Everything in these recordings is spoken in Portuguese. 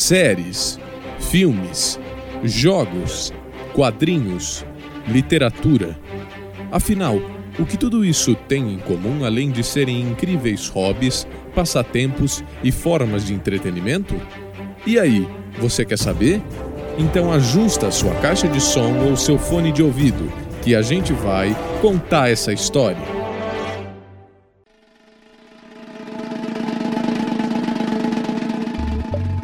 séries, filmes, jogos, quadrinhos, literatura. Afinal, o que tudo isso tem em comum além de serem incríveis hobbies, passatempos e formas de entretenimento? E aí, você quer saber? Então ajusta sua caixa de som ou seu fone de ouvido, que a gente vai contar essa história.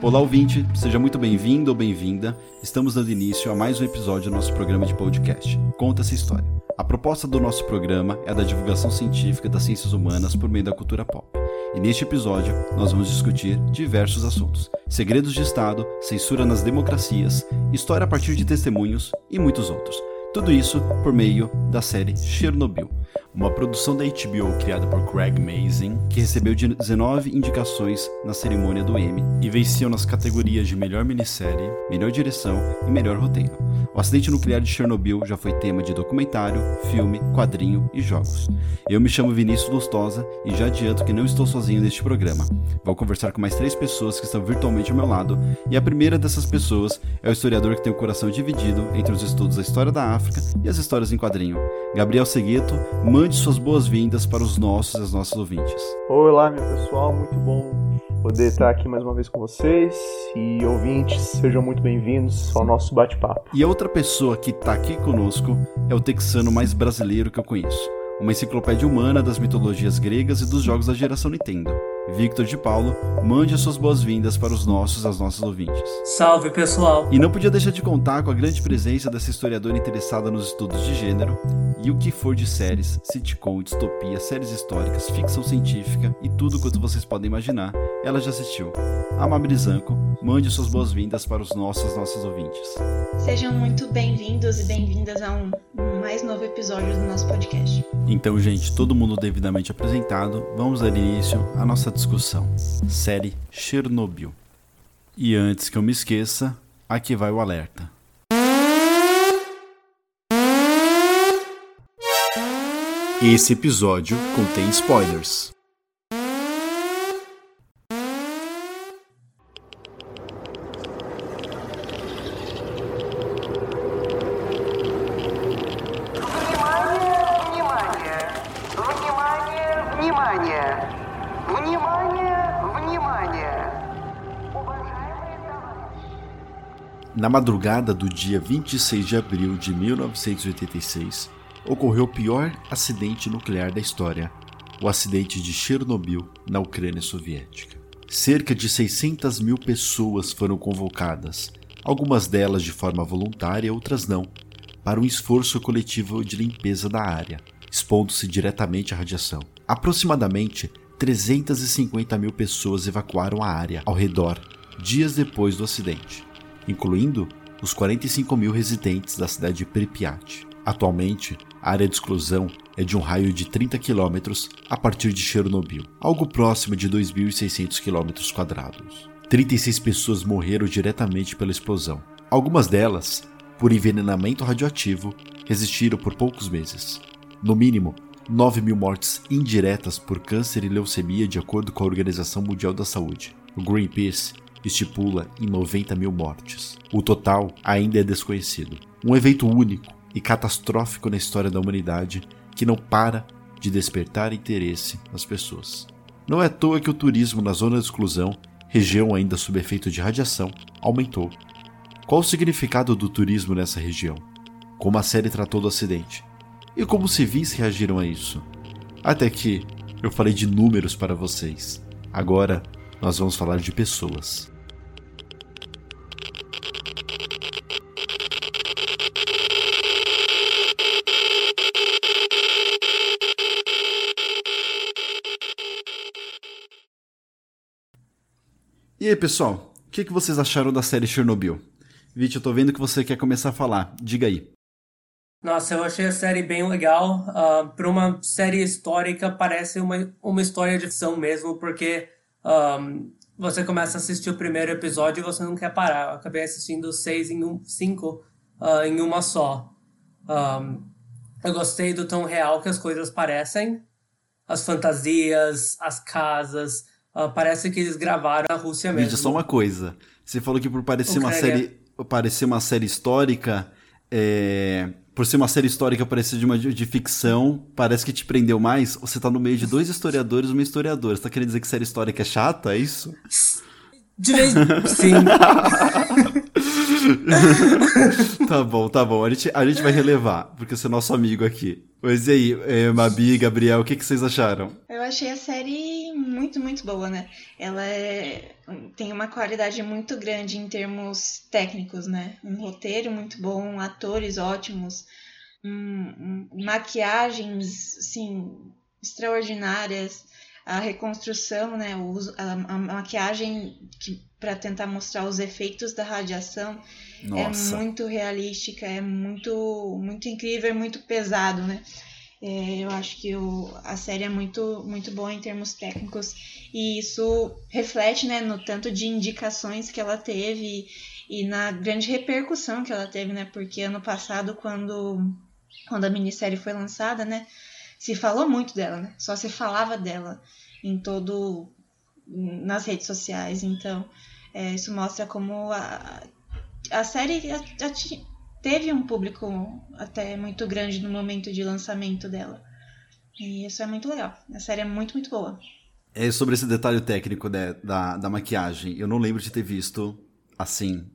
Olá, ouvinte, seja muito bem-vindo ou bem-vinda. Estamos dando início a mais um episódio do nosso programa de podcast. Conta essa história. A proposta do nosso programa é a da divulgação científica das ciências humanas por meio da cultura pop. E neste episódio, nós vamos discutir diversos assuntos: segredos de Estado, censura nas democracias, história a partir de testemunhos e muitos outros. Tudo isso por meio da série Chernobyl, uma produção da HBO criada por Craig Mazin, que recebeu 19 indicações na cerimônia do Emmy e venceu nas categorias de melhor minissérie, melhor direção e melhor roteiro. O acidente nuclear de Chernobyl já foi tema de documentário, filme, quadrinho e jogos. Eu me chamo Vinícius Lustosa e já adianto que não estou sozinho neste programa. Vou conversar com mais três pessoas que estão virtualmente ao meu lado, e a primeira dessas pessoas é o historiador que tem o coração dividido entre os estudos da história da África e as histórias em quadrinho. Gabriel Segueto, mande suas boas-vindas para os nossos e as nossas ouvintes. Olá, meu pessoal, muito bom poder estar aqui mais uma vez com vocês e ouvintes, sejam muito bem-vindos ao nosso bate-papo. E a outra pessoa que está aqui conosco é o texano mais brasileiro que eu conheço, uma enciclopédia humana das mitologias gregas e dos jogos da geração Nintendo. Victor de Paulo, mande as suas boas-vindas para os nossos e as nossas ouvintes. Salve, pessoal! E não podia deixar de contar com a grande presença dessa historiadora interessada nos estudos de gênero e o que for de séries, sitcom, distopia, séries históricas, ficção científica e tudo quanto vocês podem imaginar, ela já assistiu. Amabile Zanco, mande suas boas-vindas para os nossos as nossas ouvintes. Sejam muito bem-vindos e bem-vindas a um, um mais novo episódio do nosso podcast. Então, gente, todo mundo devidamente apresentado, vamos dar início à nossa discussão. Série Chernobyl. E antes que eu me esqueça, aqui vai o alerta. Esse episódio contém spoilers. Na madrugada do dia 26 de abril de 1986, ocorreu o pior acidente nuclear da história, o acidente de Chernobyl, na Ucrânia Soviética. Cerca de 600 mil pessoas foram convocadas, algumas delas de forma voluntária, outras não, para um esforço coletivo de limpeza da área, expondo-se diretamente à radiação. Aproximadamente 350 mil pessoas evacuaram a área ao redor dias depois do acidente incluindo os 45 mil residentes da cidade de Pripyat. Atualmente, a área de exclusão é de um raio de 30 km a partir de Chernobyl, algo próximo de 2.600 km quadrados. 36 pessoas morreram diretamente pela explosão. Algumas delas, por envenenamento radioativo, resistiram por poucos meses. No mínimo, 9 mil mortes indiretas por câncer e leucemia, de acordo com a Organização Mundial da Saúde. O Greenpeace estipula em 90 mil mortes. O total ainda é desconhecido. Um evento único e catastrófico na história da humanidade que não para de despertar interesse nas pessoas. Não é à toa que o turismo na zona de exclusão, região ainda sob efeito de radiação, aumentou. Qual o significado do turismo nessa região? Como a série tratou do acidente? E como os civis reagiram a isso? Até que eu falei de números para vocês. Agora nós vamos falar de pessoas. E aí, pessoal, o que, que vocês acharam da série Chernobyl? Vit, eu tô vendo que você quer começar a falar. Diga aí. Nossa, eu achei a série bem legal. Uh, ah, para uma série histórica, parece uma, uma história de ficção mesmo, porque um, você começa a assistir o primeiro episódio e você não quer parar. Eu acabei assistindo seis em um, cinco uh, em uma só. Um, eu gostei do tão real que as coisas parecem. As fantasias, as casas, Uh, parece que eles gravaram na Rússia mesmo. Veja só uma coisa. Você falou que por parecer uma série, parecer uma série histórica, é, por ser uma série histórica parecer de uma de, de, ficção, parece que te prendeu mais. Você tá no meio de dois historiadores e uma historiadora. Você tá querendo dizer que série histórica é chata, é isso? De vez Sim. tá bom, tá bom. A gente, a gente vai relevar, porque você é nosso amigo aqui. Mas e aí, é, Mabi, Gabriel, o que, que vocês acharam? Eu achei a série muito, muito boa, né? Ela é, tem uma qualidade muito grande em termos técnicos, né? Um roteiro muito bom, atores ótimos, um, um, maquiagens, assim, extraordinárias a reconstrução, né, o uso, a, a maquiagem para tentar mostrar os efeitos da radiação é Nossa. é muito realística, é muito muito incrível, é muito pesado, né? É, eu acho que o, a série é muito muito boa em termos técnicos e isso reflete, né, no tanto de indicações que ela teve e, e na grande repercussão que ela teve, né? Porque ano passado quando quando a minissérie foi lançada, né? Se falou muito dela, né? Só se falava dela em todo nas redes sociais. Então, é, isso mostra como a, a série teve um público até muito grande no momento de lançamento dela. E isso é muito legal. A série é muito, muito boa. É sobre esse detalhe técnico da, da, da maquiagem. Eu não lembro de ter visto assim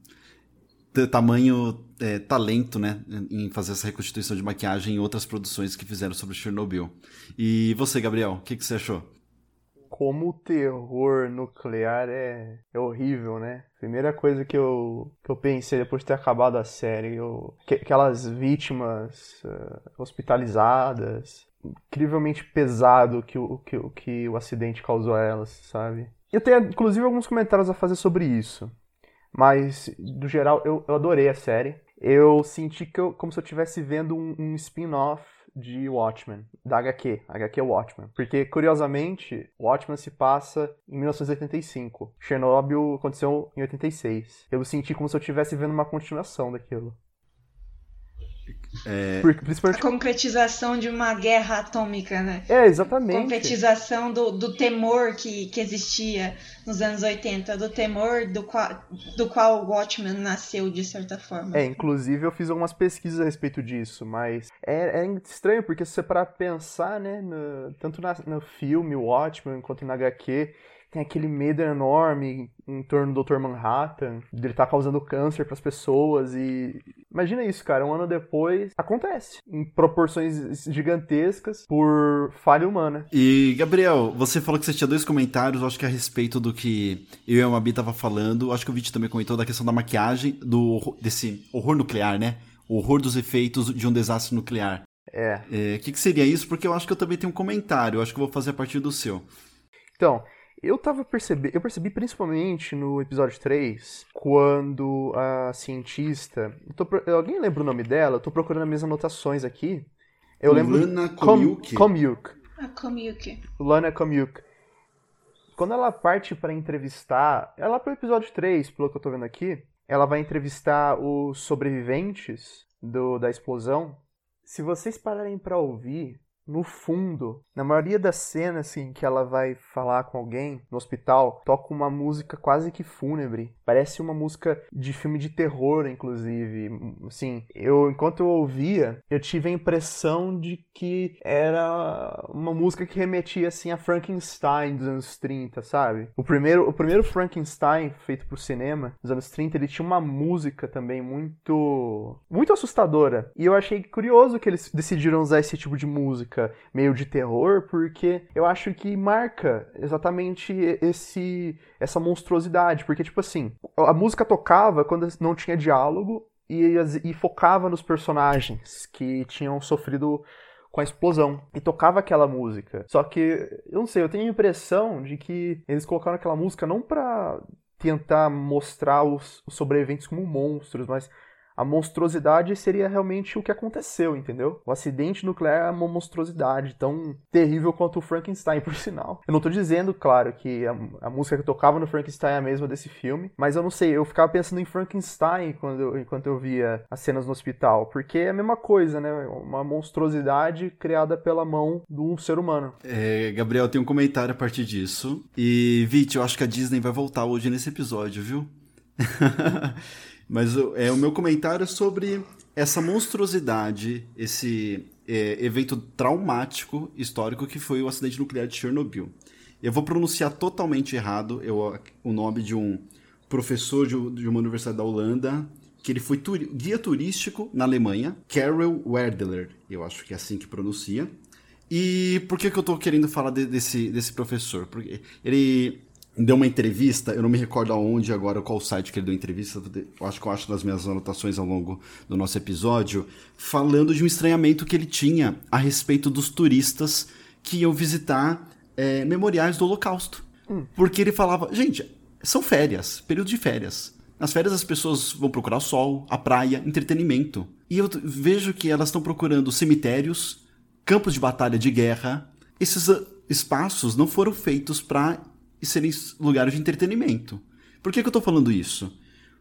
tamanho é, talento, né, em fazer essa reconstituição de maquiagem em outras produções que fizeram sobre Chernobyl. E você, Gabriel, o que, que você achou? Como o terror nuclear é, é horrível, né? Primeira coisa que eu, que eu pensei depois de ter acabado a série, eu, que, aquelas vítimas uh, hospitalizadas, incrivelmente pesado que o, que, que o acidente causou a elas, sabe? Eu tenho, inclusive, alguns comentários a fazer sobre isso. Mas, do geral, eu, eu adorei a série. Eu senti que eu, como se eu estivesse vendo um, um spin-off de Watchmen, da HQ, HQ Watchmen. Porque, curiosamente, Watchmen se passa em 1985. Chernobyl aconteceu em 86. Eu senti como se eu estivesse vendo uma continuação daquilo. É... principalmente... A concretização de uma guerra atômica, né? É, exatamente. Concretização do, do temor que, que existia nos anos 80, do temor do qual, do qual o Watchmen nasceu, de certa forma. É, inclusive eu fiz algumas pesquisas a respeito disso, mas é, é estranho, porque se você para pensar, né, no, tanto na, no filme Watchmen quanto na HQ, tem aquele medo enorme em torno do Dr. Manhattan, dele estar tá causando câncer para as pessoas e imagina isso, cara, um ano depois acontece em proporções gigantescas por falha humana. E Gabriel, você falou que você tinha dois comentários, acho que a respeito do que eu e a Mabi tava falando, acho que o Vit também comentou da questão da maquiagem, do desse horror nuclear, né? O horror dos efeitos de um desastre nuclear. É. O é, que, que seria isso? Porque eu acho que eu também tenho um comentário, eu acho que eu vou fazer a partir do seu. Então, eu tava percebendo, eu percebi principalmente no episódio 3, quando a cientista. Tô, alguém lembra o nome dela? Eu tô procurando as minhas anotações aqui. Eu lembro. Lana Komiuk. Komiuk. A Komiuk. Lana Komiuk. Quando ela parte para entrevistar. Ela pro episódio 3, pelo que eu tô vendo aqui. Ela vai entrevistar os sobreviventes do, da explosão. Se vocês pararem para ouvir, no fundo, na maioria das cenas assim que ela vai falar com alguém no hospital, toca uma música quase que fúnebre. Parece uma música de filme de terror, inclusive. Assim, eu enquanto eu ouvia, eu tive a impressão de que era uma música que remetia assim a Frankenstein dos anos 30, sabe? O primeiro, o primeiro Frankenstein feito pro cinema, dos anos 30, ele tinha uma música também muito muito assustadora. E eu achei curioso que eles decidiram usar esse tipo de música meio de terror, porque eu acho que marca exatamente esse essa monstruosidade, porque tipo assim, a música tocava quando não tinha diálogo e, e focava nos personagens que tinham sofrido com a explosão e tocava aquela música. Só que, eu não sei, eu tenho a impressão de que eles colocaram aquela música não para tentar mostrar os, os sobreviventes como monstros, mas a monstruosidade seria realmente o que aconteceu, entendeu? O acidente nuclear é uma monstruosidade tão terrível quanto o Frankenstein, por sinal. Eu não tô dizendo, claro, que a, a música que eu tocava no Frankenstein é a mesma desse filme, mas eu não sei, eu ficava pensando em Frankenstein quando eu, enquanto eu via as cenas no hospital, porque é a mesma coisa, né? Uma monstruosidade criada pela mão de um ser humano. É, Gabriel, tem um comentário a partir disso. E, Vit, eu acho que a Disney vai voltar hoje nesse episódio, viu? Mas é o meu comentário sobre essa monstruosidade, esse é, evento traumático histórico que foi o acidente nuclear de Chernobyl. Eu vou pronunciar totalmente errado eu, o nome de um professor de, de uma universidade da Holanda, que ele foi turi guia turístico na Alemanha, Karel Werdeler, eu acho que é assim que pronuncia. E por que, que eu estou querendo falar de, desse, desse professor? Porque ele deu uma entrevista, eu não me recordo aonde agora, qual site que ele deu entrevista, eu acho que eu acho nas minhas anotações ao longo do nosso episódio, falando de um estranhamento que ele tinha a respeito dos turistas que iam visitar é, memoriais do Holocausto. Hum. Porque ele falava, gente, são férias, período de férias. Nas férias as pessoas vão procurar o sol, a praia, entretenimento. E eu vejo que elas estão procurando cemitérios, campos de batalha de guerra. Esses ah, espaços não foram feitos para serem lugares de entretenimento. Por que, que eu estou falando isso?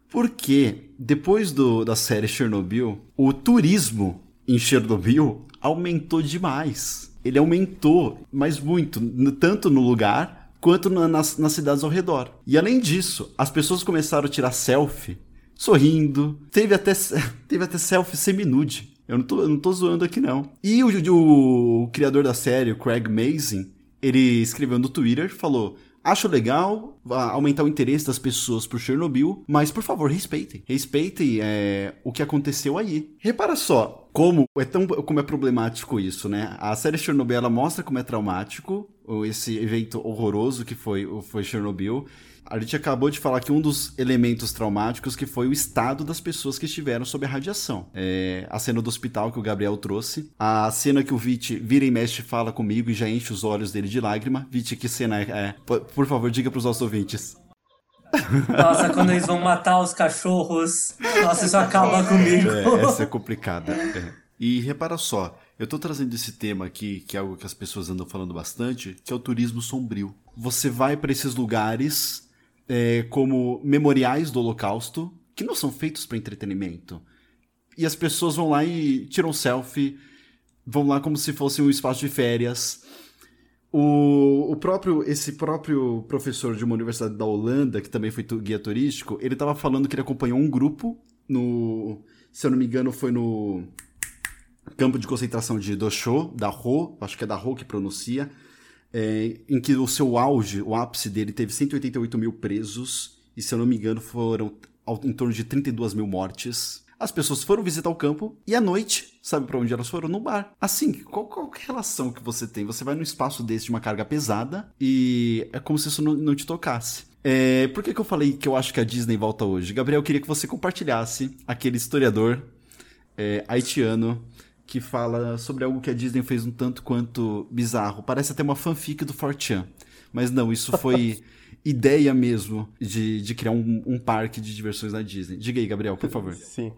Porque depois do, da série Chernobyl, o turismo em Chernobyl aumentou demais. Ele aumentou, mas muito, tanto no lugar quanto na, nas, nas cidades ao redor. E além disso, as pessoas começaram a tirar selfie sorrindo. Teve até, teve até selfie semi-nude. Eu não tô, eu não tô zoando aqui, não. E o, o, o, criador da série, o Craig Mazin, ele escreveu no Twitter, falou... Acho legal aumentar o interesse das pessoas por Chernobyl, mas por favor, respeitem. Respeitem é, o que aconteceu aí. Repara só como é tão como é problemático isso, né? A série Chernobyl mostra como é traumático esse evento horroroso que foi, foi Chernobyl. A gente acabou de falar que um dos elementos traumáticos que foi o estado das pessoas que estiveram sob a radiação. É, a cena do hospital que o Gabriel trouxe. A cena que o Vit vira e mexe fala comigo e já enche os olhos dele de lágrima. Vit, que cena é? é por favor, diga para os nossos ouvintes. Nossa, quando eles vão matar os cachorros. Nossa, isso acaba comigo. É, essa é complicada. É. E repara só, eu tô trazendo esse tema aqui, que é algo que as pessoas andam falando bastante, que é o turismo sombrio. Você vai para esses lugares é, como memoriais do Holocausto, que não são feitos para entretenimento. E as pessoas vão lá e tiram selfie, vão lá como se fosse um espaço de férias. O, o próprio esse próprio professor de uma universidade da Holanda, que também foi guia turístico, ele estava falando que ele acompanhou um grupo no, se eu não me engano, foi no campo de concentração de Dachau, da Ho, acho que é da Ho que pronuncia, é, em que o seu auge, o ápice dele, teve 188 mil presos, e se eu não me engano, foram em torno de 32 mil mortes. As pessoas foram visitar o campo e à noite, sabe para onde elas foram? No bar. Assim, qual, qual relação que você tem? Você vai num espaço desse de uma carga pesada e é como se isso não, não te tocasse. É, por que, que eu falei que eu acho que a Disney volta hoje? Gabriel, eu queria que você compartilhasse aquele historiador é, haitiano que fala sobre algo que a Disney fez um tanto quanto bizarro. Parece até uma fanfic do Fortran. Mas não, isso foi ideia mesmo de, de criar um, um, parque de diversões na Disney. Diga aí, Gabriel, por favor. Sim.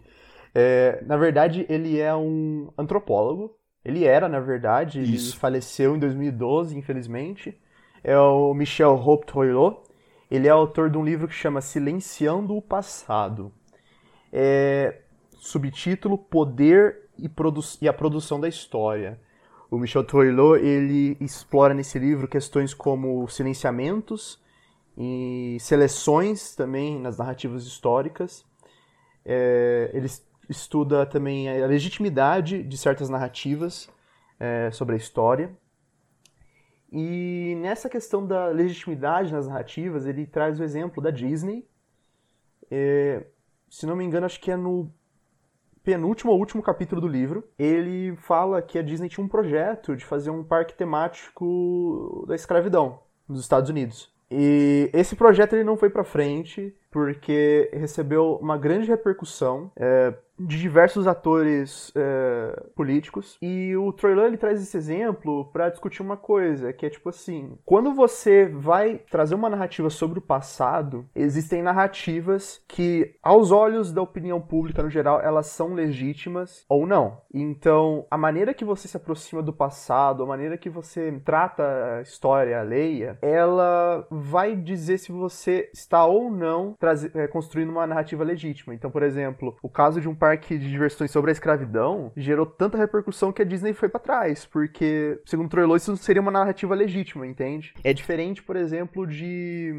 É, na verdade, ele é um antropólogo. Ele era, na verdade, isso. ele faleceu em 2012, infelizmente. É o Michel Hope. Ele é autor de um livro que chama Silenciando o Passado. É, subtítulo Poder e, e a produção da história. O Michel Troilot ele explora nesse livro questões como silenciamentos e seleções também nas narrativas históricas. É, ele estuda também a legitimidade de certas narrativas é, sobre a história. E nessa questão da legitimidade nas narrativas, ele traz o exemplo da Disney. É, se não me engano, acho que é no penúltimo ou último capítulo do livro, ele fala que a Disney tinha um projeto de fazer um parque temático da escravidão nos Estados Unidos. E esse projeto ele não foi para frente porque recebeu uma grande repercussão. É, de diversos atores é, políticos. E o Troilan ele traz esse exemplo para discutir uma coisa, que é tipo assim: quando você vai trazer uma narrativa sobre o passado, existem narrativas que, aos olhos da opinião pública no geral, elas são legítimas ou não. Então, a maneira que você se aproxima do passado, a maneira que você trata a história alheia, ela vai dizer se você está ou não trazer, é, construindo uma narrativa legítima. Então, por exemplo, o caso de um parque de diversões sobre a escravidão gerou tanta repercussão que a Disney foi para trás, porque, segundo Troilo, isso seria uma narrativa legítima, entende? É diferente, por exemplo, de,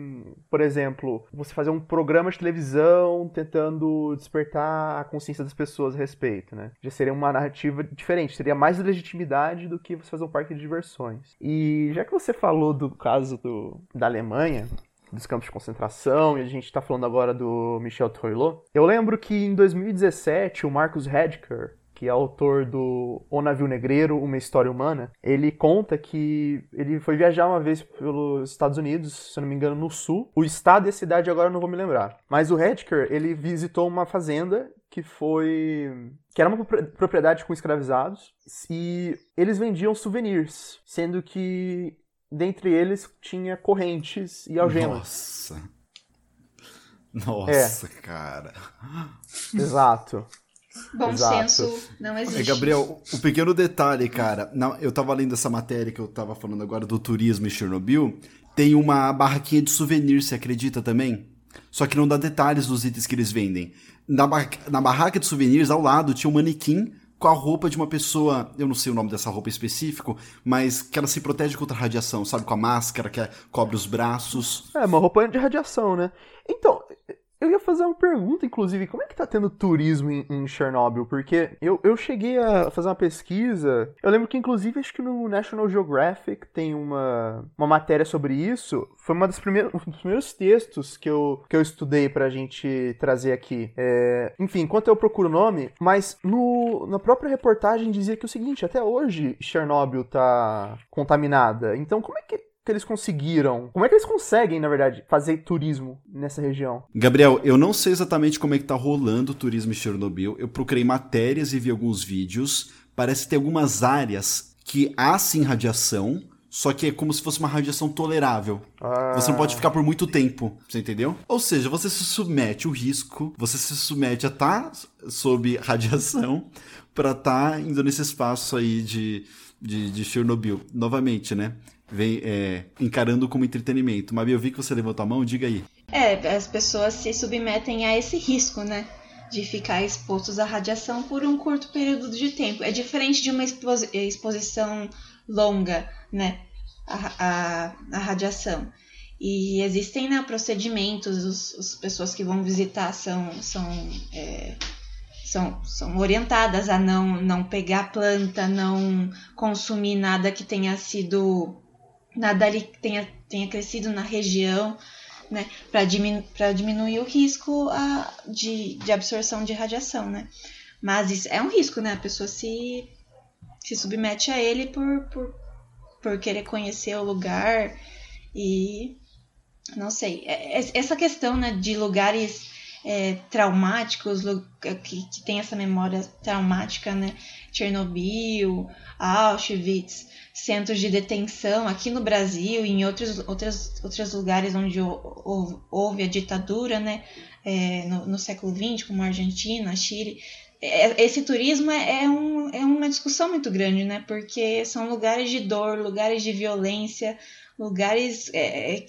por exemplo, você fazer um programa de televisão tentando despertar a consciência das pessoas a respeito, né? Já seria uma narrativa diferente, teria mais legitimidade do que você fazer um parque de diversões. E já que você falou do caso do, da Alemanha, dos campos de concentração, e a gente está falando agora do Michel Troilot. Eu lembro que em 2017 o Marcus Hedger, que é autor do O Navio Negreiro, Uma História Humana, ele conta que ele foi viajar uma vez pelos Estados Unidos, se não me engano, no sul. O estado e a cidade agora eu não vou me lembrar. Mas o Hedger, ele visitou uma fazenda que foi que era uma propriedade com escravizados e eles vendiam souvenirs, sendo que dentre eles tinha correntes e algemas. Nossa. Nossa, é. cara. Exato. Bom Exato. senso não existe. É, Gabriel, o um pequeno detalhe, cara. Não, eu tava lendo essa matéria que eu tava falando agora do turismo em Chernobyl. Tem uma barraquinha de souvenir, você acredita também? Só que não dá detalhes dos itens que eles vendem. Na, bar na barraca de souvenirs, ao lado, tinha um manequim com a roupa de uma pessoa, eu não sei o nome dessa roupa específico, mas que ela se protege contra a radiação, sabe? Com a máscara que é, cobre os braços. É, uma roupa de radiação, né? Então, eu ia fazer uma pergunta, inclusive, como é que tá tendo turismo em, em, Chernobyl? Porque eu, eu cheguei a fazer uma pesquisa. Eu lembro que, inclusive, acho que no National Geographic tem uma, uma matéria sobre isso. Foi uma das um dos primeiros textos que eu, que eu estudei pra gente trazer aqui. É, enfim, enquanto eu procuro o nome, mas no, na própria reportagem dizia que é o seguinte: até hoje Chernobyl tá contaminada. Então, como é que que eles conseguiram? Como é que eles conseguem, na verdade, fazer turismo nessa região? Gabriel, eu não sei exatamente como é que tá rolando o turismo em Chernobyl. Eu procurei matérias e vi alguns vídeos. Parece ter algumas áreas que há sim radiação, só que é como se fosse uma radiação tolerável. Ah. Você não pode ficar por muito tempo, você entendeu? Ou seja, você se submete ao risco, você se submete a estar tá sob radiação para estar tá indo nesse espaço aí de, de, de Chernobyl. Novamente, né? Vem é, encarando como entretenimento. Mabi, eu vi que você levantou a mão, diga aí. É, as pessoas se submetem a esse risco, né? De ficar expostos à radiação por um curto período de tempo. É diferente de uma exposição longa, né? A, a, a radiação. E existem né, procedimentos, as pessoas que vão visitar são, são, é, são, são orientadas a não, não pegar planta, não consumir nada que tenha sido nada ali tenha, tenha crescido na região, né, para diminu diminuir o risco a, de, de absorção de radiação, né. Mas isso é um risco, né, a pessoa se, se submete a ele por, por, por querer conhecer o lugar e não sei, é, é, essa questão né, de lugares é, traumáticos, que, que tem essa memória traumática, né? Chernobyl, Auschwitz, centros de detenção aqui no Brasil e em outros, outros, outros lugares onde houve a ditadura, né, é, no, no, século XX, como a Argentina, Chile. É, esse turismo é, é, um, é uma discussão muito grande, né, porque são lugares de dor, lugares de violência, lugares é,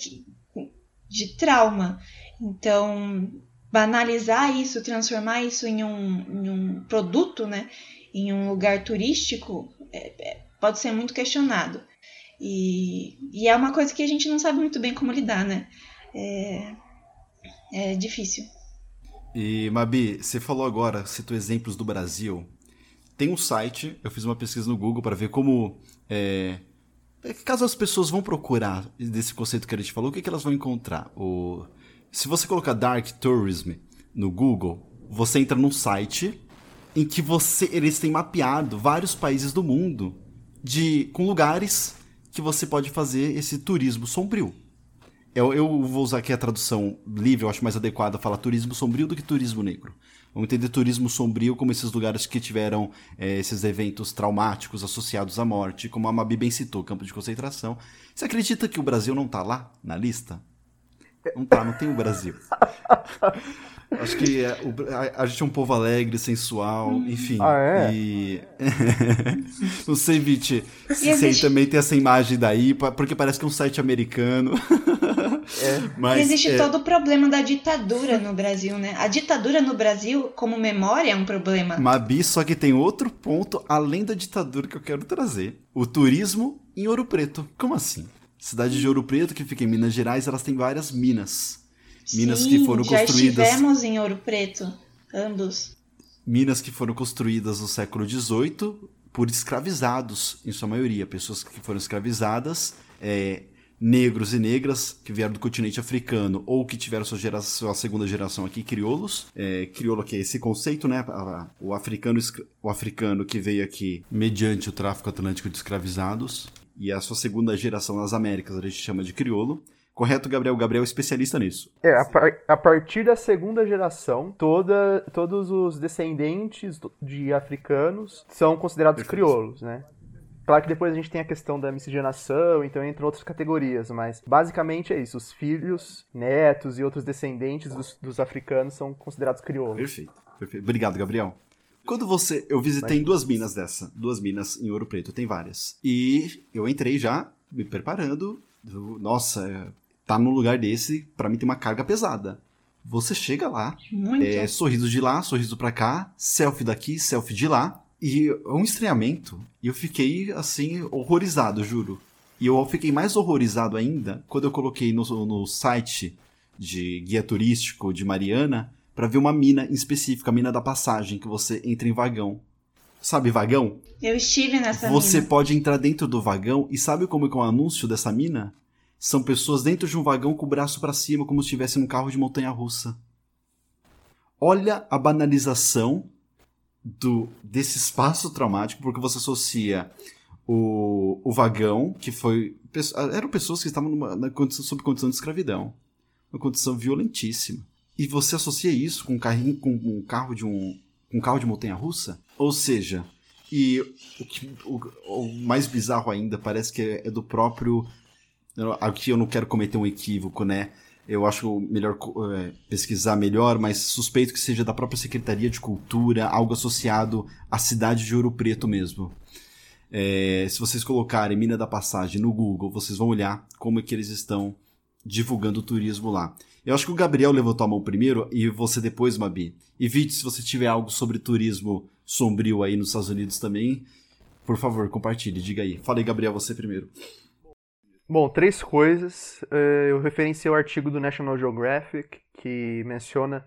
de trauma. Então, banalizar isso, transformar isso em um, em um produto, né, em um lugar turístico, é pode ser muito questionado. E, e, é uma coisa que a gente não sabe muito bem como lidar, né? É, é difícil. E, Mabi, você falou agora, citou exemplos do Brasil. Tem um site, eu fiz uma pesquisa no Google para ver como. É, é, caso as pessoas vão procurar desse conceito que a gente falou, o que, que elas vão encontrar? O, se você colocar Dark Tourism no Google, você entra num site em que você eles têm mapeado vários países do mundo de com lugares que você pode fazer esse turismo sombrio. Eu, eu vou usar aqui a tradução livre, eu acho mais adequada falar turismo sombrio do que turismo negro. Vamos entender turismo sombrio como esses lugares que tiveram é, esses eventos traumáticos associados à morte, como a Mabi bem citou, campo de concentração. Você acredita que o Brasil não está lá na lista? Não tá, não tem o Brasil. Acho que é, o, a, a, gente é um povo alegre, sensual, enfim. Ah, é? E... não sei, Viti, se, se aí também tem essa imagem daí, porque parece que é um site americano. É. Mas, existe é... todo o problema da ditadura no Brasil, né? A ditadura no Brasil, como memória, é um problema. Mabi, só que tem outro ponto além da ditadura que eu quero trazer. O turismo em Ouro Preto. Como assim? Cidade de Ouro Preto, que fica em Minas Gerais, elas têm várias minas. Minas Sim, que foram já construídas. estivemos em Ouro Preto, ambos. Minas que foram construídas no século XVIII por escravizados, em sua maioria. Pessoas que foram escravizadas, é, negros e negras que vieram do continente africano ou que tiveram sua, geração, sua segunda geração aqui, crioulos. É, crioulo que é esse conceito, né? O africano, o africano que veio aqui mediante o tráfico atlântico de escravizados. E a sua segunda geração nas Américas a gente chama de crioulo. Correto, Gabriel? O Gabriel é especialista nisso. É, a, par a, partir da segunda geração, toda, todos os descendentes de africanos são considerados Perfeito. crioulos, né? Claro que depois a gente tem a questão da miscigenação, então entra outras categorias, mas basicamente é isso. Os filhos, netos e outros descendentes dos, dos africanos são considerados crioulos. Perfeito, perfeito. Obrigado, Gabriel. Quando você. Eu visitei duas minas dessa. Duas minas em Ouro Preto, tem várias. E eu entrei já me preparando. Nossa, tá num lugar desse, para mim tem uma carga pesada. Você chega lá, é, sorriso de lá, sorriso pra cá, selfie daqui, selfie de lá, e é um estranhamento. E eu fiquei, assim, horrorizado, juro. E eu fiquei mais horrorizado ainda quando eu coloquei no, no site de guia turístico de Mariana para ver uma mina em específico, a mina da passagem, que você entra em vagão. Sabe vagão? Eu estive nessa Você mina. pode entrar dentro do vagão e sabe como é, é o anúncio dessa mina? São pessoas dentro de um vagão com o braço para cima, como se estivesse num carro de montanha russa. Olha a banalização do desse espaço traumático, porque você associa o, o vagão, que foi. Eram pessoas que estavam numa, na condição, sob condição de escravidão. Uma condição violentíssima. E você associa isso com um, carrinho, com um carro de um. Um carro de montanha russa? Ou seja, e o, que, o, o mais bizarro ainda parece que é, é do próprio Aqui eu não quero cometer um equívoco, né? Eu acho melhor é, pesquisar melhor, mas suspeito que seja da própria Secretaria de Cultura, algo associado à cidade de Ouro Preto mesmo. É, se vocês colocarem Mina da Passagem no Google, vocês vão olhar como é que eles estão divulgando o turismo lá. Eu acho que o Gabriel levantou a mão primeiro e você depois, Mabi. E Vite, se você tiver algo sobre turismo sombrio aí nos Estados Unidos também, por favor, compartilhe, diga aí. Fala aí, Gabriel, você primeiro. Bom, três coisas. É, eu referenciei o artigo do National Geographic que menciona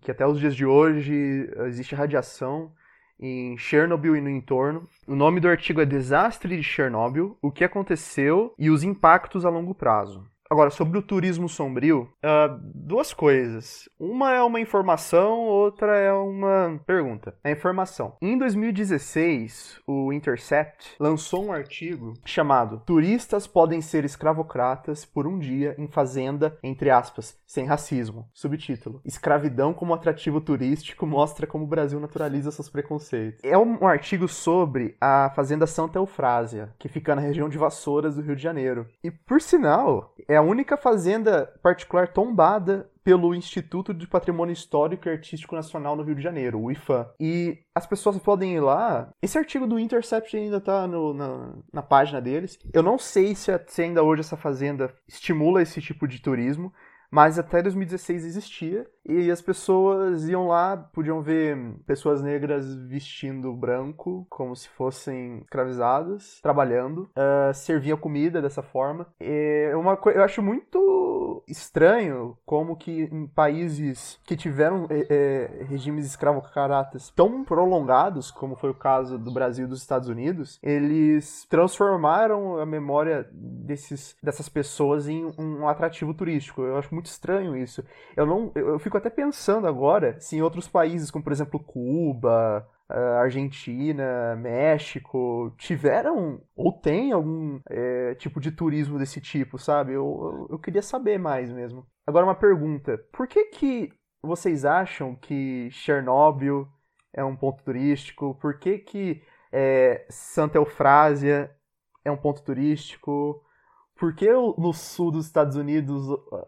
que até os dias de hoje existe radiação em Chernobyl e no entorno. O nome do artigo é Desastre de Chernobyl: O que aconteceu e os impactos a longo prazo. Agora, sobre o turismo sombrio, uh, duas coisas. Uma é uma informação, outra é uma pergunta. A informação. Em 2016, o Intercept lançou um artigo chamado Turistas podem ser escravocratas por um dia em fazenda, entre aspas, sem racismo. Subtítulo: Escravidão como atrativo turístico mostra como o Brasil naturaliza seus preconceitos. É um artigo sobre a fazenda Santa Eufrásia, que fica na região de Vassouras do Rio de Janeiro. E por sinal, é é a única fazenda particular tombada pelo Instituto de Patrimônio Histórico e Artístico Nacional no Rio de Janeiro, o IFAM. E as pessoas podem ir lá. Esse artigo do Intercept ainda está na, na página deles. Eu não sei se, se ainda hoje essa fazenda estimula esse tipo de turismo, mas até 2016 existia e as pessoas iam lá, podiam ver pessoas negras vestindo branco, como se fossem escravizadas, trabalhando, uh, serviam comida dessa forma. É uma eu acho muito estranho como que em países que tiveram é, é, regimes escravocratas tão prolongados, como foi o caso do Brasil e dos Estados Unidos, eles transformaram a memória desses, dessas pessoas em um atrativo turístico. Eu acho muito estranho isso. Eu não, eu fico até pensando agora se em outros países, como por exemplo Cuba, Argentina, México, tiveram ou tem algum é, tipo de turismo desse tipo, sabe? Eu, eu, eu, queria saber mais mesmo. Agora uma pergunta: por que que vocês acham que Chernobyl é um ponto turístico? Por que que é, Santa Eufrásia é um ponto turístico? Por que no sul dos Estados Unidos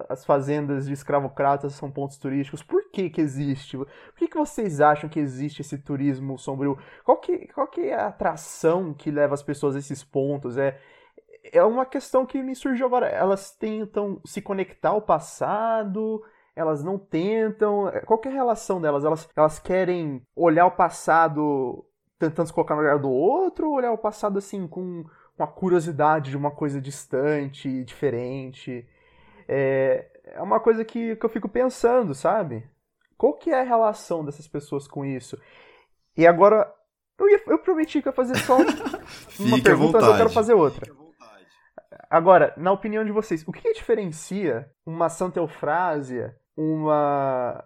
as fazendas de escravocratas são pontos turísticos? Por que que existe? Por que, que vocês acham que existe esse turismo sombrio? Qual que, qual que é a atração que leva as pessoas a esses pontos? É, é uma questão que me surgiu agora. Elas tentam se conectar ao passado, elas não tentam. Qual é a relação delas? Elas, elas querem olhar o passado tentando se colocar no lugar do outro, ou olhar o passado assim com, com a curiosidade de uma coisa distante, diferente? É, é uma coisa que, que eu fico pensando, sabe? Qual que é a relação dessas pessoas com isso? E agora, eu, ia, eu prometi que ia fazer só uma pergunta, mas eu quero fazer outra. Agora, na opinião de vocês, o que, que diferencia uma Santa Eufrásia, uma,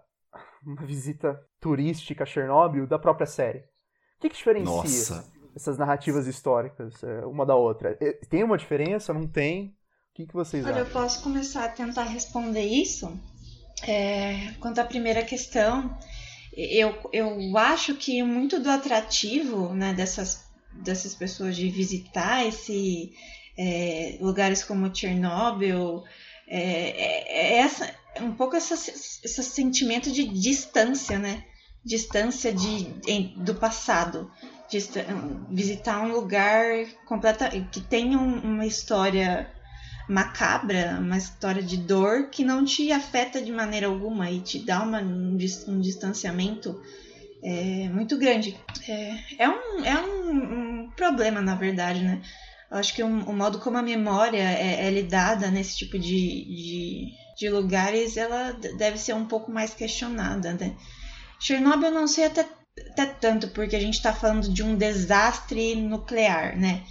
uma visita turística a Chernobyl da própria série? O que, que diferencia Nossa. Essas narrativas históricas é, uma da outra? É, tem uma diferença? Não tem? O que, que vocês Olha, acham? eu posso começar a tentar responder isso. É, quanto à primeira questão, eu, eu acho que muito do atrativo né, dessas, dessas pessoas de visitar esse é, lugares como Chernobyl é, é, é essa, um pouco essa, esse sentimento de distância, né? Distância de, em, do passado. Visitar um lugar completa, que tem um, uma história macabra, uma história de dor que não te afeta de maneira alguma e te dá uma, um, um distanciamento é, muito grande. É, é, um, é um, um, problema, na verdade, né? Eu acho que o, o modo como a memória é, é lidada nesse tipo de, de, de, lugares, ela deve ser um pouco mais questionada, né? Chernobyl eu não sei até, até tanto, porque a gente está falando de um desastre nuclear, né?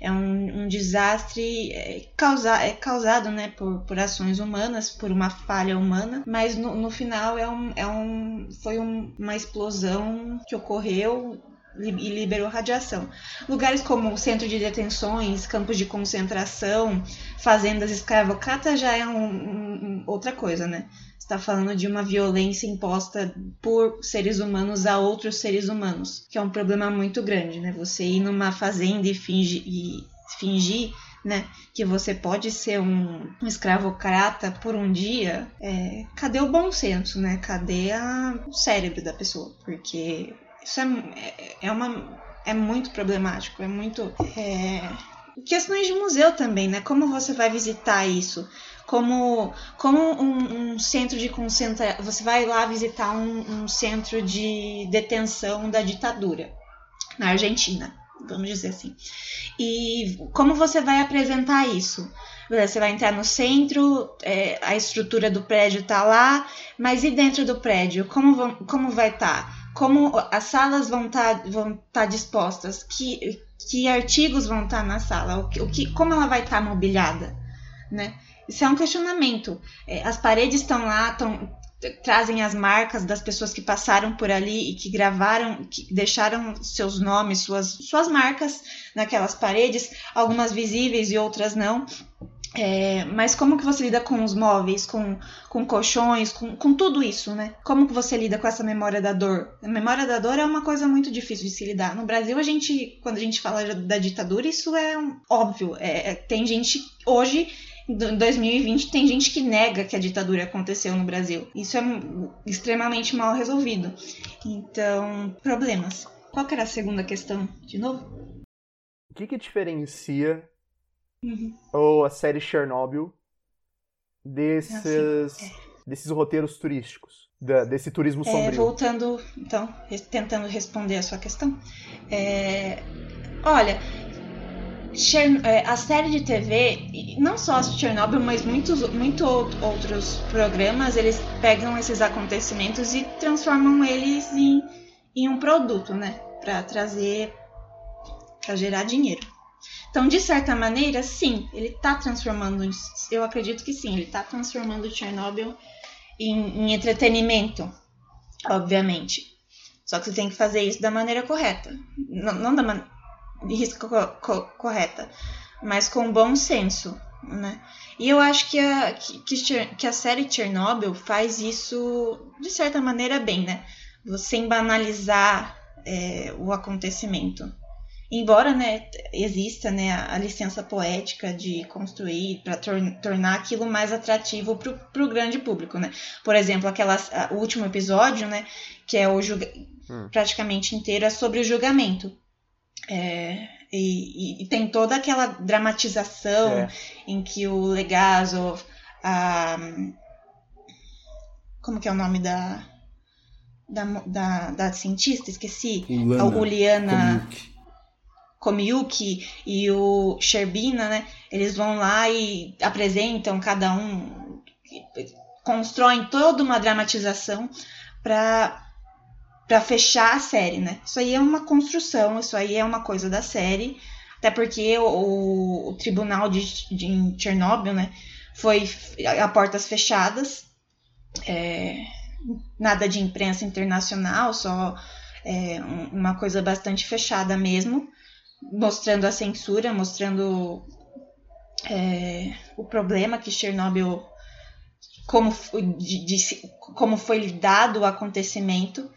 é um, um desastre é, causa, é causado né, por, por ações humanas, por uma falha humana, mas no, no final é um, é um, foi um, uma explosão que ocorreu e liberou radiação. Lugares como centro de detenções, campos de concentração, fazendas escravocratas já é um, um, outra coisa, né? Está falando de uma violência imposta por seres humanos a outros seres humanos, que é um problema muito grande, né? Você ir numa fazenda e fingir, e fingir né, que você pode ser um, um escravocrata por um dia, é, cadê o bom senso, né? Cadê a, o cérebro da pessoa? Porque isso é, é, uma é muito problemático, é muito é, questões de museu também, né? Como você vai visitar isso? Como, como um, um centro de concentração. Você vai lá visitar um, um centro de detenção da ditadura na Argentina, vamos dizer assim. E como você vai apresentar isso? Você vai entrar no centro, é, a estrutura do prédio está lá, mas e dentro do prédio? Como, vão, como vai estar? Tá? Como as salas vão estar tá, vão tá dispostas? Que, que artigos vão estar tá na sala? O que, o que, como ela vai estar tá mobiliada? Né? Isso é um questionamento. É, as paredes estão lá, tão, trazem as marcas das pessoas que passaram por ali e que gravaram, que deixaram seus nomes, suas, suas marcas naquelas paredes, algumas visíveis e outras não. É, mas como que você lida com os móveis, com, com colchões, com, com tudo isso, né? Como que você lida com essa memória da dor? A memória da dor é uma coisa muito difícil de se lidar. No Brasil, a gente, quando a gente fala da ditadura, isso é um, óbvio. É, é tem gente hoje em 2020 tem gente que nega que a ditadura aconteceu no Brasil. Isso é extremamente mal resolvido. Então, problemas. Qual que era a segunda questão, de novo? O que, que diferencia uhum. ou a série Chernobyl desses, é. desses roteiros turísticos? Da, desse turismo é, sombrio? voltando, então, tentando responder a sua questão. É, olha, a série de TV, não só Chernobyl, mas muitos, muitos outros programas, eles pegam esses acontecimentos e transformam eles em, em um produto, né? Para trazer, para gerar dinheiro. Então, de certa maneira, sim, ele está transformando, eu acredito que sim, ele está transformando Chernobyl em, em entretenimento, obviamente. Só que você tem que fazer isso da maneira correta. Não, não da maneira risco co co correta, mas com bom senso, né? E eu acho que a, que, que a série Chernobyl faz isso de certa maneira bem, né? Você banalizar é, o acontecimento. Embora né, exista né, a licença poética de construir para tor tornar aquilo mais atrativo para o grande público. Né? Por exemplo, aquela, o último episódio, né, que é o hum. praticamente inteiro, é sobre o julgamento. É, E, e, tem toda aquela dramatização é. em que o Legazov, a. Como que é o nome da. Da, da, da cientista? Esqueci. Ulana, a Uliana. Komiuki e o Sherbina, né? Eles vão lá e apresentam cada um, constroem toda uma dramatização para para fechar a série, né? Isso aí é uma construção, isso aí é uma coisa da série, até porque o, o tribunal de, de em Chernobyl, né, foi a portas fechadas, é, nada de imprensa internacional, só é, uma coisa bastante fechada mesmo, mostrando a censura, mostrando é, o problema que Chernobyl como, de, de, como foi lidado o acontecimento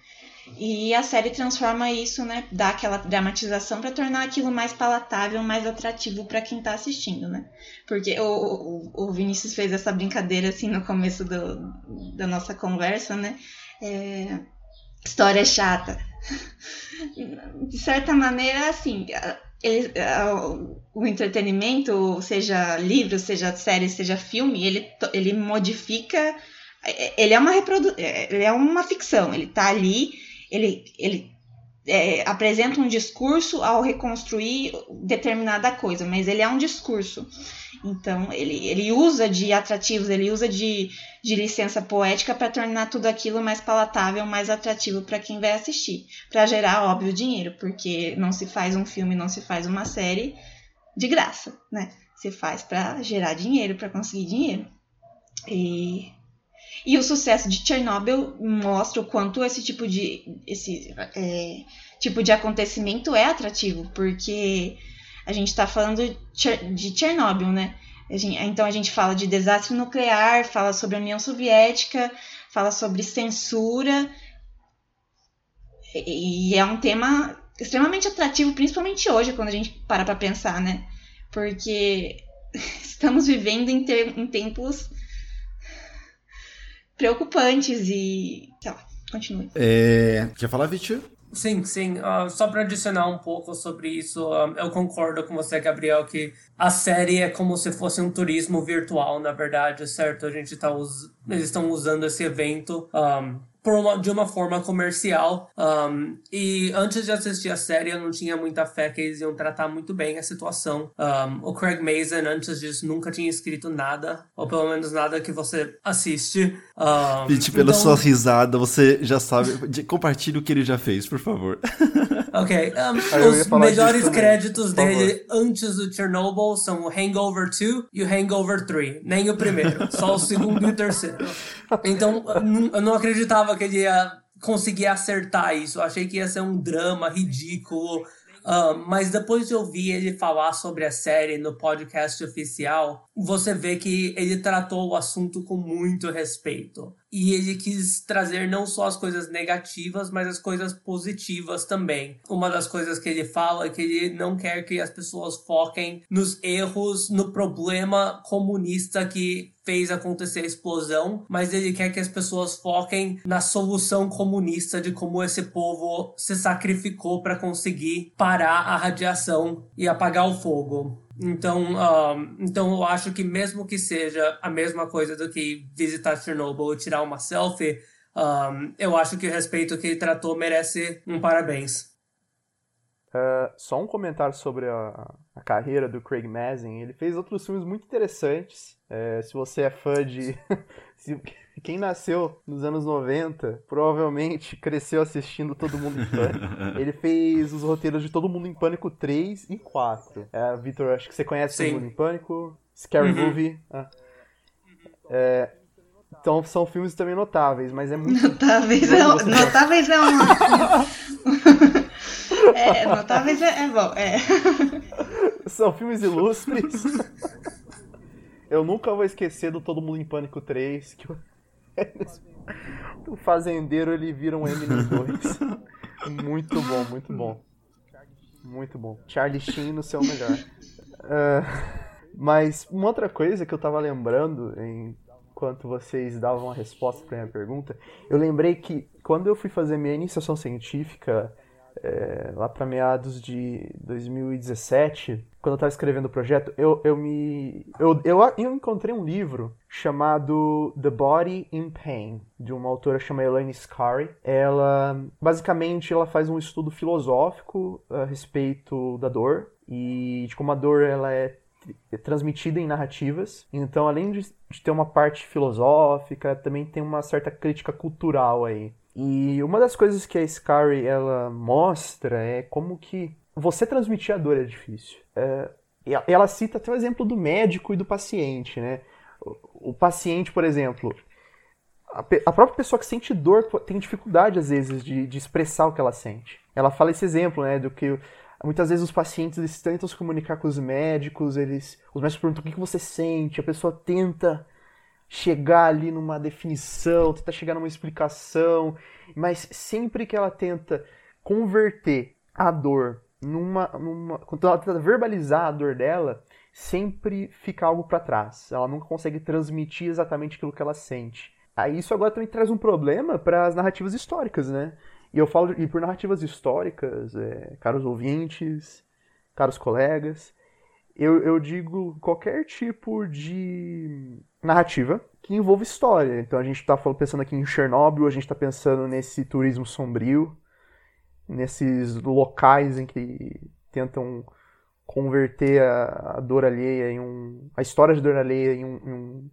e a série transforma isso, né? Dá aquela dramatização para tornar aquilo mais palatável, mais atrativo para quem tá assistindo, né? Porque o, o, o, Vinícius fez essa brincadeira assim no começo do, da nossa conversa, né? É, história chata. De certa maneira, assim, ele, o entretenimento, seja livro, seja série, seja filme, ele, ele modifica. Ele é uma reprodu, ele é uma ficção, ele tá ali ele, ele é, apresenta um discurso ao reconstruir determinada coisa, mas ele é um discurso. Então, ele, ele usa de atrativos, ele usa de, de licença poética para tornar tudo aquilo mais palatável, mais atrativo para quem vai assistir. Para gerar, óbvio, dinheiro, porque não se faz um filme, não se faz uma série de graça, né? Se faz para gerar dinheiro, para conseguir dinheiro. E e o sucesso de Chernobyl mostra o quanto esse tipo de, esse, é, tipo de acontecimento é atrativo, porque a gente está falando de Chernobyl, né? então a gente fala de desastre nuclear, fala sobre a União Soviética, fala sobre censura, e é um tema extremamente atrativo, principalmente hoje, quando a gente para para pensar, né? Porque estamos vivendo em, em tempos preocupantes e. sei lá, continue. É... Quer falar, Vitor? Sim, sim. Uh, só para adicionar um pouco sobre isso, uh, eu concordo com você, Gabriel, que a série é como se fosse um turismo virtual, na verdade, certo? A gente tá us... Eles estão usando esse evento um, uma, de uma forma comercial. Um, e antes de assistir a série, eu não tinha muita fé que eles iam tratar muito bem a situação. Um, o Craig Mazin, antes disso, nunca tinha escrito nada, ou pelo menos nada que você assiste. Um, pela então... sua risada, você já sabe. Compartilhe o que ele já fez, por favor. Ok. os melhores créditos dele antes do Chernobyl são o Hangover 2 e o Hangover 3. Nem o primeiro, só o segundo e o terceiro. Então, eu não acreditava que ele ia conseguir acertar isso. Eu achei que ia ser um drama ridículo. Uh, mas depois de ouvir ele falar sobre a série no podcast oficial, você vê que ele tratou o assunto com muito respeito e ele quis trazer não só as coisas negativas, mas as coisas positivas também. Uma das coisas que ele fala é que ele não quer que as pessoas foquem nos erros, no problema comunista que fez acontecer a explosão, mas ele quer que as pessoas foquem na solução comunista de como esse povo se sacrificou para conseguir parar a radiação e apagar o fogo. Então, então eu acho que mesmo que seja a mesma coisa do que visitar Chernobyl ou tirar uma selfie, um, eu acho que o respeito que ele tratou merece um parabéns. Uh, só um comentário sobre a, a, carreira do Craig Mazin. Ele fez outros filmes muito interessantes. É, se você é fã de. se, quem nasceu nos anos 90 provavelmente cresceu assistindo Todo Mundo em Pânico. Ele fez os roteiros de Todo Mundo em Pânico 3 e 4. É, Vitor, acho que você conhece Sim. Todo Mundo em Pânico. Scary uhum. Movie. Ah. É, então são filmes também notáveis, mas é muito. Notáveis, é, notáveis é uma. é, notáveis é, é bom, é. São filmes ilustres. Eu nunca vou esquecer do Todo Mundo em Pânico 3, que o fazendeiro ele vira um M2. muito bom, muito bom. Muito bom. Charlie Sheen no seu melhor. Uh, mas uma outra coisa que eu tava lembrando enquanto vocês davam a resposta para minha pergunta, eu lembrei que quando eu fui fazer minha iniciação científica é, lá para meados de 2017, quando eu estava escrevendo o projeto, eu, eu me. Eu, eu, eu encontrei um livro chamado The Body in Pain, de uma autora chamada Elaine Scarry. Ela, basicamente, ela faz um estudo filosófico a respeito da dor e de como a dor ela é transmitida em narrativas. Então, além de, de ter uma parte filosófica, também tem uma certa crítica cultural aí. E uma das coisas que a Scarry ela mostra é como que você transmitir a dor é difícil. É, ela cita até o exemplo do médico e do paciente, né? O, o paciente, por exemplo, a, a, própria pessoa que sente dor tem dificuldade às vezes de, de expressar o que ela sente. Ela fala esse exemplo, né, do que muitas vezes os pacientes eles tentam se comunicar com os médicos, eles, os médicos perguntam o que, que você sente, a pessoa tenta chegar ali numa definição, tenta chegar numa explicação, mas sempre que ela tenta converter a dor numa, numa quando ela tenta verbalizar a dor dela, sempre fica algo para trás. Ela nunca consegue transmitir exatamente aquilo que ela sente. Aí isso agora também traz um problema para as narrativas históricas, né? E eu falo e por narrativas históricas, é, caros ouvintes, caros colegas, eu, eu digo qualquer tipo de narrativa que envolva história. Então a gente está pensando aqui em Chernobyl, a gente está pensando nesse turismo sombrio, nesses locais em que tentam converter a, a dor alheia em um. a história de dor alheia em um, em um,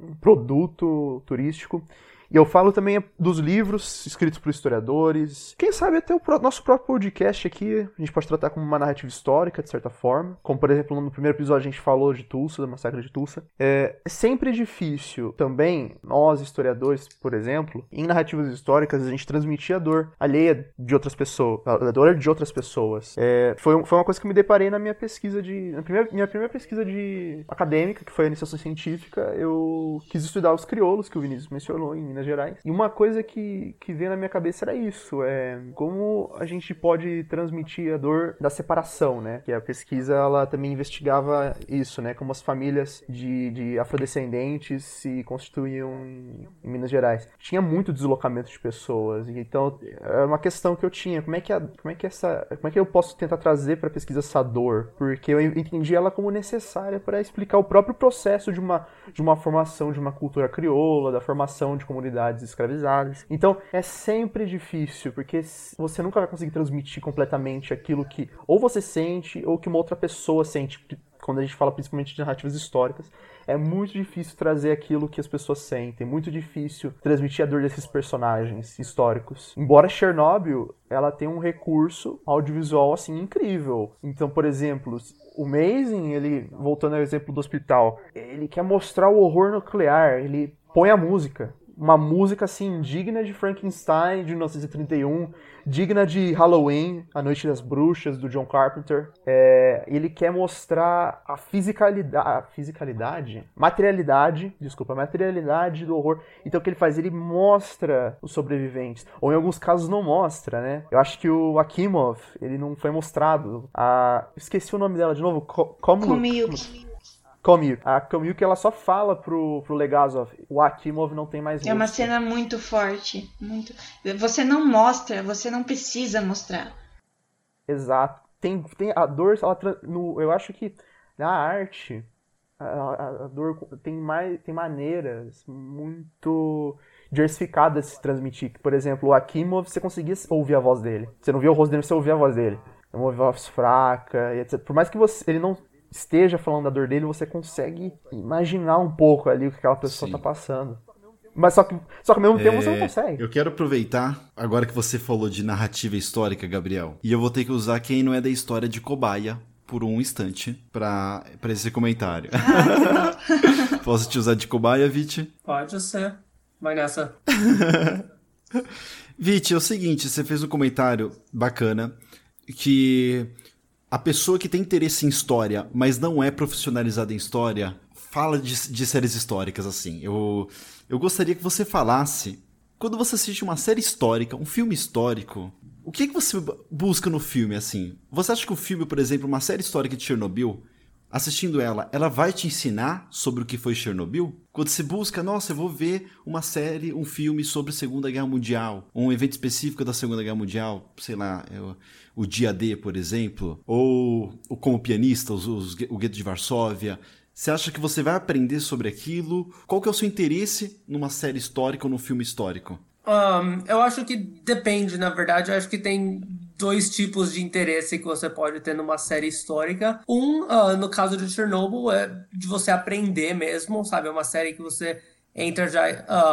um produto turístico. E eu falo também dos livros escritos por historiadores. Quem sabe até o nosso próprio podcast aqui, a gente pode tratar como uma narrativa histórica, de certa forma. Como, por exemplo, no primeiro episódio a gente falou de Tulsa, da massacre de Tulsa. É sempre difícil também, nós historiadores, por exemplo, em narrativas históricas, a gente transmitir a dor alheia de outras pessoas, a dor de outras pessoas. É, foi, foi uma coisa que me deparei na minha pesquisa de. Na primeira, minha primeira pesquisa de acadêmica, que foi a iniciação científica, eu quis estudar os crioulos, que o Vinícius mencionou em Minas Minas Gerais. E uma coisa que, que veio na minha cabeça era isso, é como a gente pode transmitir a dor da separação, né? Que a pesquisa, ela também investigava isso, né? Como as famílias de, de afrodescendentes se constituíam em, Minas Gerais. Tinha muito deslocamento de pessoas, então é uma questão que eu tinha, como é que, a, como é que essa, como é que eu posso tentar trazer para a pesquisa essa dor? Porque eu entendi ela como necessária para explicar o próprio processo de uma, de uma formação de uma cultura crioula, da formação de comunidades comunidades escravizadas. Então é sempre difícil, porque você nunca vai conseguir transmitir completamente aquilo que ou você sente ou que uma outra pessoa sente. Quando a gente fala principalmente de narrativas históricas, é muito difícil trazer aquilo que as pessoas sentem, muito difícil transmitir a dor desses personagens históricos. Embora Chernobyl, ela tem um recurso audiovisual assim incrível. Então, por exemplo, o Mazing, ele voltando ao exemplo do hospital, ele quer mostrar o horror nuclear, ele põe a música uma música assim digna de Frankenstein de 1931, digna de Halloween, A Noite das Bruxas do John Carpenter. É, ele quer mostrar a fisicalidade, a fisicalidade, materialidade, desculpa, materialidade do horror. Então o que ele faz? Ele mostra os sobreviventes, ou em alguns casos não mostra, né? Eu acho que o Akimov, ele não foi mostrado. A, esqueci o nome dela de novo. Como Komyuk. A Komyuk ela só fala pro, pro Legazov, o Akimov não tem mais É uma cena muito forte, muito. Você não mostra, você não precisa mostrar. Exato. Tem, tem a dor, ela, no, eu acho que na arte a, a, a dor tem mais tem maneiras muito diversificadas de se transmitir. Por exemplo, o Akimov, você conseguia ouvir a voz dele. Você não via o rosto dele, você ouvia a voz dele. É uma voz fraca, etc. Por mais que você, ele não esteja falando da dor dele, você consegue imaginar um pouco ali o que aquela pessoa está passando. Mas só que, só que ao mesmo tempo você não é, consegue. Eu quero aproveitar, agora que você falou de narrativa histórica, Gabriel, e eu vou ter que usar quem não é da história de cobaia por um instante para esse comentário. Posso te usar de cobaia, Viti? Pode ser. Vai nessa. Viti, é o seguinte, você fez um comentário bacana que a pessoa que tem interesse em história, mas não é profissionalizada em história, fala de, de séries históricas assim. Eu, eu gostaria que você falasse, quando você assiste uma série histórica, um filme histórico, o que, que você busca no filme assim? Você acha que o filme, por exemplo, uma série histórica de Chernobyl, assistindo ela, ela vai te ensinar sobre o que foi Chernobyl? Quando você busca, nossa, eu vou ver uma série, um filme sobre a Segunda Guerra Mundial, um evento específico da Segunda Guerra Mundial, sei lá, é o, o Dia D, por exemplo, ou, ou como pianista, os, os, o Gueto de Varsóvia. Você acha que você vai aprender sobre aquilo? Qual que é o seu interesse numa série histórica ou num filme histórico? Um, eu acho que depende, na verdade. Eu acho que tem dois tipos de interesse que você pode ter numa série histórica. Um, uh, no caso de Chernobyl, é de você aprender mesmo, sabe? É uma série que você entra já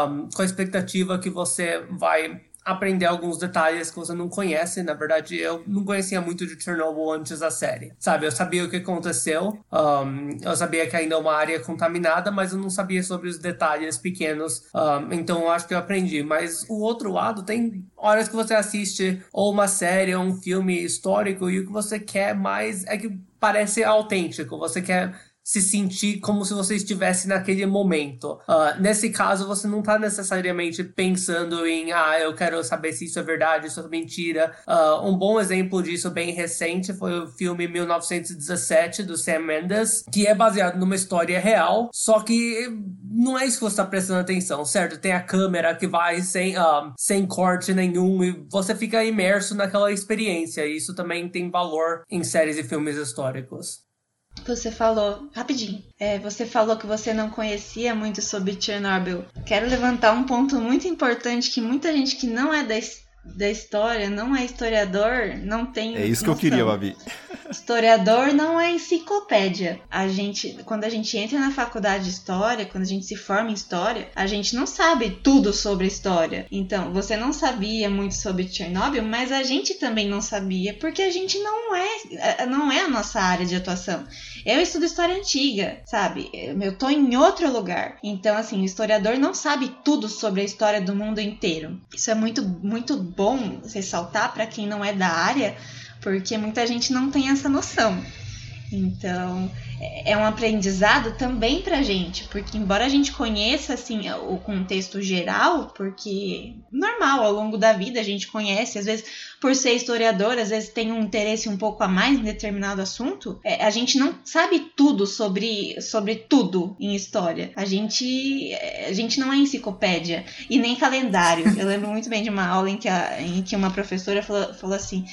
um, com a expectativa que você vai aprender alguns detalhes que você não conhece. Na verdade, eu não conhecia muito de Chernobyl antes da série. Sabe, eu sabia o que aconteceu, um, eu sabia que ainda é uma área contaminada, mas eu não sabia sobre os detalhes pequenos. Um, então, eu acho que eu aprendi. Mas o outro lado, tem horas que você assiste ou uma série ou um filme histórico e o que você quer mais é que parece autêntico. Você quer se sentir como se você estivesse naquele momento. Uh, nesse caso, você não está necessariamente pensando em, ah, eu quero saber se isso é verdade, isso é mentira. Uh, um bom exemplo disso bem recente foi o filme 1917 do Sam Mendes, que é baseado numa história real, só que não é isso que você está prestando atenção, certo? Tem a câmera que vai sem, uh, sem corte nenhum e você fica imerso naquela experiência. E isso também tem valor em séries e filmes históricos. Você falou, rapidinho, é, você falou que você não conhecia muito sobre Chernobyl. Quero levantar um ponto muito importante que muita gente que não é da, da história, não é historiador, não tem. É isso que eu queria, Babi. Historiador não é enciclopédia. A gente, quando a gente entra na faculdade de história, quando a gente se forma em história, a gente não sabe tudo sobre história. Então, você não sabia muito sobre Chernobyl, mas a gente também não sabia, porque a gente não é, não é a nossa área de atuação. Eu estudo história antiga, sabe? Eu tô em outro lugar. Então, assim, o historiador não sabe tudo sobre a história do mundo inteiro. Isso é muito, muito bom ressaltar para quem não é da área, porque muita gente não tem essa noção. Então, é um aprendizado também pra gente, porque embora a gente conheça assim o contexto geral, porque normal, ao longo da vida a gente conhece, às vezes por ser historiador, às vezes tem um interesse um pouco a mais em determinado assunto, é, a gente não sabe tudo sobre, sobre tudo em história. A gente, a gente não é enciclopédia e nem calendário. Eu lembro muito bem de uma aula em que, a, em que uma professora falou, falou assim: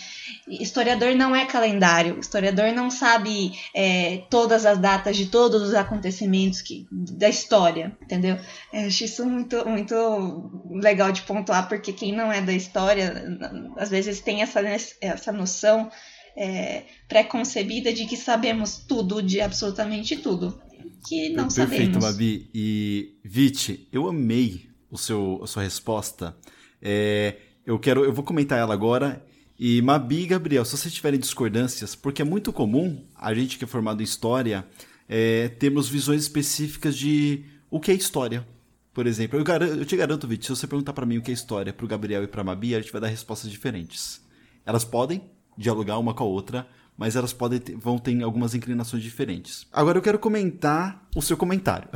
historiador não é calendário, historiador não sabe é, todas as datas de todos os acontecimentos que, da história, entendeu? Eu acho isso muito, muito legal de pontuar, porque quem não é da história, às vezes vezes tem essa, essa noção é, pré-concebida de que sabemos tudo de absolutamente tudo. Que não Perfeito, sabemos. Perfeito, Babi. E, Viti, eu amei o seu, a sua resposta. É, eu quero, eu vou comentar ela agora. E Mabi e Gabriel, se vocês tiverem discordâncias, porque é muito comum a gente que é formado em história é, termos visões específicas de o que é história. Por exemplo, eu, garanto, eu te garanto, Vitor, se você perguntar para mim o que é história pro Gabriel e pra Mabi, a gente vai dar respostas diferentes. Elas podem dialogar uma com a outra, mas elas podem ter, vão ter algumas inclinações diferentes. Agora eu quero comentar o seu comentário.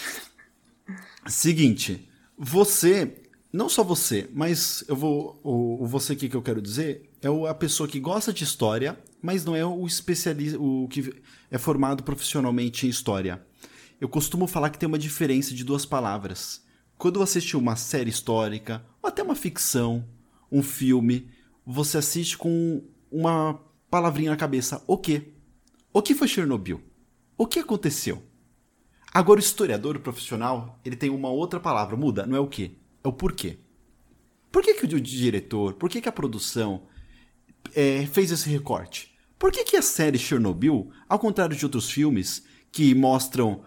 Seguinte, você, não só você, mas eu vou o, o você aqui que eu quero dizer é a pessoa que gosta de história, mas não é o especialista, o que é formado profissionalmente em história. Eu costumo falar que tem uma diferença de duas palavras. Quando você assiste uma série histórica, ou até uma ficção, um filme, você assiste com uma palavrinha na cabeça. O quê? O que foi Chernobyl? O que aconteceu? Agora, o historiador profissional, ele tem uma outra palavra, muda, não é o quê? É o porquê. Por que, que o diretor, por que, que a produção é, fez esse recorte? Por que, que a série Chernobyl, ao contrário de outros filmes que mostram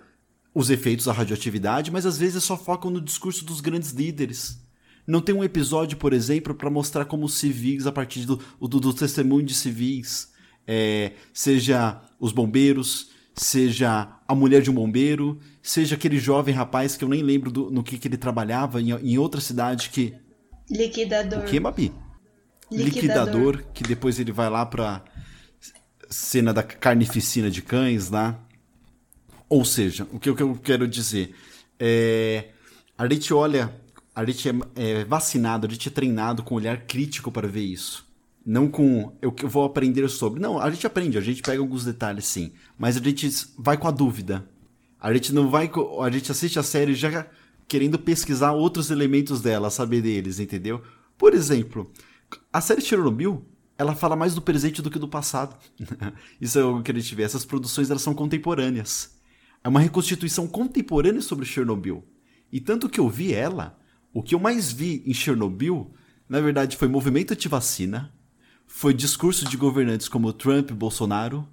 os efeitos da radioatividade, mas às vezes só focam no discurso dos grandes líderes. Não tem um episódio, por exemplo, para mostrar como civis, a partir do, do, do testemunho de civis, é, seja os bombeiros, seja a mulher de um bombeiro, seja aquele jovem rapaz que eu nem lembro do, no que, que ele trabalhava em, em outra cidade que. Liquidador. O que, Mabi? Liquidador. Liquidador, que depois ele vai lá pra cena da carnificina de cães lá. Ou seja, o que eu quero dizer é. A gente olha, a gente é, é vacinado, a gente é treinado com um olhar crítico para ver isso. Não com eu vou aprender sobre. Não, a gente aprende, a gente pega alguns detalhes sim, mas a gente vai com a dúvida. A gente não vai, a gente assiste a série já querendo pesquisar outros elementos dela, saber deles, entendeu? Por exemplo, a série Chernobyl, ela fala mais do presente do que do passado. Isso é o que a gente vê. Essas produções elas são contemporâneas. É uma reconstituição contemporânea sobre Chernobyl. E tanto que eu vi ela, o que eu mais vi em Chernobyl, na verdade, foi movimento anti-vacina, foi discurso de governantes como Trump e Bolsonaro,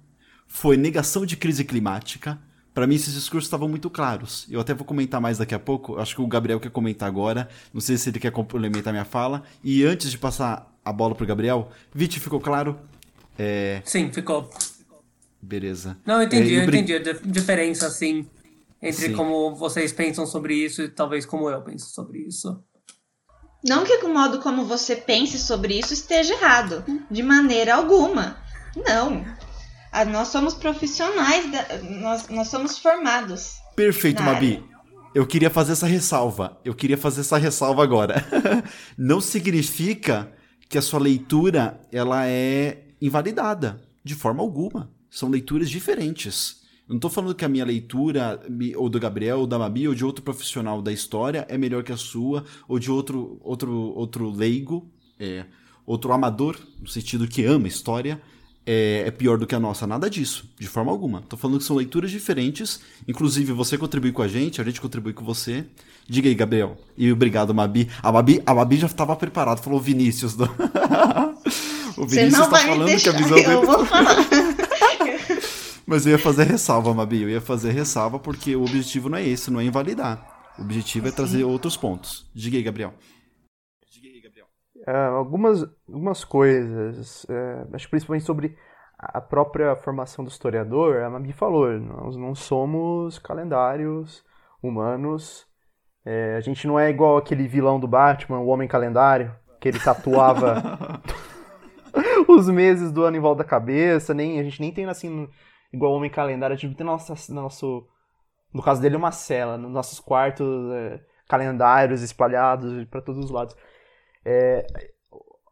foi negação de crise climática. Para mim, esses discursos estavam muito claros. Eu até vou comentar mais daqui a pouco. Acho que o Gabriel quer comentar agora. Não sei se ele quer complementar minha fala. E antes de passar a bola pro Gabriel, Viti, ficou claro? É... Sim, ficou. Beleza. Não, eu entendi, é, eu, eu entendi a diferença, assim, entre Sim. como vocês pensam sobre isso e talvez como eu penso sobre isso. Não que o modo como você pense sobre isso esteja errado, de maneira alguma. Não. Ah, nós somos profissionais, da... nós, nós somos formados. Perfeito, Mabi. Eu queria fazer essa ressalva. Eu queria fazer essa ressalva agora. Não significa que a sua leitura ela é invalidada de forma alguma. São leituras diferentes. Eu não estou falando que a minha leitura, ou do Gabriel, ou da Mabi, ou de outro profissional da história é melhor que a sua, ou de outro, outro, outro leigo, é, outro amador, no sentido que ama história, é, é, pior do que a nossa. Nada disso, de forma alguma. Estou falando que são leituras diferentes. Inclusive, você contribui com a gente, a gente contribui com você. Diga aí, Gabriel. E obrigado, Mabi. A Mabi, a Mabi já estava preparada, falou Vinícius. Do... o Vinícius está falando que a visão dele. Eu vou falar. Mas eu ia fazer ressalva, Mabi. Eu ia fazer ressalva porque o objetivo não é esse, não é invalidar. O objetivo é trazer outros pontos. Diga aí, Gabriel. Diga aí, Gabriel. É, algumas, algumas coisas, é, acho que principalmente sobre a própria formação do historiador, a Mabi falou, nós não somos calendários humanos. É, a gente não é igual aquele vilão do Batman, o Homem Calendário, que ele tatuava os meses do ano em volta da cabeça, nem, a gente nem tem assim igual Homem Calendário, gente tem nossa, nosso. No caso dele, uma cela, nos nossos quartos, é, calendários espalhados para todos os lados. É,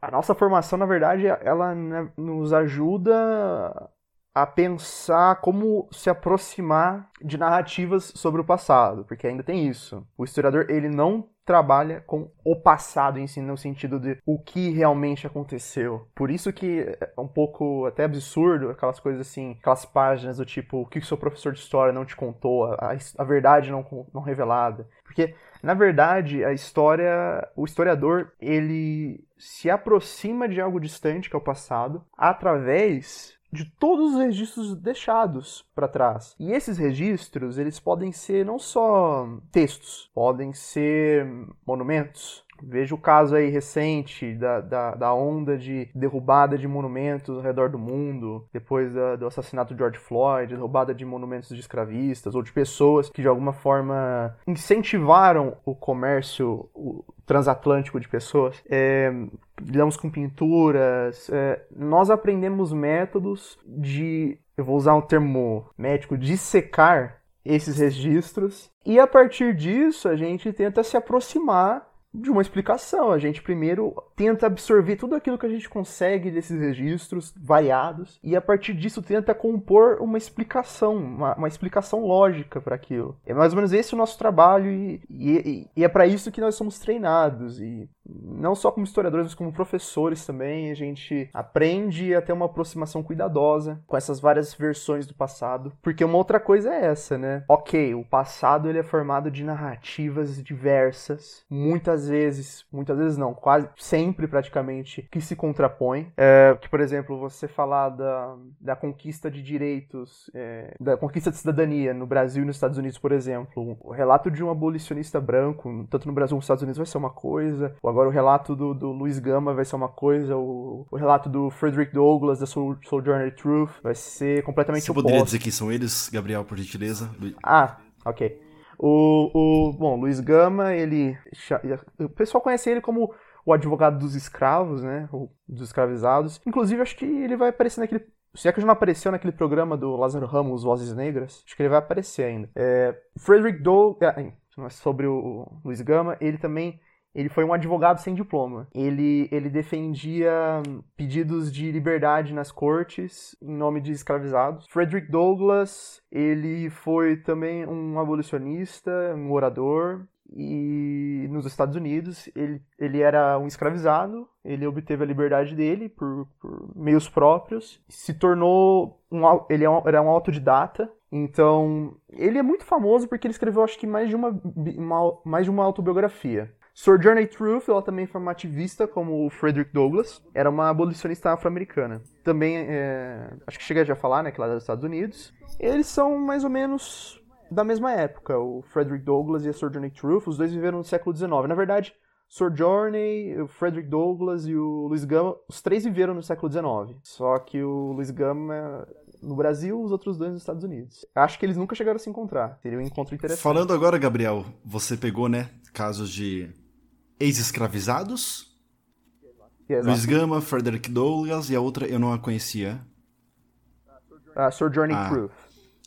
a nossa formação, na verdade, ela né, nos ajuda a pensar como se aproximar de narrativas sobre o passado, porque ainda tem isso. O historiador ele não trabalha com o passado em si, no sentido de o que realmente aconteceu. Por isso que é um pouco até absurdo aquelas coisas assim, aquelas páginas do tipo o que o seu professor de história não te contou, a, a verdade não, não revelada. Porque, na verdade, a história, o historiador, ele se aproxima de algo distante, que é o passado, através de todos os registros deixados para trás. E esses registros, eles podem ser não só textos, podem ser monumentos, Veja o caso aí recente da, da, da, onda de derrubada de monumentos ao redor do mundo, depois da, do assassinato de George Floyd, derrubada de monumentos de escravistas ou de pessoas que de alguma forma incentivaram o comércio transatlântico de pessoas. É, lidamos com pinturas. É, nós aprendemos métodos de, eu vou usar um termo médico, dissecar esses registros. E a partir disso a gente tenta se aproximar de uma explicação. A gente primeiro tenta absorver tudo aquilo que a gente consegue desses registros variados e a partir disso tenta compor uma explicação, uma, uma explicação lógica para aquilo. É mais ou menos esse o nosso trabalho e, e, e é para isso que nós somos treinados e não só como historiadores, mas como professores também, a gente aprende a ter uma aproximação cuidadosa com essas várias versões do passado, porque uma outra coisa é essa, né? Ok, o passado ele é formado de narrativas diversas, muitas vezes, muitas vezes não, quase sempre praticamente, que se contrapõem. É, que, por exemplo, você falar da, da conquista de direitos, é, da conquista de cidadania no Brasil e nos Estados Unidos, por exemplo, o relato de um abolicionista branco, tanto no Brasil como nos Estados Unidos, vai ser uma coisa, Agora o relato do, do Luiz Gama vai ser uma coisa, o, o relato do Frederick Douglass, da Sojourner Truth, vai ser completamente Você oposto. poderia dizer quem são eles, Gabriel, por gentileza? Ah, ok. O, o, bom, Luiz Gama, ele... O pessoal conhece ele como o advogado dos escravos, né? Dos escravizados. Inclusive, acho que ele vai aparecer naquele se é que já não apareceu naquele programa do Lázaro Ramos, Vozes Negras, acho que ele vai aparecer ainda. É, Frederick Douglass, é, sobre o Luiz Gama, ele também Ele foi um advogado sem diploma. Ele, ele defendia pedidos de liberdade nas cortes em nome de escravizados. Frederick Douglass, ele foi também um abolicionista, um orador. E nos Estados Unidos, ele, ele era um escravizado, ele obteve a liberdade dele por, por meios próprios, se tornou um, ele é era um autodidata, então, ele é muito famoso porque ele escreveu, acho que, mais de uma, uma mais de uma autobiografia. Sojourner Truth, ela também foi uma ativista como o Frederick Douglass, era uma abolicionista afro-americana. Também, é, acho que cheguei já a falar, né, que ela é dos Estados Unidos. Eles são mais ou menos da mesma época, o Frederick Douglass e a Sojourner Truth, os dois viveram no século XIX. Na verdade, Sojourner, o Frederick Douglass e o Luiz Gama, os três viveram no século XIX. Só que o Luiz Gama no Brasil, os outros dois nos Estados Unidos. Acho que eles nunca chegaram a se encontrar. Seria um encontro interessante. Falando agora, Gabriel, você pegou, né, casos de ex-escravizados. Luiz Gama, Frederick Douglass e a outra eu não a conhecia. Uh, Sojourning ah. Truth.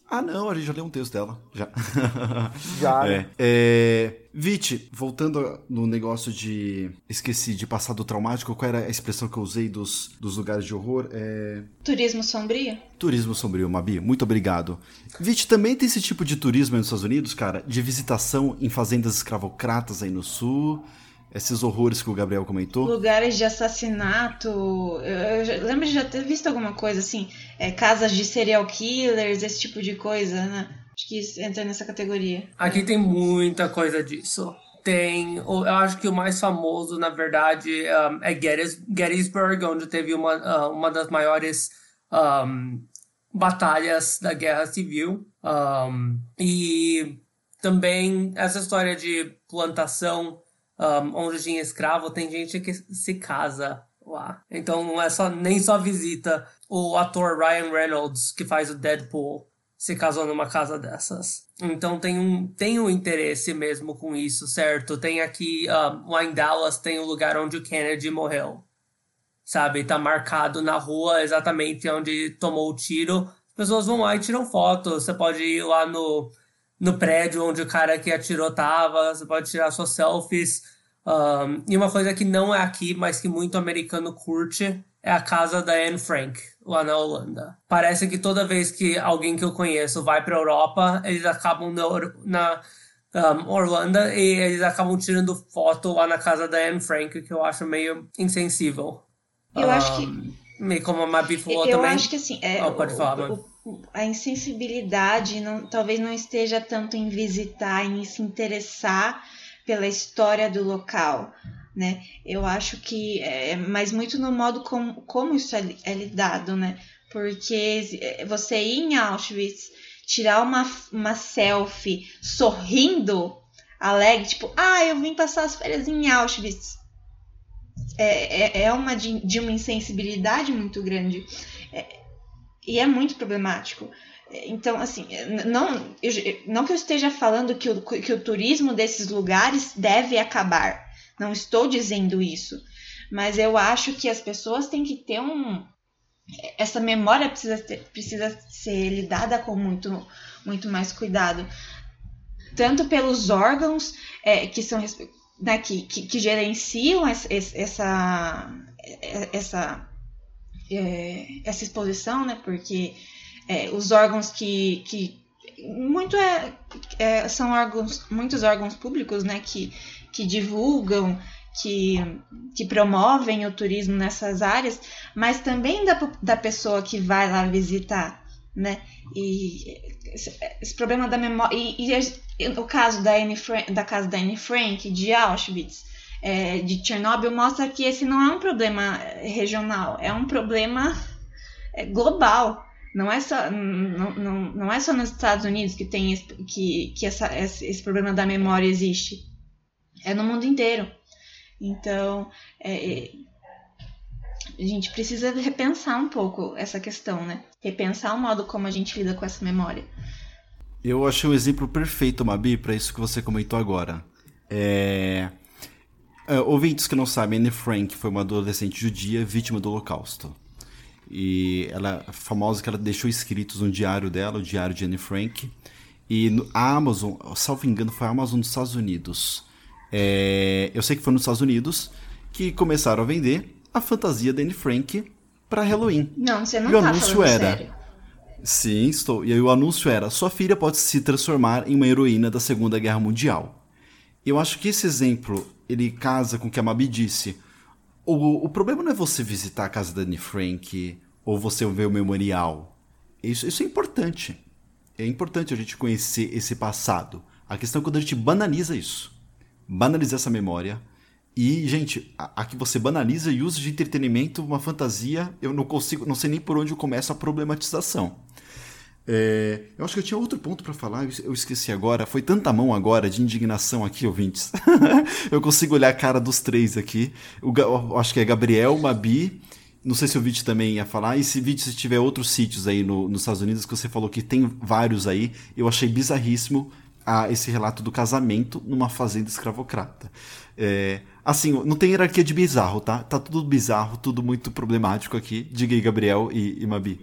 Ah, não, a gente já leu um texto dela. Já. Já. é. é... Vit, voltando no negócio de. Esqueci de passado traumático, qual era a expressão que eu usei dos, dos lugares de horror? É... Turismo sombrio? Turismo sombrio, Mabi, muito obrigado. Vit, também tem esse tipo de turismo nos Estados Unidos, cara? De visitação em fazendas escravocratas aí no sul esses horrores que o Gabriel comentou? Lugares de assassinato. Eu, eu lembro de já ter visto alguma coisa assim, é, casas de serial killers, esse tipo de coisa, né? Acho que isso entra nessa categoria. Aqui tem muita coisa disso. Tem, eu acho que o mais famoso, na verdade, um, é Gettysburg, onde teve uma, uh, uma das maiores um, batalhas da Guerra Civil. Um, e também essa história de plantação um, onde tinha escravo, tem gente que se casa lá. Então não é só nem só visita. O ator Ryan Reynolds, que faz o Deadpool, se casou numa casa dessas. Então tem um, tem um interesse mesmo com isso, certo? Tem aqui, um, lá em Dallas, tem o um lugar onde o Kennedy morreu. Sabe? Tá marcado na rua exatamente onde tomou o tiro. As pessoas vão lá e tiram foto. Você pode ir lá no no prédio onde o cara que atirou tava, você pode tirar suas selfies. Um, e uma coisa que não é aqui, mas que muito americano curte, é a casa da Anne Frank, lá na Holanda. Parece que toda vez que alguém que eu conheço vai pra Europa, eles acabam na, na um, Orlando e eles acabam tirando foto lá na casa da Anne Frank, que eu acho meio insensível. Eu um, acho que. Meio como a Mabi falou eu também. Eu acho que assim. É, oh, pode falar, o, a insensibilidade não, talvez não esteja tanto em visitar, em se interessar pela história do local, né? Eu acho que é, mas muito no modo como, como isso é, é lidado, né? Porque é, você ir em Auschwitz, tirar uma, uma selfie sorrindo, alegre, tipo, ah, eu vim passar as férias em Auschwitz. É, é, é uma de, de uma insensibilidade muito grande. É, e é muito problemático. Então, assim, não, eu, não que eu esteja falando que o, que o turismo desses lugares deve acabar. Não estou dizendo isso. Mas eu acho que as pessoas têm que ter um. Essa memória precisa, ter, precisa ser lidada com muito, muito mais cuidado. Tanto pelos órgãos é, que são né, que, que, que gerenciam essa, essa, essa é, essa exposição, né? Porque é, os órgãos que, que muito é, é, são órgãos, muitos órgãos públicos, né? Que, que divulgam, que, que promovem o turismo nessas áreas, mas também da, da pessoa que vai lá visitar, né? E esse, esse problema da memória e, e, o caso da Anne Frank, da casa da Anne Frank de Auschwitz é, de Chernobyl mostra que esse não é um problema regional, é um problema é, global. Não é, só, não, não, não é só nos Estados Unidos que tem esse, que, que essa, esse problema da memória existe. É no mundo inteiro. Então, é, é, a gente precisa repensar um pouco essa questão, né? Repensar o modo como a gente lida com essa memória. Eu achei um exemplo perfeito, Mabi, para isso que você comentou agora. É... Uh, ouvintes que não sabem, Anne Frank foi uma adolescente judia vítima do Holocausto. E ela é famosa que ela deixou escritos no diário dela, o diário de Anne Frank. E a Amazon, salvo engano, foi a Amazon dos Estados Unidos. É, eu sei que foi nos Estados Unidos que começaram a vender a fantasia da Anne Frank para Halloween. Não, você não e o tá anúncio era. sério. Sim, estou. E aí o anúncio era: sua filha pode se transformar em uma heroína da Segunda Guerra Mundial. Eu acho que esse exemplo ele casa com o que a Mabi disse. O, o problema não é você visitar a casa da Anne Frank ou você ver o memorial. Isso, isso é importante. É importante a gente conhecer esse passado. A questão é quando a gente banaliza isso. Banaliza essa memória. E, gente, a, a que você banaliza e usa de entretenimento uma fantasia, eu não consigo, não sei nem por onde eu começo a problematização. É, eu acho que eu tinha outro ponto para falar, eu- esqueci agora. Foi tanta mão agora de indignação aqui, ouvintes. eu consigo olhar a cara dos três aqui. O, eu acho que é Gabriel, Mabi. Não sei se o Vit também ia falar. E se Vit, se tiver outros sítios aí no- nos Estados Unidos, que você falou que tem vários aí, eu achei bizarríssimo ah, esse relato do casamento numa fazenda escravocrata. É, assim, não tem hierarquia de bizarro, tá? Tá tudo bizarro, tudo muito problemático aqui. Diga aí, Gabriel e, e Mabi.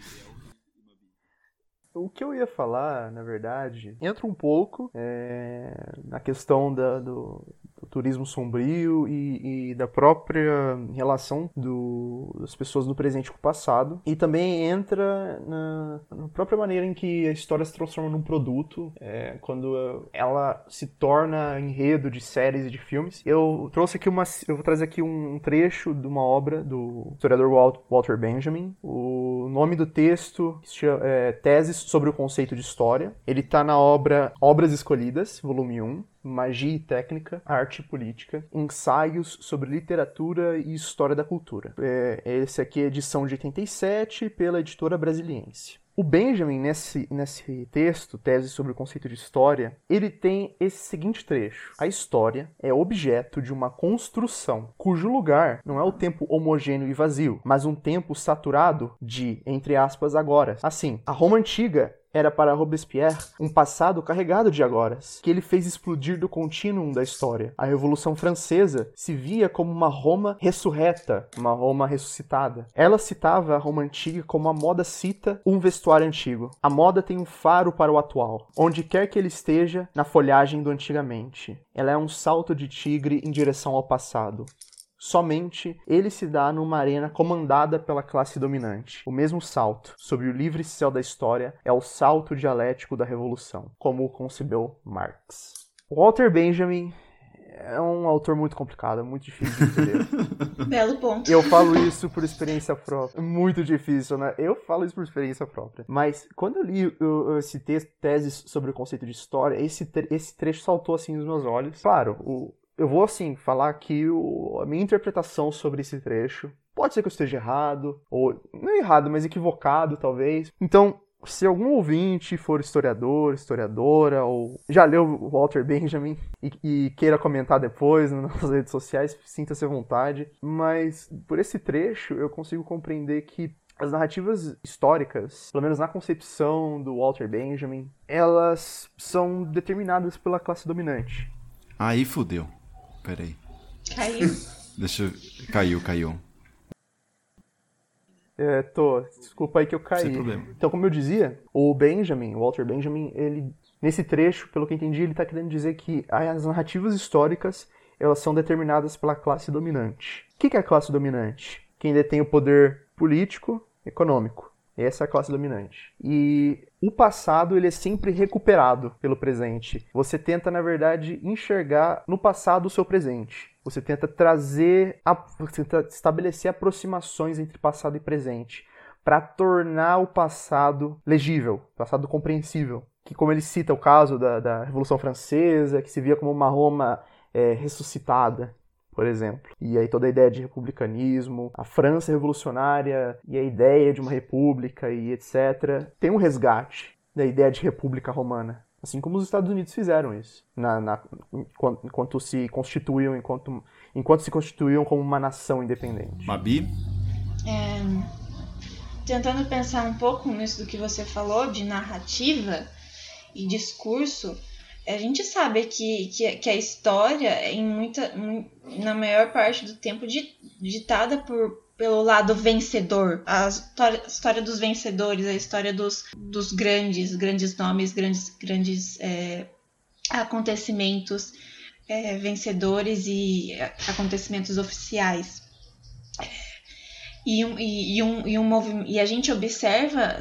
O que eu ia falar, na verdade, entra um pouco é, na questão da- do, do turismo sombrio e, e da própria relação do- das pessoas no presente com o passado. E também entra na, na própria maneira em que a história se transforma num produto, é, quando ela se torna enredo de séries e de filmes. Eu trouxe aqui uma. Eu vou trazer aqui um trecho de uma obra do historiador Walt- Walter Benjamin. O nome do texto é, Teses sobre o conceito de história. Ele está na obra Obras Escolhidas, volume 1. Magia e Técnica, Arte e Política, Ensaios sobre Literatura e História da Cultura. É, esse aqui é edição de 87 pela editora Brasiliense. O Benjamin, nesse, nesse texto, Tese sobre o Conceito de História, ele tem esse seguinte trecho. A história é objeto de uma construção, cujo lugar não é o tempo homogêneo e vazio, mas um tempo saturado de, entre aspas, agora. Assim, a Roma Antiga era para Robespierre um passado carregado de agoras, que ele fez explodir do contínuo da história. A Revolução Francesa se via como uma Roma ressurreta, uma Roma ressuscitada. Ela citava a Roma antiga como a moda cita um vestuário antigo. A moda tem um faro para o atual, onde quer que ele esteja na folhagem do antigamente. Ela é um salto de tigre em direção ao passado. Somente ele se dá numa arena comandada pela classe dominante. O mesmo salto, sob o livre céu da história, é o salto dialético da revolução, como o concebeu Marx. Walter Benjamin é um autor muito complicado, muito difícil de entender. Belo ponto. Eu falo isso por experiência própria. Muito difícil, né? Eu falo isso por experiência própria. Mas quando eu li esse texto, teses sobre o conceito de história, esse, tre- esse trecho saltou assim nos meus olhos. Claro, o, eu vou assim falar aqui o, a minha interpretação sobre esse trecho. Pode ser que eu esteja errado, ou não errado, mas equivocado talvez. Então, se algum ouvinte for historiador, historiadora, ou já leu Walter Benjamin e, e queira comentar depois nas redes sociais, sinta-se à vontade. Mas por esse trecho eu consigo compreender que as narrativas históricas, pelo menos na concepção do Walter Benjamin, elas são determinadas pela classe dominante. Aí fudeu. Peraí. Caiu. Deixa eu... Caiu, caiu. É, tô, desculpa aí que eu caí. Sem problema. Então, como eu dizia, o Benjamin, o Walter Benjamin, ele nesse trecho, pelo que eu entendi, ele está querendo dizer que as narrativas históricas elas são determinadas pela classe dominante. O que que é a classe dominante? Quem detém o poder político, econômico. Essa é a classe dominante. E o passado ele é sempre recuperado pelo presente. Você tenta, na verdade, enxergar no passado o seu presente. Você tenta trazer, a, você tenta estabelecer aproximações entre passado e presente para tornar o passado legível, passado compreensível. Que como ele cita o caso da, da Revolução Francesa, que se via como uma Roma é, ressuscitada, por exemplo. E aí toda a ideia de republicanismo, a França revolucionária e a ideia de uma república e etc. Tem um resgate da ideia de república romana. Assim como os Estados Unidos fizeram isso, na, na, enquanto, enquanto se constituíam, enquanto, enquanto se constituíam como uma nação independente. Mabi? Tentando pensar um pouco nisso do que você falou de narrativa e discurso, a gente sabe que, que, que a história, em muita, mu- na maior parte do tempo, di- ditada por, pelo lado vencedor. A história, a história dos vencedores, a história dos, dos grandes, grandes nomes, grandes, grandes é, acontecimentos. é, vencedores e acontecimentos oficiais. E, um, e, e, um, e, um e a gente observa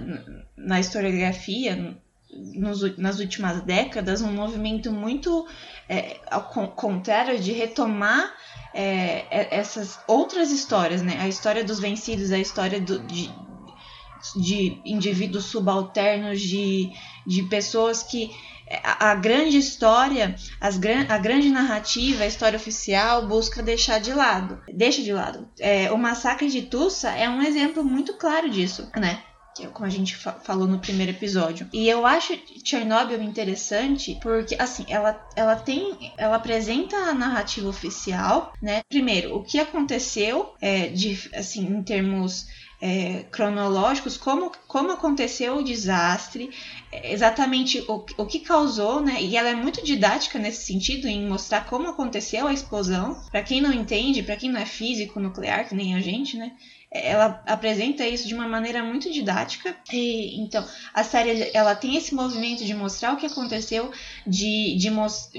na historiografia, nos, nas últimas décadas, um movimento muito é, ao contrário de retomar é, é, essas outras histórias, né? A história dos vencidos, a história do, de, de indivíduos subalternos, de, de pessoas que a, grande história, as, a grande narrativa, a história oficial busca deixar de lado. Deixa de lado. É, o massacre de Tulsa é um exemplo muito claro disso, né? Como a gente fa falou no primeiro episódio. E eu acho Chernobyl interessante porque, assim, ela, ela tem. Ela apresenta a narrativa oficial, né? Primeiro, o que aconteceu, é, de, assim, em termos é, cronológicos, como, como aconteceu o desastre, exatamente o, o que causou, né? E ela é muito didática nesse sentido, em mostrar como aconteceu a explosão. Para quem não entende, para quem não é físico nuclear, que nem a gente, né? Ela apresenta isso de uma maneira muito didática. E, então, a série ela tem esse movimento de mostrar o que aconteceu, de, de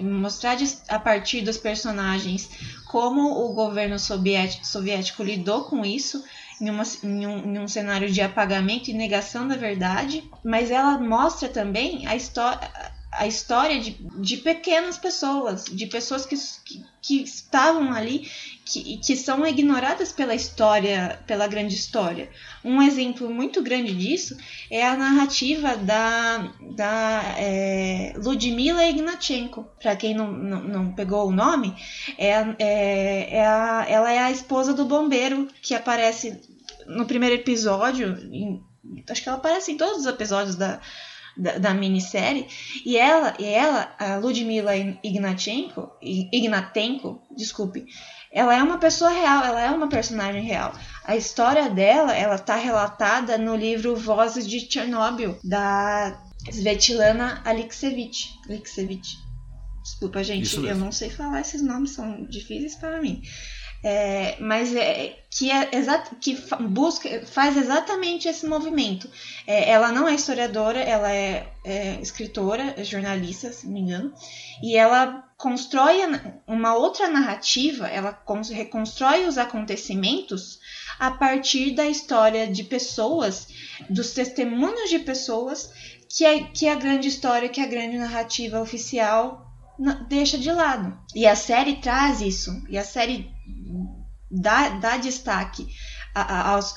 mostrar de, a partir dos personagens como o governo soviético, soviético lidou com isso em, uma, em, um, em um cenário de apagamento e negação da verdade, mas ela mostra também a história a história de, de pequenas pessoas, de pessoas que, que, que estavam ali que, que são ignoradas pela história, pela grande história. Um exemplo muito grande disso é a narrativa da, da é, Ludmila Ignatchenko. Para quem não, não, não, pegou o nome, é, é, é a, ela é a esposa do bombeiro que aparece no primeiro episódio, em, acho que ela aparece em todos os episódios da, da, da minissérie, e ela, e ela, a Ludmila Ignatchenko, Ignatenko, desculpe, ela é uma pessoa real, ela é uma personagem real. A história dela, ela tá relatada no livro Vozes de Chernobyl, da Svetlana Alexievich. Alexievich. Desculpa, gente, eu não sei falar esses nomes, são difíceis para mim. É, mas é, que, é que busca, faz exatamente esse movimento. É, ela não é historiadora, ela é, é escritora, é jornalista, se não me engano, e ela constrói uma outra narrativa, ela reconstrói os acontecimentos a partir da história de pessoas, dos testemunhos de pessoas, que é, que é a grande história, que é a grande narrativa oficial deixa de lado. E a série traz isso, e a série dá, dá destaque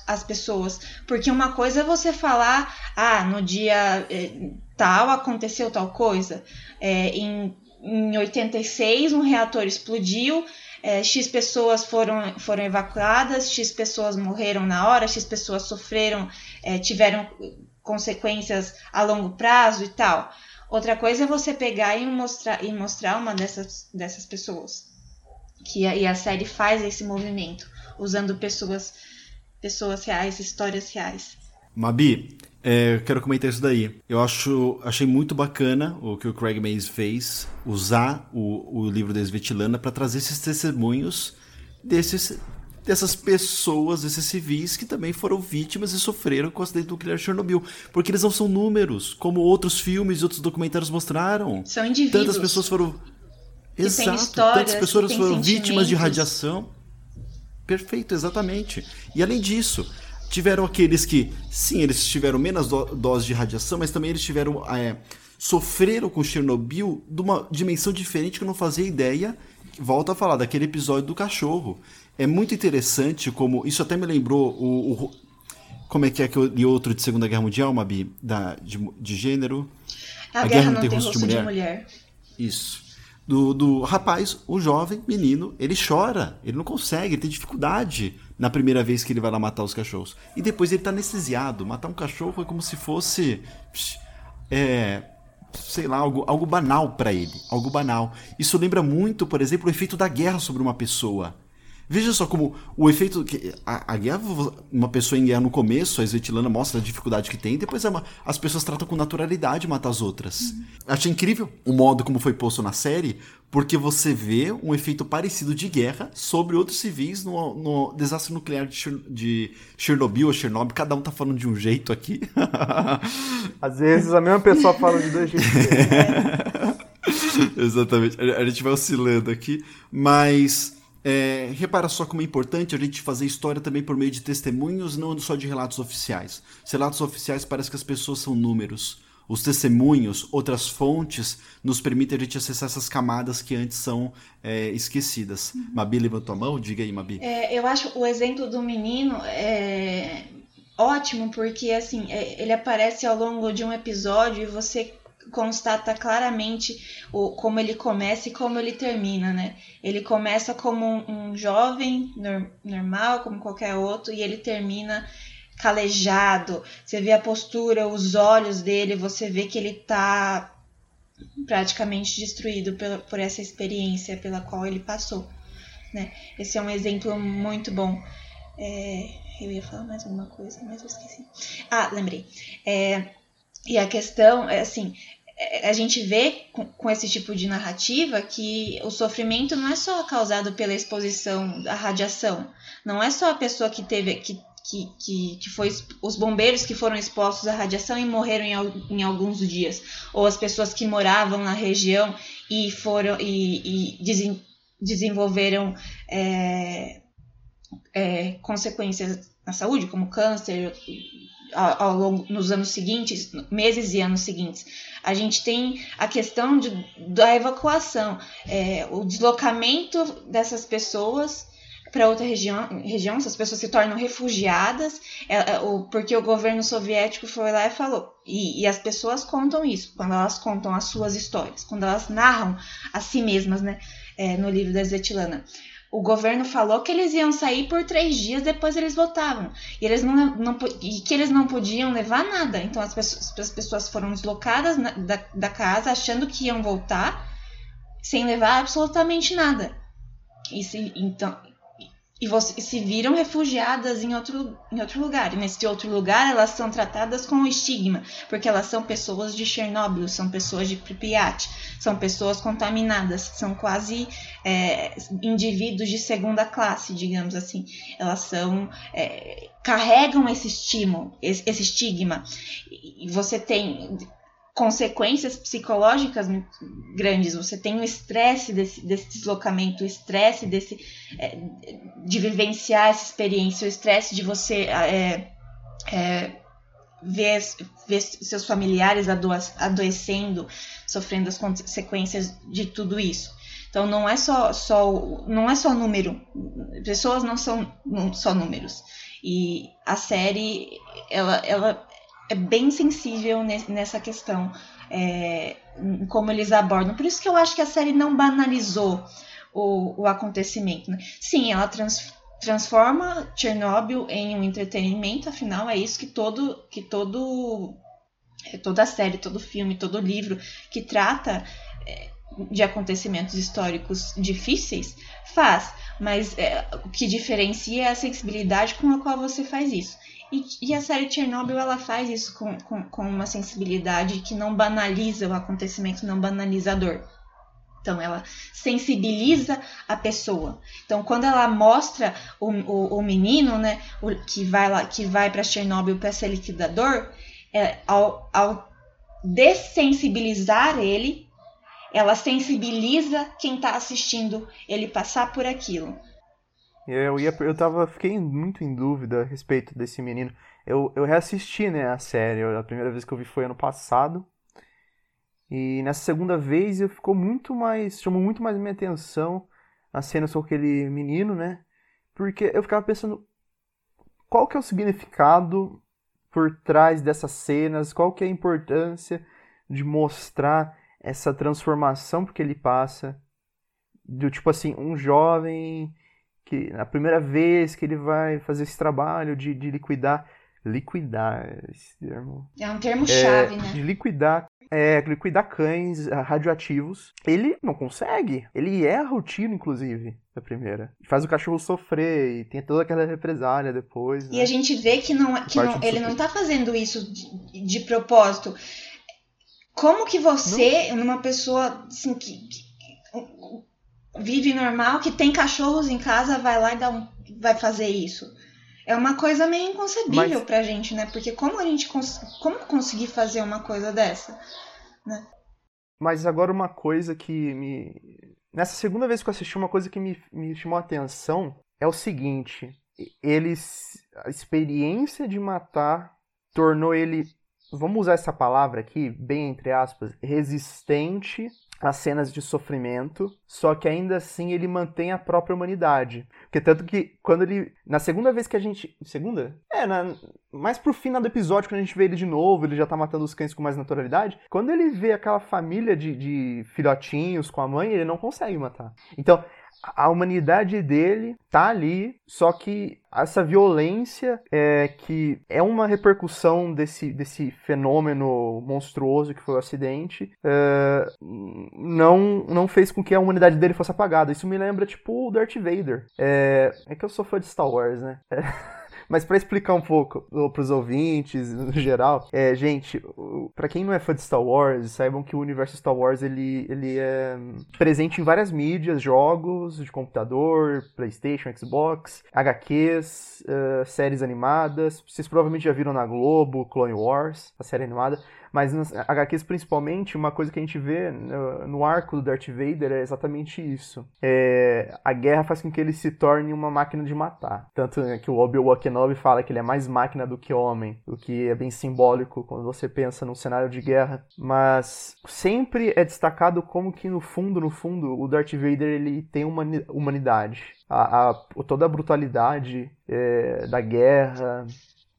às pessoas. Porque uma coisa é você falar, ah, no dia eh, tal aconteceu tal coisa. É, em, em 86 um reator explodiu, é, X pessoas foram, foram evacuadas, X pessoas morreram na hora, X pessoas sofreram, é, tiveram consequências a longo prazo e tal. Outra coisa é você pegar e mostrar, e mostrar uma dessas, dessas pessoas. Que a, e a série faz esse movimento, usando pessoas, pessoas reais, histórias reais. Mabi, é, eu quero comentar isso daí. Eu acho, achei muito bacana o que o Craig Mays fez, usar o, o livro da Svetlana para trazer esses testemunhos desses dessas pessoas, desses civis que também foram vítimas e sofreram com o acidente nuclear de Chernobyl. Porque eles não são números, como outros filmes e outros documentários mostraram. São indivíduos. Tantas pessoas foram. Exato, tantas pessoas foram vítimas de radiação. Perfeito, exatamente. E além disso, tiveram aqueles que, sim, eles tiveram menos do doses de radiação, mas também eles tiveram. É, sofreram com Chernobyl de uma dimensão diferente que eu não fazia ideia. Volto a falar daquele episódio do cachorro é muito interessante como. Isso até me lembrou o. o como é que é que eu li outro de Segunda Guerra Mundial, Mabi? Da, de, de gênero. A, a Guerra, Guerra Não Tem Rosto de mulher. de mulher. Isso. Do, do rapaz, o jovem menino, ele chora, ele não consegue, ele tem dificuldade na primeira vez que ele vai lá matar os cachorros. E depois ele tá anestesiado. Matar um cachorro é como se fosse. É, sei lá, algo, algo banal para ele. Algo banal. Isso lembra muito, por exemplo, o efeito da guerra sobre uma pessoa. Veja só como o efeito. que A, a, guerra, uma pessoa em guerra no começo, a Svetlana mostra a dificuldade que tem, depois é uma, as pessoas tratam com naturalidade matar as outras. Uhum. Achei incrível o modo como foi posto na série, porque você vê um efeito parecido de guerra sobre outros civis no, no desastre nuclear de, de Chernobyl ou Chernobyl. Cada um tá falando de um jeito aqui. Às vezes a mesma pessoa fala de dois jeitos. Exatamente. A gente vai oscilando aqui, mas é, repara só como é importante a gente fazer história também por meio de testemunhos, não só de relatos oficiais. Os relatos oficiais parece que as pessoas são números. Os testemunhos, outras fontes, nos permitem a gente acessar essas camadas que antes são é, esquecidas. Uhum. Mabi levantou a mão? Diga aí, Mabi. É, eu acho o exemplo do menino é ótimo, porque assim, é, ele aparece ao longo de um episódio e você constata claramente o, como ele começa e como ele termina, né? Ele começa como um, um jovem normal, como qualquer outro, e ele termina calejado, você vê a postura, os olhos dele, você vê que ele tá praticamente destruído por, por essa experiência pela qual ele passou. Né? Esse é um exemplo muito bom. É, eu ia falar mais alguma coisa, mas eu esqueci. Ah, lembrei. É, e a questão é assim: a gente vê com, esse tipo de narrativa que o sofrimento não é só causado pela exposição à radiação, não é só a pessoa que teve que que, que, que foi os bombeiros que foram expostos à radiação e morreram em, em alguns dias, ou as pessoas que moravam na região e foram e, e desen, desenvolveram é, é, consequências na saúde, como câncer, ao longo, nos anos seguintes, meses e anos seguintes. A gente tem a questão de, da evacuação, é, o deslocamento dessas pessoas para outra região, região, essas pessoas se tornam refugiadas, é, é, porque o governo soviético foi lá e falou. E, e, as pessoas contam isso, quando elas contam as suas histórias, quando elas narram a si mesmas, né, é, no livro da Svetlana. O governo falou que eles iam sair por três dias, depois eles voltavam. E, eles não, não, e que eles não podiam levar nada. Então as pessoas, as pessoas foram deslocadas na, da, da casa achando que iam voltar sem levar absolutamente nada. Se, então, e você, se viram refugiadas em outro, em outro lugar. E nesse outro lugar elas são tratadas com estigma, porque elas são pessoas de Chernobyl, são pessoas de Pripyat, são pessoas contaminadas, são quase é, indivíduos de segunda classe, digamos assim. Elas são é, carregam esse estímulo, esse, esse estigma. E você tem consequências psicológicas grandes. Você tem o estresse desse, desse deslocamento, o estresse desse é, de vivenciar essa experiência, o estresse de você é, é, ver, ver seus familiares adoecendo, sofrendo as consequências de tudo isso. Então não é só, só não é só número. Pessoas não são só números. E a série ela, ela é bem sensível nessa questão, é, como eles abordam. Por isso que eu acho que a série não banalizou o, o acontecimento. Né? Sim, ela trans, transforma Chernobyl em um entretenimento, afinal é isso que todo que todo é, toda série, todo filme, todo livro que trata é, de acontecimentos históricos difíceis faz, mas é, o que diferencia é a sensibilidade com a qual você faz isso. E, e, a série Chernobyl ela faz isso com, com, com, uma sensibilidade que não banaliza o acontecimento, não banaliza a dor. Então ela sensibiliza a pessoa. Então quando ela mostra o, o, o menino, né, o, que vai lá, que vai para Chernobyl para ser liquidador, é, ao, ao dessensibilizar ele, ela sensibiliza quem está assistindo ele passar por aquilo. Eu, ia, eu tava, fiquei muito em dúvida a respeito desse menino. Eu, eu reassisti, né, a série. A primeira vez que eu vi foi ano passado. E nessa segunda vez eu ficou muito mais. chamou muito mais minha atenção a cena com aquele menino, né? Porque eu ficava pensando qual que é o significado por trás dessas cenas, qual que é a importância de mostrar essa transformação porque ele passa do tipo assim, um jovem que na primeira vez que ele vai fazer esse trabalho de, de liquidar liquidar esse termo. É um termo chave é, né? de liquidar é, liquidar cães ah, radioativos. Ele não consegue. Ele erra o tiro inclusive da primeira. Faz o cachorro sofrer e tem toda aquela represália depois e né? a gente vê que não que não, ele não tá fazendo isso de, de propósito. Como que você numa pessoa assim que, que vive normal, que tem cachorros em casa, vai lá e dá um, vai fazer isso. É uma coisa meio inconcebível Mas... pra gente, né? Porque como a gente cons como conseguir fazer uma coisa dessa, né? Mas agora uma coisa que me. Nessa segunda vez que eu assisti, uma coisa que me, me chamou a atenção é o seguinte: eles. A experiência de matar tornou ele. Vamos usar essa palavra aqui, bem entre aspas, resistente as cenas de sofrimento, só que ainda assim ele mantém a própria humanidade. Porque tanto que quando ele. Na segunda vez que a gente. Segunda? É, na, mais pro final do episódio, quando a gente vê ele de novo, ele já tá matando os cães com mais naturalidade. Quando ele vê aquela família de, de filhotinhos com a mãe, ele não consegue matar. Então, a humanidade dele tá ali, só que essa violência é que é uma repercussão desse, desse fenômeno monstruoso que foi o acidente é, não, não fez com que a humanidade dele fosse apagada. Isso me lembra, tipo, o Darth Vader. É, é que eu sou fã de Star Wars, né? É. Mas para explicar um pouco para os ouvintes, no geral, é, gente, para quem não é fã de Star Wars, saibam que o universo Star Wars ele, ele é presente em várias mídias, jogos de computador, PlayStation, Xbox, HQs, uh, séries animadas. Vocês provavelmente já viram na Globo, Clone Wars, a série animada. Mas nas HQs, principalmente, uma coisa que a gente vê no arco do Darth Vader é exatamente isso. É, a guerra faz com que ele se torne uma máquina de matar. Tanto que o Obi-Wan Kenobi fala que ele é mais máquina do que homem, o que é bem simbólico quando você pensa num cenário de guerra. Mas sempre é destacado como que no fundo, no fundo, o Darth Vader ele tem uma humanidade. A, a toda a brutalidade é, da guerra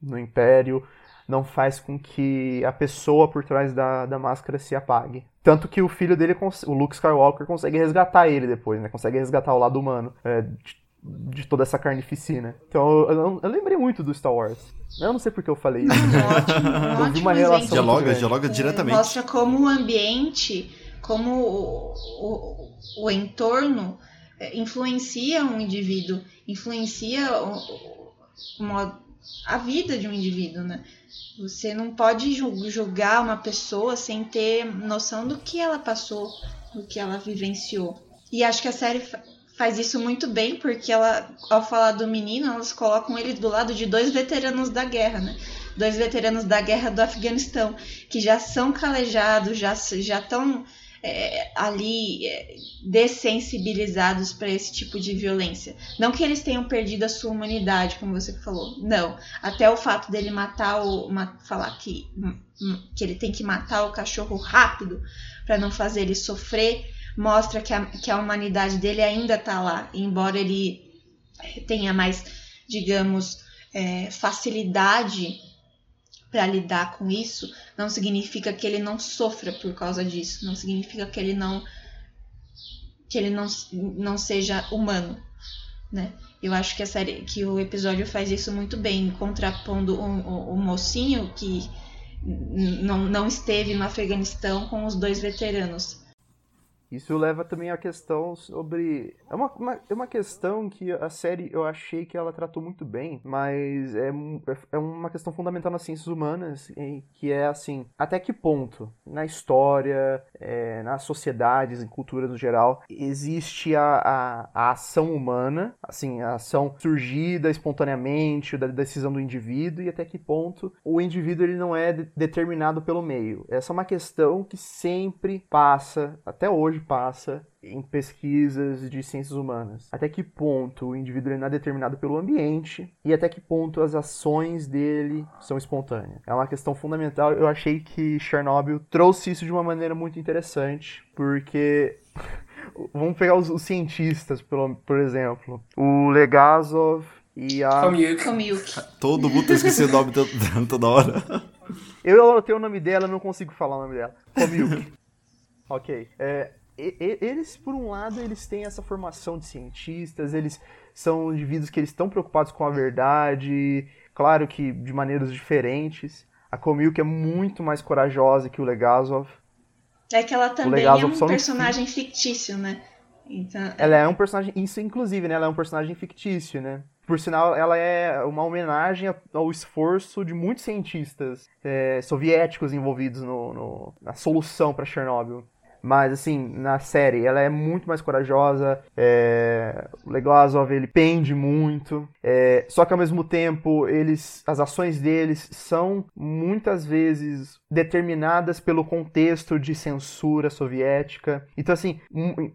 no Império não faz com que a pessoa por trás da, da máscara se apague. Tanto que o filho dele, o Luke Skywalker, consegue resgatar ele depois, né? Consegue resgatar o lado humano é, de, de, toda essa carnificina. Então eu, eu, lembrei muito do Star Wars. Eu não sei porque eu falei isso. ótimo, eu vi uma relação. Dialoga, dialoga diretamente. Mostra como o ambiente, como o, o, o entorno é, influencia um indivíduo, influencia o, o, a vida de um indivíduo, né? Você não pode julgar uma pessoa sem ter noção do que ela passou, do que ela vivenciou. E acho que a série faz isso muito bem, porque ela, ao falar do menino, elas colocam ele do lado de dois veteranos da guerra, né? Dois veteranos da guerra do Afeganistão, que já são calejados, já já estão é, ali é, dessensibilizados para esse tipo de violência. Não que eles tenham perdido a sua humanidade, como você falou. Não. Até o fato dele matar o. falar que, que ele tem que matar o cachorro rápido para não fazer ele sofrer, mostra que a, que a humanidade dele ainda está lá. Embora ele tenha mais, digamos, é, facilidade para lidar com isso, não significa que ele não sofra por causa disso, não significa que ele não que ele não, não seja humano, né? Eu acho que a série, que o episódio faz isso muito bem, contrapondo o, o, o mocinho que não, não esteve no Afeganistão com os dois veteranos. Isso leva também à questão sobre. É uma, uma, é uma questão que a série eu achei que ela tratou muito bem, mas é, é uma questão fundamental nas ciências humanas, que é assim: até que ponto, na história, é, nas sociedades, em culturas no geral, existe a, a, a, ação humana, assim, a ação surgida espontaneamente da decisão do indivíduo, e até que ponto o indivíduo ele não é de, determinado pelo meio. Essa é uma questão que sempre passa, até hoje hoje passa em pesquisas de ciências humanas. Até que ponto o indivíduo é determinado pelo ambiente e até que ponto as ações dele são espontâneas. É uma questão fundamental. Eu achei que Chernobyl trouxe isso de uma maneira muito interessante, porque vamos pegar os, os cientistas, por, por exemplo, o Legasov e a Komiuk. Todo mundo tá esquecendo o nome toda hora. Eu tenho o nome dela, não consigo falar o nome dela. Komiuk. ok. É, eles, por um lado, eles têm essa formação de cientistas, eles são indivíduos que eles estão preocupados com a verdade, claro que de maneiras diferentes. A Komilk é muito mais corajosa que o Legazov. É que ela também é um personagem fictício, né? Então, é ela é um personagem, isso inclusive, né? Ela é um personagem fictício, né? Por sinal, ela é uma homenagem ao esforço de muitos cientistas é, soviéticos envolvidos no, no, na solução para Chernobyl. Mas, assim, na série, ela é muito mais corajosa. É... O Legolasov, ele pende muito. É... Só que, ao mesmo tempo, eles, as ações deles são muitas vezes determinadas pelo contexto de censura soviética. Então, assim,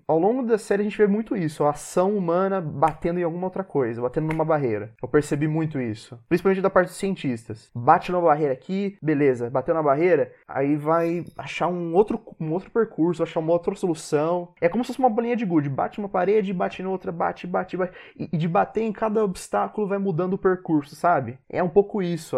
ao longo da série a gente vê muito isso. A ação humana batendo em alguma outra coisa, batendo numa barreira. Eu percebi muito isso. Principalmente da parte dos cientistas. Bate numa barreira aqui, beleza. Bateu na barreira, aí vai achar um outro, um outro percurso, achar uma outra solução. É como se fosse uma bolinha de gude. Bate numa parede, bate em outra, bate, bate, bate. E, e de bater em cada obstáculo vai mudando o percurso, sabe? É um pouco isso.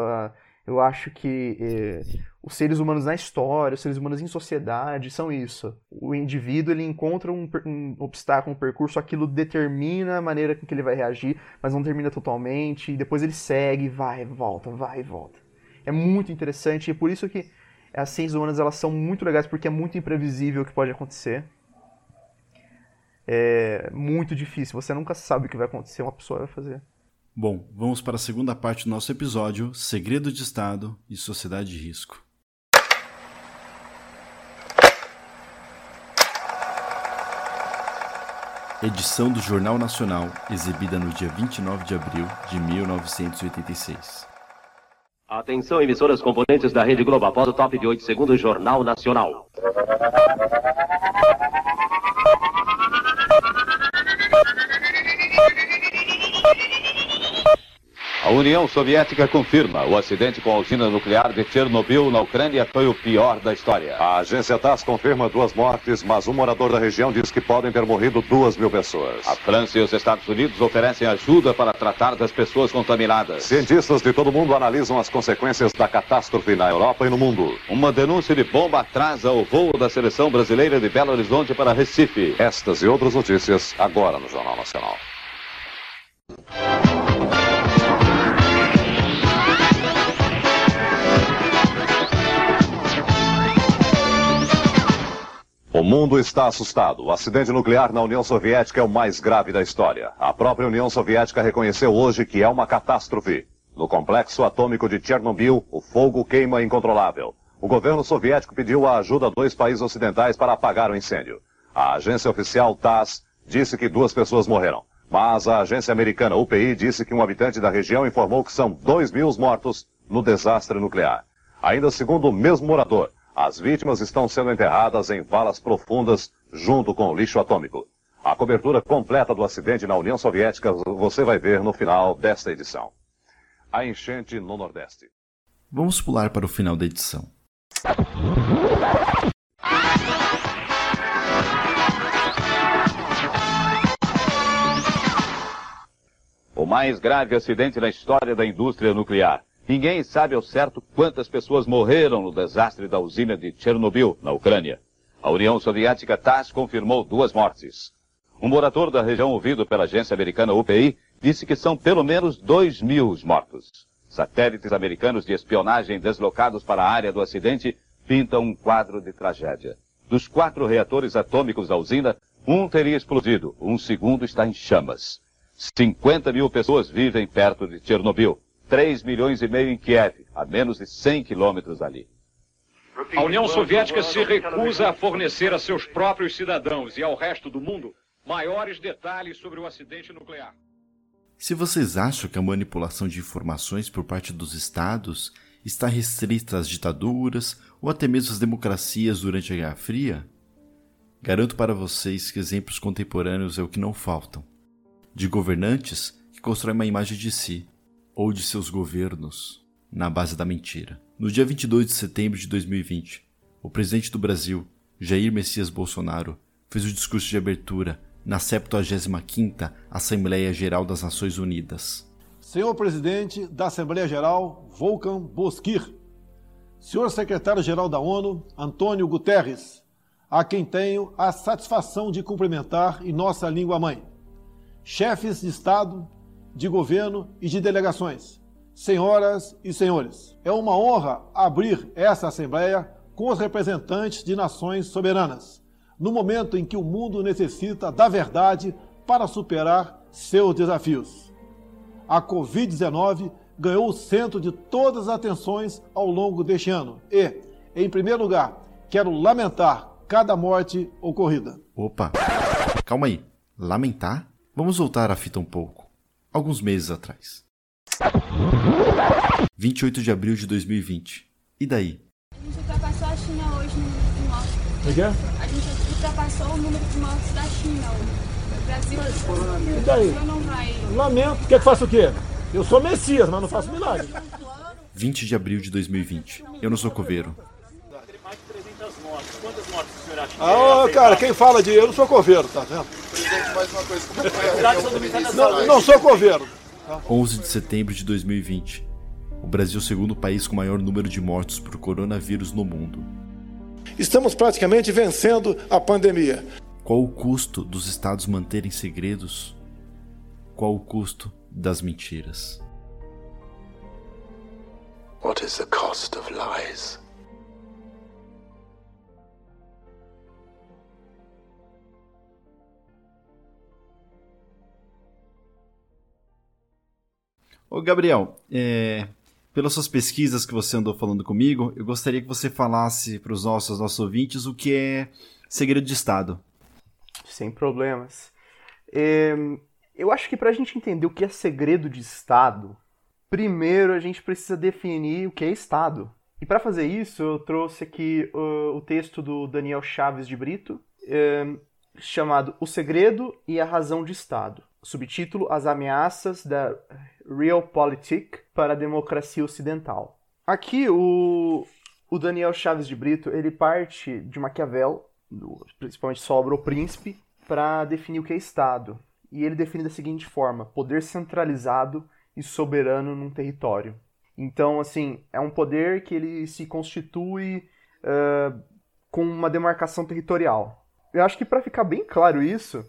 eu acho que eh, os seres humanos na história, os seres humanos em sociedade são isso. O indivíduo ele encontra um, um, obstáculo, um percurso, aquilo determina a maneira com que ele vai reagir, mas não termina totalmente, e depois ele segue, vai, volta, vai e volta. É muito interessante e é por isso que as ciências humanas elas são muito legais porque é muito imprevisível o que pode acontecer. É muito difícil, você nunca sabe o que vai acontecer, uma pessoa vai fazer. Bom, vamos para a segunda parte do nosso episódio: Segredo de Estado e Sociedade de Risco. Edição do Jornal Nacional, exibida no dia 29 de abril de 1986. Atenção, emissoras componentes da Rede Globo, após o top de 8 segundos, Jornal Nacional. A União Soviética confirma o acidente com a usina nuclear de Chernobyl na Ucrânia foi o pior da história. A agência TASS confirma duas mortes, mas um morador da região diz que podem ter morrido duas mil pessoas. A França e os Estados Unidos oferecem ajuda para tratar das pessoas contaminadas. Cientistas de todo mundo analisam as consequências da catástrofe na Europa e no mundo. Uma denúncia de bomba atrasa o voo da seleção brasileira de Belo Horizonte para Recife. Estas e outras notícias agora no Jornal Nacional. O mundo está assustado. O acidente nuclear na União Soviética é o mais grave da história. A própria União Soviética reconheceu hoje que é uma catástrofe. No complexo atômico de Chernobyl, o fogo queima incontrolável. O governo soviético pediu a ajuda a dois países ocidentais para apagar o incêndio. A agência oficial TASS disse que duas pessoas morreram. Mas a agência americana UPI disse que um habitante da região informou que são dois mil mortos no desastre nuclear. Ainda segundo o mesmo morador, as vítimas estão sendo enterradas em valas profundas junto com o lixo atômico. A cobertura completa do acidente na União Soviética você vai ver no final desta edição. A enchente no Nordeste. Vamos pular para o final da edição. O mais grave acidente na história da indústria nuclear. Ninguém sabe ao certo quantas pessoas morreram no desastre da usina de Chernobyl, na Ucrânia. A União Soviética TASS confirmou duas mortes. Um morador da região ouvido pela agência americana UPI disse que são pelo menos dois mil os mortos. Satélites americanos de espionagem deslocados para a área do acidente pintam um quadro de tragédia. Dos quatro reatores atômicos da usina, um teria explodido, um segundo está em chamas. 50 mil pessoas vivem perto de Chernobyl. 3 milhões e meio em Kiev, a menos de 100 quilômetros dali. A União Soviética se recusa a fornecer a seus próprios cidadãos e ao resto do mundo maiores detalhes sobre o acidente nuclear. Se vocês acham que a manipulação de informações por parte dos estados está restrita às ditaduras ou até mesmo às democracias durante a Guerra Fria, garanto para vocês que exemplos contemporâneos é o que não faltam. De governantes que constroem uma imagem de si, ou de seus governos na base da mentira. No dia 22 de setembro de 2020, o presidente do Brasil, Jair Messias Bolsonaro, fez o discurso de abertura na 75ª Assembleia Geral das Nações Unidas. Senhor presidente da Assembleia Geral, Volkan Bozkir, senhor secretário-geral da ONU, Antônio Guterres, a quem tenho a satisfação de cumprimentar em nossa língua mãe, chefes de Estado, de governo e de delegações. Senhoras e senhores, é uma honra abrir essa Assembleia com os representantes de nações soberanas, no momento em que o mundo necessita da verdade para superar seus desafios. A Covid-19 ganhou o centro de todas as atenções ao longo deste ano e, em primeiro lugar, quero lamentar cada morte ocorrida. Opa, calma aí. Lamentar? Vamos voltar a fita um pouco. Alguns meses atrás. 28 de abril de 2020. E daí? A gente ultrapassou a China hoje no número de mortos. O que é? A gente ultrapassou o número de mortos da China hoje. O Brasil, E o daí? Brasil não vai. Lamento. Quer que faça o quê? Eu sou Messias, mas não faço milagre. 20 de abril de 2020. Eu não sou coveiro. Ah, cara, quem fala de eu não sou coveiro, tá vendo? Presidente, mais uma coisa. Do ministro Não, não sou coveiro. 11 de setembro de 2020. O Brasil é o segundo país com maior número de mortos por coronavírus no mundo. Estamos praticamente vencendo a pandemia. Qual o custo dos estados manterem segredos? Qual o custo das mentiras? What is the cost of lies? Ô Gabriel, é, pelas suas pesquisas que você andou falando comigo, eu gostaria que você falasse para os nossos, nossos ouvintes o que é segredo de Estado. Sem problemas. É, eu acho que para a gente entender o que é segredo de Estado, primeiro a gente precisa definir o que é Estado. E para fazer isso, eu trouxe aqui uh, o texto do Daniel Chaves de Brito, é, chamado O Segredo e a Razão de Estado. Subtítulo: As Ameaças da Realpolitik para a Democracia Ocidental. Aqui, o, o Daniel Chaves de Brito ele parte de Maquiavel, do, principalmente Sobra o Príncipe, para definir o que é Estado. E ele define da seguinte forma: poder centralizado e soberano num território. Então, assim, é um poder que ele se constitui uh, com uma demarcação territorial. Eu acho que para ficar bem claro isso,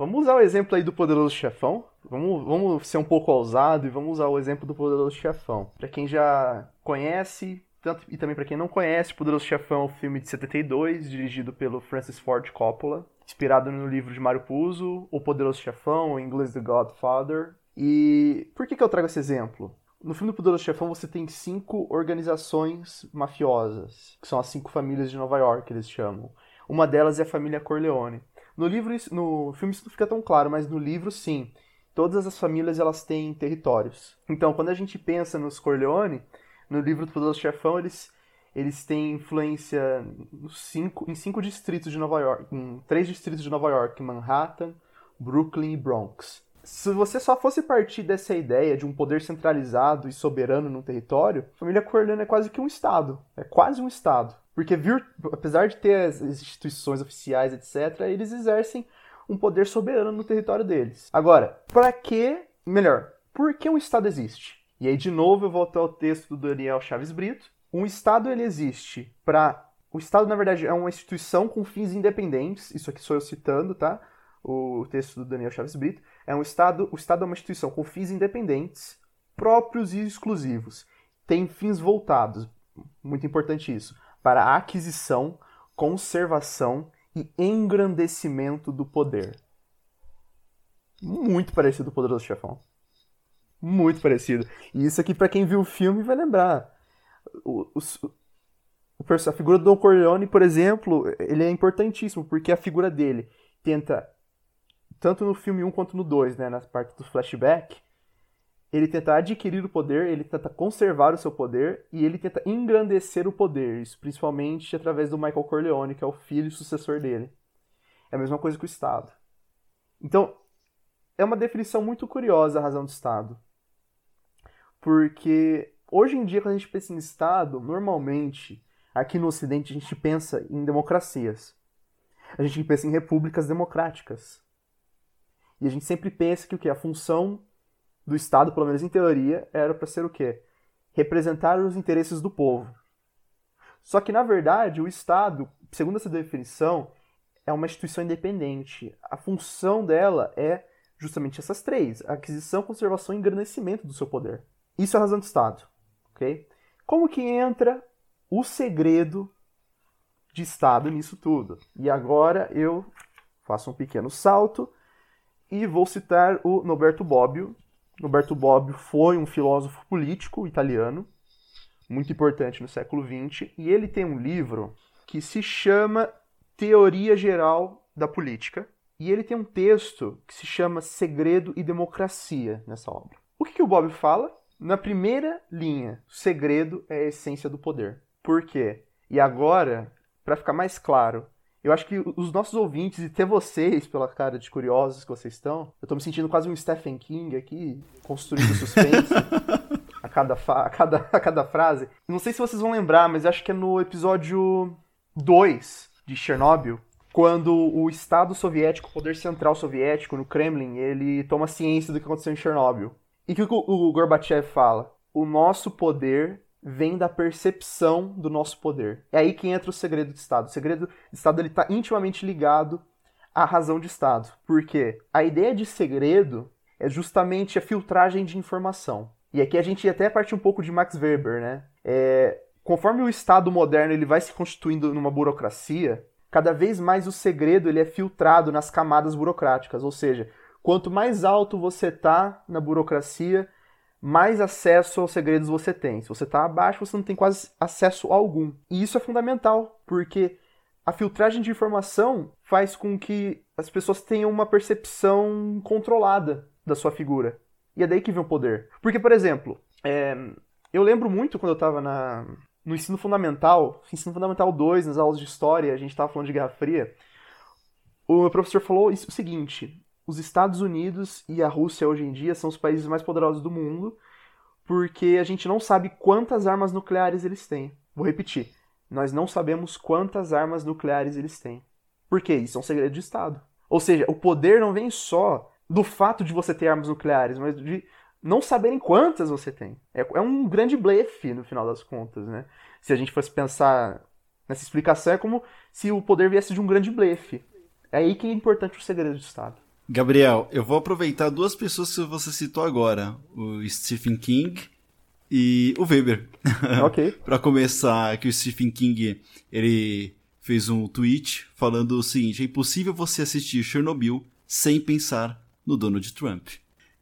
vamos usar o exemplo aí do Poderoso Chefão. Vamos, vamos ser um pouco ousado e vamos usar o exemplo do Poderoso Chefão. Para quem já conhece, tanto, e também para quem não conhece, Poderoso Chefão é um filme de 72, dirigido pelo Francis Ford Coppola, inspirado no livro de Mário Puzo, O Poderoso Chefão, em inglês The Godfather. E por que, que eu trago esse exemplo? No filme do Poderoso Chefão você tem cinco organizações mafiosas, que são as cinco famílias de Nova York, eles chamam. Uma delas é a família Corleone. No livro, no filme isso não fica tão claro, mas no livro sim. Todas as famílias elas têm territórios. Então, quando a gente pensa nos Corleone, no livro do Poderoso Chefão, eles eles têm influência cinco, em cinco distritos de Nova York, em três distritos de Nova York, Manhattan, Brooklyn e Bronx. Se você só fosse partir dessa ideia de um poder centralizado e soberano num território, a família Corleone é quase que um estado, é quase um estado, porque apesar de ter as instituições oficiais, etc, eles exercem um poder soberano no território deles. Agora, para que, melhor, por que um estado existe? E aí de novo eu volto ao texto do Daniel Chaves Brito, um Estado ele existe para. O Estado, na verdade, é uma instituição com fins independentes. Isso aqui sou eu citando, tá? O texto do Daniel Chaves Brito. É um Estado. O Estado é uma instituição com fins independentes, próprios e exclusivos. Tem fins voltados. Muito importante isso. Para a aquisição, conservação e engrandecimento do poder. Muito parecido com o Poderoso Chefão. Muito parecido. E isso aqui, para quem viu o filme, vai lembrar o, o, a figura do Don Corleone, por exemplo, ele é importantíssimo, porque a figura dele tenta, tanto no filme 1 quanto no 2, né, na parte do flashback, ele tenta adquirir o poder, ele tenta conservar o seu poder e ele tenta engrandecer o poder, isso principalmente através do Michael Corleone, que é o filho e sucessor dele. É a mesma coisa que o Estado. Então, é uma definição muito curiosa a razão do Estado. Porque Hoje em dia, quando a gente pensa em Estado, normalmente, aqui no Ocidente, a gente pensa em democracias. A gente pensa em repúblicas democráticas. E a gente sempre pensa que o que? A função do Estado, pelo menos em teoria, era para ser o quê? Representar os interesses do povo. Só que, na verdade, o Estado, segundo essa definição, é uma instituição independente. A função dela é justamente essas três: aquisição, conservação e engrandecimento do seu poder. Isso é a razão do Estado ok? Como que entra o segredo de Estado nisso tudo? E agora eu faço um pequeno salto e vou citar o Norberto Bobbio. Norberto Bobbio foi um filósofo político italiano, muito importante no século XX, e ele tem um livro que se chama teoria geral da política. E ele tem um texto que se chama Segredo e Democracia nessa obra. O que, que o Bob fala? Na primeira linha, segredo é a essência do poder. Por quê? E agora, para ficar mais claro, eu acho que os nossos ouvintes e até vocês, pela cara de curiosos que vocês estão, eu tô me sentindo quase um Stephen King aqui, construindo suspense a, cada a, cada, a cada frase. Não sei se vocês vão lembrar, mas acho que é no episódio 2 de Chernobyl, quando o Estado soviético, o poder central soviético no Kremlin, ele toma ciência do que aconteceu em Chernobyl. E o que o Gorbachev fala? O nosso poder vem da percepção do nosso poder. É aí que entra o segredo de Estado. O segredo de Estado está intimamente ligado à razão de Estado. Por quê? A ideia de segredo é justamente a filtragem de informação. E aqui a gente até parte um pouco de Max Weber, né? É, conforme o Estado moderno ele vai se constituindo numa burocracia, cada vez mais o segredo ele é filtrado nas camadas burocráticas, ou seja, Quanto mais alto você está na burocracia, mais acesso aos segredos você tem. Se você está abaixo, você não tem quase acesso algum. E isso é fundamental, porque a filtragem de informação faz com que as pessoas tenham uma percepção controlada da sua figura. E é daí que vem o poder. Porque, por exemplo, é... eu lembro muito quando eu estava na... no ensino fundamental, ensino fundamental 2, nas aulas de história, a gente estava falando de Guerra Fria. O meu professor falou o seguinte: os Estados Unidos e a Rússia hoje em dia são os países mais poderosos do mundo, porque a gente não sabe quantas armas nucleares eles têm. Vou repetir. Nós não sabemos quantas armas nucleares eles têm. Por quê? Isso é um segredo de Estado. Ou seja, o poder não vem só do fato de você ter armas nucleares, mas de não saberem quantas você tem. É, é um grande blefe, no final das contas, né? Se a gente fosse pensar nessa explicação, é como se o poder viesse de um grande blefe. É aí que é importante o segredo de Estado. Gabriel, eu vou aproveitar duas pessoas que você citou agora, o Stephen King e o Weber. Ok. para começar, que o Stephen King, ele fez um tweet falando o seguinte: é impossível você assistir Chernobyl sem pensar no Donald Trump.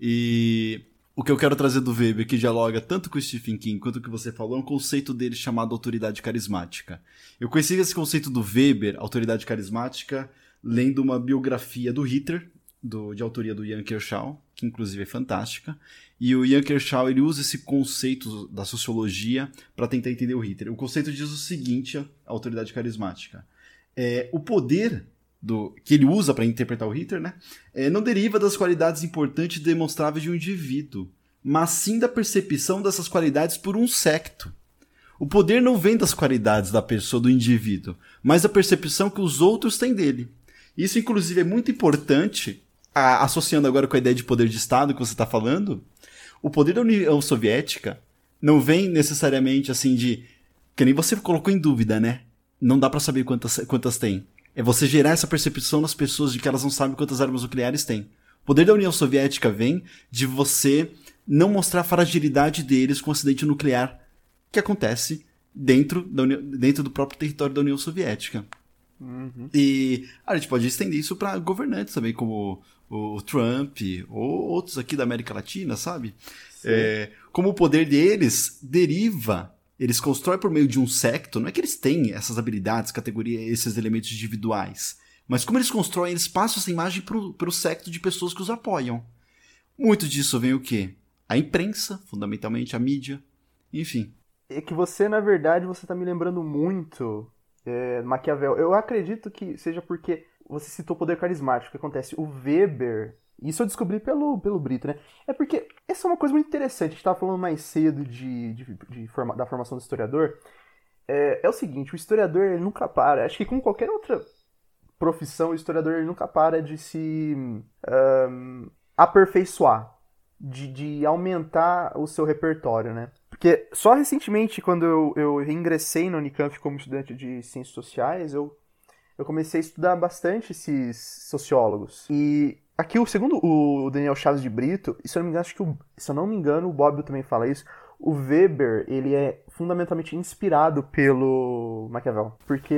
E o que eu quero trazer do Weber, que dialoga tanto com o Stephen King quanto o que você falou, é um conceito dele chamado autoridade carismática. Eu conheci esse conceito do Weber, autoridade carismática, lendo uma biografia do Hitler, do, de autoria do Ian Kershaw, que inclusive é fantástica. E o Ian Kershaw ele usa esse conceito da sociologia para tentar entender o Hitler. O conceito diz o seguinte: a autoridade carismática. É, o poder do, que ele usa para interpretar o Hitler né, é, não deriva das qualidades importantes demonstráveis de um indivíduo, mas sim da percepção dessas qualidades por um secto. O poder não vem das qualidades da pessoa, do indivíduo, mas da percepção que os outros têm dele. Isso, inclusive, é muito importante a, associando agora com a ideia de poder de Estado que você está falando, o poder da União Soviética não vem necessariamente assim de. Que nem você colocou em dúvida, né? Não dá para saber quantas, quantas tem. É você gerar essa percepção nas pessoas de que elas não sabem quantas armas nucleares têm. O poder da União Soviética vem de você não mostrar a fragilidade deles com o um acidente nuclear que acontece dentro, da União, dentro do próprio território da União Soviética. Uhum. E a gente pode estender isso para governantes também, como o Trump ou outros aqui da América Latina, sabe? É, como o poder deles deriva, eles constroem por meio de um secto, não é que eles têm essas habilidades, categorias, esses elementos individuais, mas como eles constroem, eles passam essa imagem para o secto de pessoas que os apoiam. Muito disso vem o quê? A imprensa, fundamentalmente a mídia, enfim. É que você, na verdade, você está me lembrando muito é, Maquiavel. Eu acredito que seja porque você citou poder carismático. O que acontece? O Weber, isso eu descobri pelo, pelo Brito, né? É porque essa é uma coisa muito interessante. A gente estava falando mais cedo de, de, de forma, da formação do historiador. É, é, o seguinte, o historiador ele nunca para. Acho que com qualquer outra profissão, o historiador ele nunca para de se um, aperfeiçoar, de, de aumentar o seu repertório, né? Porque só recentemente, quando eu, eu ingressei no Unicamp como estudante de ciências sociais, eu eu comecei a estudar bastante esses sociólogos. E aqui, o segundo o Daniel Chaves de Brito, e se eu não me engano, acho que o, se eu não me engano, o Bob também fala isso, o Weber, ele é fundamentalmente inspirado pelo Maquiavel. Porque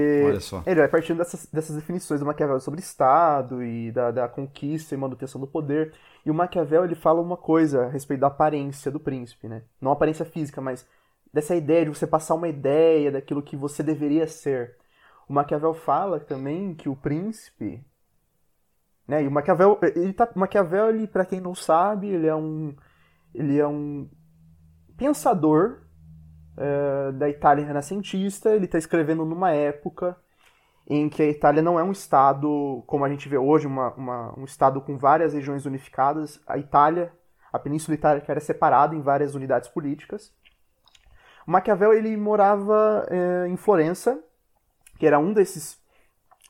ele vai partindo dessas, dessas definições do Maquiavel sobre Estado e da, da conquista e manutenção do poder. E o Maquiavel, ele fala uma coisa a respeito da aparência do príncipe, né? Não aparência física, mas dessa ideia de você passar uma ideia daquilo que você deveria ser. O Maquiavel fala também que o príncipe, né? E o Maquiavel, ele tá, Maquiavel, ele, para quem não sabe, ele é um, ele é um pensador é, da Itália renascentista. Ele está escrevendo numa época em que a Itália não é um estado como a gente vê hoje, uma, uma, um estado com várias regiões unificadas. A Itália, a Península Itálica era separada em várias unidades políticas. O Maquiavel ele morava é, em Florença, que era um desses,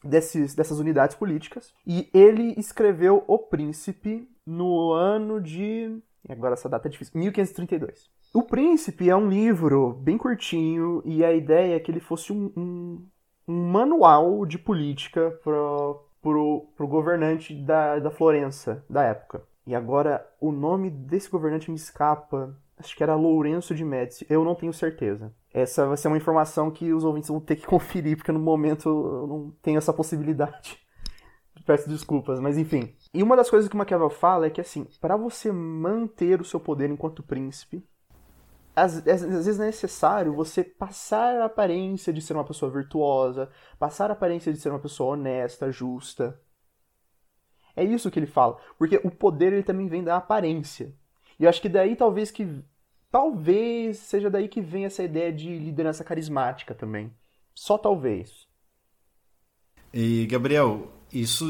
desses dessas unidades políticas, e ele escreveu O Príncipe no ano de agora essa data é difícil 1532. O Príncipe é um livro bem curtinho e a ideia é que ele fosse um, um um manual de política pro, pro, pro governante da, da Florença da época. E agora o nome desse governante me escapa. Acho que era Lourenço de Médici. Eu não tenho certeza. Essa vai ser uma informação que os ouvintes vão ter que conferir, porque no momento eu não tenho essa possibilidade. Peço desculpas, mas enfim. E uma das coisas que Maquiavel fala é que, assim, para você manter o seu poder enquanto príncipe, às, às, vezes é necessário você passar a aparência de ser uma pessoa virtuosa, passar a aparência de ser uma pessoa honesta, justa. É isso que ele fala, porque o poder ele também vem da aparência. E eu acho que daí talvez que talvez seja daí que vem essa ideia de liderança carismática também. Só talvez. E Gabriel, isso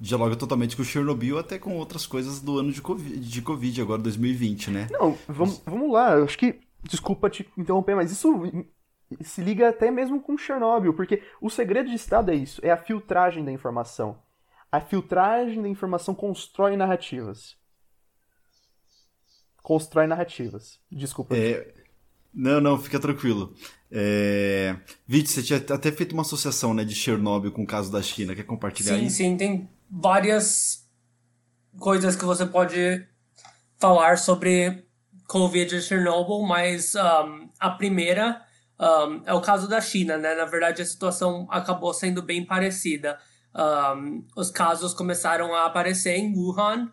dialoga totalmente com o Chernobyl, até com outras coisas do ano de Covid, de COVID agora 2020, né? Não, vamos, vamos lá. Eu acho que desculpa te interromper, mas isso se liga até mesmo com Chernobyl, porque o segredo de Estado é isso, é a filtragem da informação. A filtragem da informação constrói narrativas. Constrói narrativas. Desculpa. É... Não, não, fica tranquilo. É... Vite, você tinha até feito uma associação né, de Chernobyl com o caso da China. Quer compartilhar sim, isso? Sim, sim. Tem várias coisas que você pode falar sobre Covid de Chernobyl, mas um, a primeira um, é o caso da China, né? Na verdade, a situação acabou sendo bem parecida. Um, os casos começaram a aparecer em Wuhan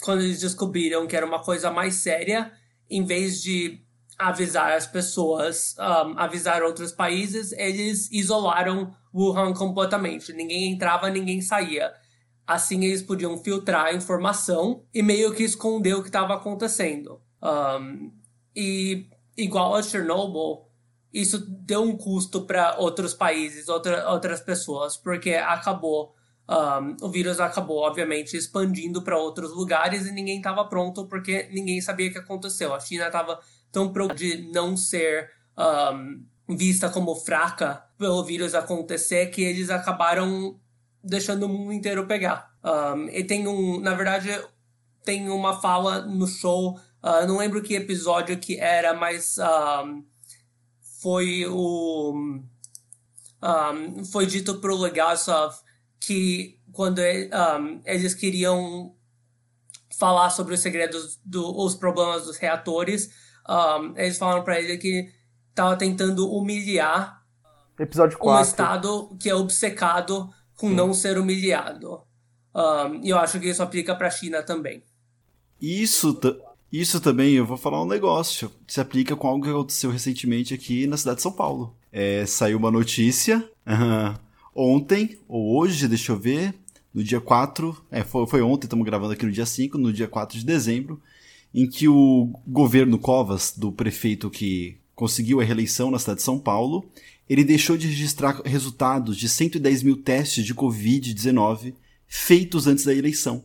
quando eles descobriram que era uma coisa mais séria, em vez de avisar as pessoas, avisar outros países, eles isolaram Wuhan completamente. Ninguém entrava, ninguém saía. Assim eles podiam filtrar a informação e meio que esconder o que estava acontecendo. Um, e igual a Chernobyl, isso deu um custo para outros países, outra, outras pessoas, porque acabou, um, o vírus acabou, obviamente, expandindo para outros lugares e ninguém estava pronto porque ninguém sabia o que aconteceu. A China estava tão preocupada de não ser um, vista como fraca pelo vírus acontecer que eles acabaram deixando o mundo inteiro pegar. e tem um, na verdade, tem uma fala no show Uh, não lembro que episódio que era, mas um, foi o. Um, foi dito pro Legasov que quando um, eles queriam falar sobre os segredos dos do, problemas dos reatores, eles falaram para ele que estava tentando humilhar Episódio 4. um estado que é obcecado com Sim. não ser humilhado. e eu acho que isso aplica para a China também. Isso isso também, eu vou falar um negócio, se aplica com algo que aconteceu recentemente aqui na cidade de São Paulo. É, saiu uma notícia uh, ontem, ou hoje, deixa eu ver, no dia 4, é, foi, foi ontem, estamos gravando aqui no dia 5, no dia 4 de dezembro, em que o governo Covas, do prefeito que conseguiu a reeleição na cidade de São Paulo, ele deixou de registrar resultados de 110 mil testes de Covid-19 feitos antes da eleição. O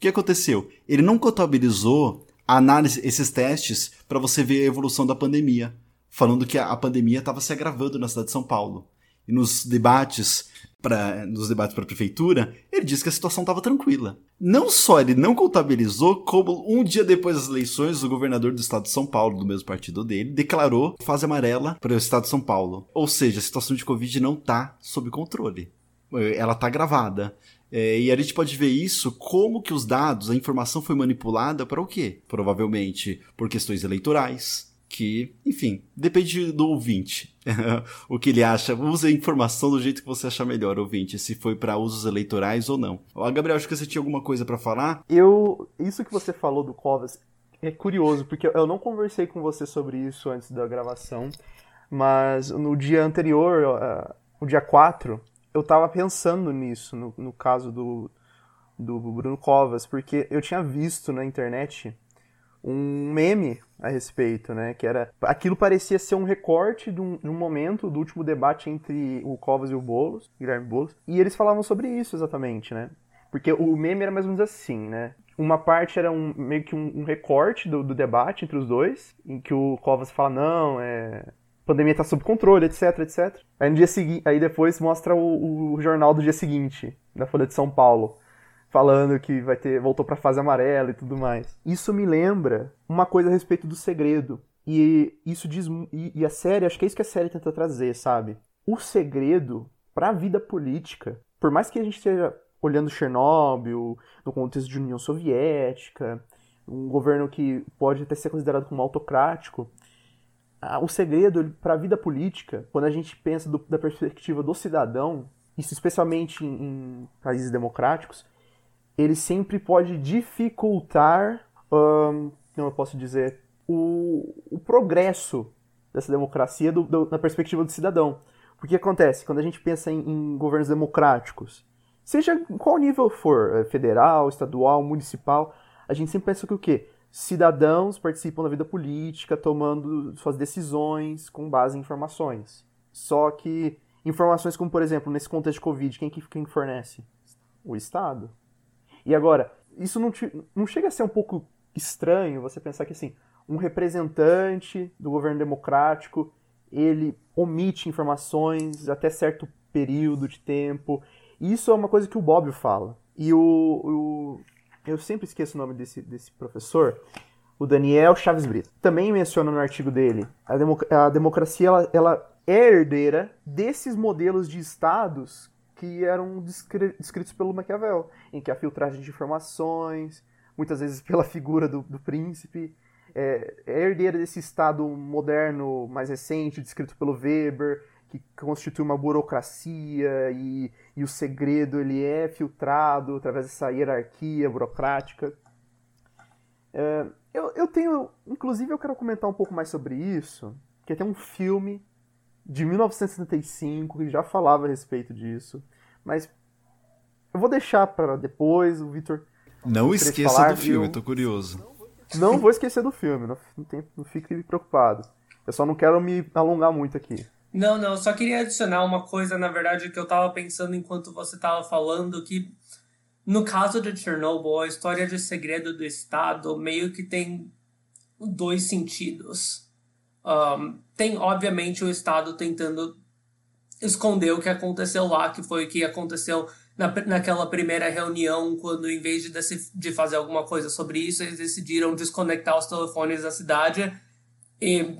que aconteceu? Ele não contabilizou análise, esses testes para você ver a evolução da pandemia, falando que a, pandemia estava se agravando na cidade de São Paulo. E nos debates para nos debates para a prefeitura, ele disse que a situação estava tranquila. Não só ele não contabilizou, como um dia depois das eleições, o governador do estado de São Paulo, do mesmo partido dele, declarou fase amarela para o estado de São Paulo. Ou seja, a situação de Covid não está sob controle. Ela está gravada. É, e a gente pode ver isso como que os dados, a informação foi manipulada para o quê? Provavelmente por questões eleitorais, que, enfim, depende do ouvinte. o que ele acha. Use a informação do jeito que você achar melhor, ouvinte, se foi para usos eleitorais ou não. Ó, Gabriel, acho que você tinha alguma coisa para falar? Eu, isso que você falou do Covas é curioso, porque eu não conversei com você sobre isso antes da gravação, mas no dia anterior o dia 4, eu tava pensando nisso, no, no caso do, do Bruno Covas, porque eu tinha visto na internet um meme a respeito, né? Que era. Aquilo parecia ser um recorte de um, de um, momento do último debate entre o Covas e o Boulos, Guilherme Boulos, e eles falavam sobre isso exatamente, né? Porque o meme era mais ou menos assim, né? Uma parte era um, meio que um, um recorte do, do, debate entre os dois, em que o Covas fala, não, é. A pandemia tá sob controle, etc, etc. Aí no dia seguinte, aí depois mostra o, o jornal do dia seguinte, da Folha de São Paulo falando que vai ter voltou para fase amarela e tudo mais. Isso me lembra uma coisa a respeito do segredo. E isso diz e, e a série, acho que é isso que a série tenta trazer, sabe? O segredo para a vida política, por mais que a gente esteja olhando Chernobyl no contexto de União Soviética, um governo que pode até ser considerado como autocrático, o segredo para a vida política, quando a gente pensa do, da perspectiva do cidadão, isso especialmente em, em países democráticos, ele sempre pode dificultar, um, como eu posso dizer, o, o progresso dessa democracia do, do, na perspectiva do cidadão. Porque acontece, quando a gente pensa em, em governos democráticos, seja qual nível for, é, federal, estadual, municipal, a gente sempre pensa que o quê? Cidadãos participam da vida política, tomando suas decisões com base em informações. Só que informações como, por exemplo, nesse contexto de Covid, quem que quem fornece? O Estado. E agora, isso não, te, não chega a ser um pouco estranho você pensar que assim, um representante do governo democrático, ele omite informações até certo período de tempo. Isso é uma coisa que o Bobbio fala. E o, o eu sempre esqueço o nome desse, desse professor, o Daniel Chaves Brito. Também menciona no artigo dele, a, democ a democracia ela, ela é herdeira desses modelos de estados que eram descritos pelo Maquiavel, em que a filtragem de informações, muitas vezes pela figura do, do príncipe, é, é herdeira desse Estado moderno mais recente, descrito pelo Weber, que constitui uma burocracia e, e o segredo ele é filtrado através dessa hierarquia burocrática. É, eu, eu tenho, inclusive eu quero comentar um pouco mais sobre isso, que tem um filme de 1975 que já falava a respeito disso. Mas eu vou deixar para depois, o Victor. Não esqueça do filme, eu tô curioso. Não vou esquecer do filme, não, não, tem, não fique preocupado. Eu só não quero me alongar muito aqui. Não, não, só queria adicionar uma coisa, na verdade, que eu tava pensando enquanto você tava falando, que no caso de Chernobyl, a história de segredo do Estado meio que tem dois sentidos. Um, tem, obviamente, o Estado tentando esconder o que aconteceu lá, que foi o que aconteceu na, naquela primeira reunião, quando em vez de, de fazer alguma coisa sobre isso, eles decidiram desconectar os telefones da cidade e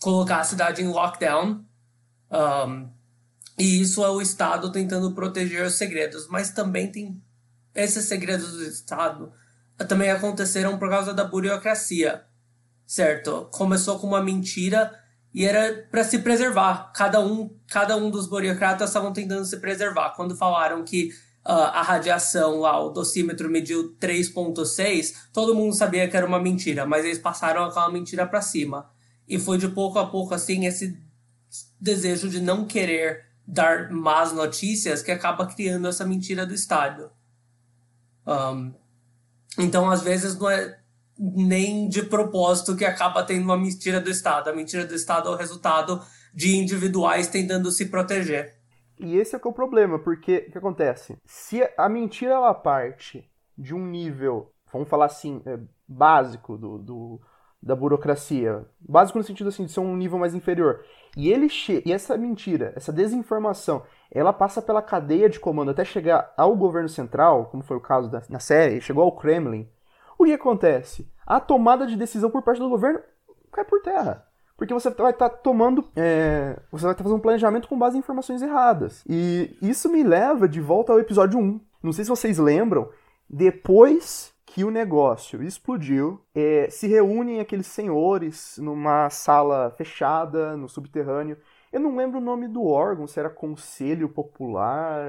colocar a cidade em lockdown. Um, e isso é o Estado tentando proteger os segredos, mas também tem esses segredos do Estado também aconteceram por causa da burocracia, certo? Começou com uma mentira e era para se preservar. Cada um, cada um dos burocratas estavam tentando se preservar. Quando falaram que uh, a radiação lá, o dosímetro mediu 3.6, todo mundo sabia que era uma mentira, mas eles passaram aquela mentira para cima. E foi de pouco a pouco assim esse desejo de não querer dar más notícias que acaba criando essa mentira do Estado. Um, então, às vezes, não é nem de propósito que acaba tendo uma mentira do Estado. A mentira do Estado é o resultado de individuais tentando se proteger. E esse é, que é o problema, porque o que acontece? Se a mentira ela parte de um nível, vamos falar assim, é, básico do, do, da burocracia, básico no sentido assim de ser um nível mais inferior, e ele e essa mentira, essa desinformação, ela passa pela cadeia de comando até chegar ao governo central, como foi o caso da, na série, chegou ao Kremlin, o que acontece? A tomada de decisão por parte do governo cai por terra. Porque você vai estar tá tomando. É, você vai estar tá fazendo um planejamento com base em informações erradas. E isso me leva de volta ao episódio 1. Não sei se vocês lembram, depois que o negócio explodiu, é, se reúnem aqueles senhores numa sala fechada, no subterrâneo. Eu não lembro o nome do órgão, se era Conselho Popular.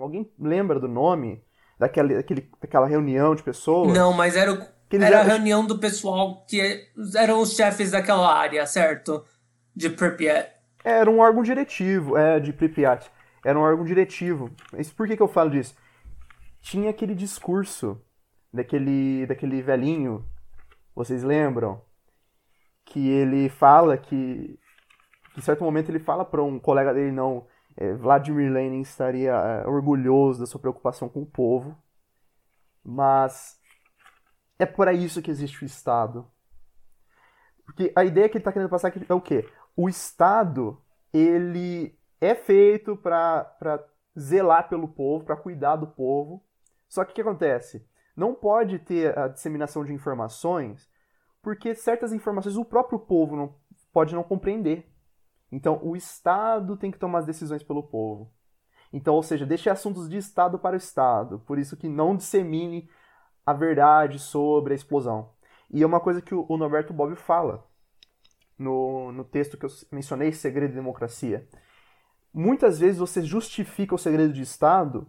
Alguém lembra do nome? Daquela, daquele, daquela reunião de pessoas. Não, mas era, o, era a reunião do pessoal que eram os chefes daquela área, certo? De Pripyat. Era um órgão diretivo, é, de Pripyat. Era um órgão diretivo. Mas por que, que eu falo disso? Tinha aquele discurso daquele, daquele velhinho, vocês lembram? Que ele fala que, em certo momento ele fala para um colega dele, não, Vladimir Lenin estaria é, orgulhoso da sua preocupação com o povo, mas é para isso que existe o Estado. Porque a ideia que ele está querendo passar aqui é o quê? O Estado, ele é feito para zelar pelo povo, para cuidar do povo. Só que o que acontece? Não pode ter a disseminação de informações, porque certas informações o próprio povo não pode não compreender. Então, o Estado tem que tomar as decisões pelo povo. Então, ou seja, deixe assuntos de Estado para o Estado. Por isso que não dissemine a verdade sobre a explosão. E é uma coisa que o Norberto Bobbio fala no, no texto que eu mencionei, Segredo de Democracia. Muitas vezes você justifica o segredo de Estado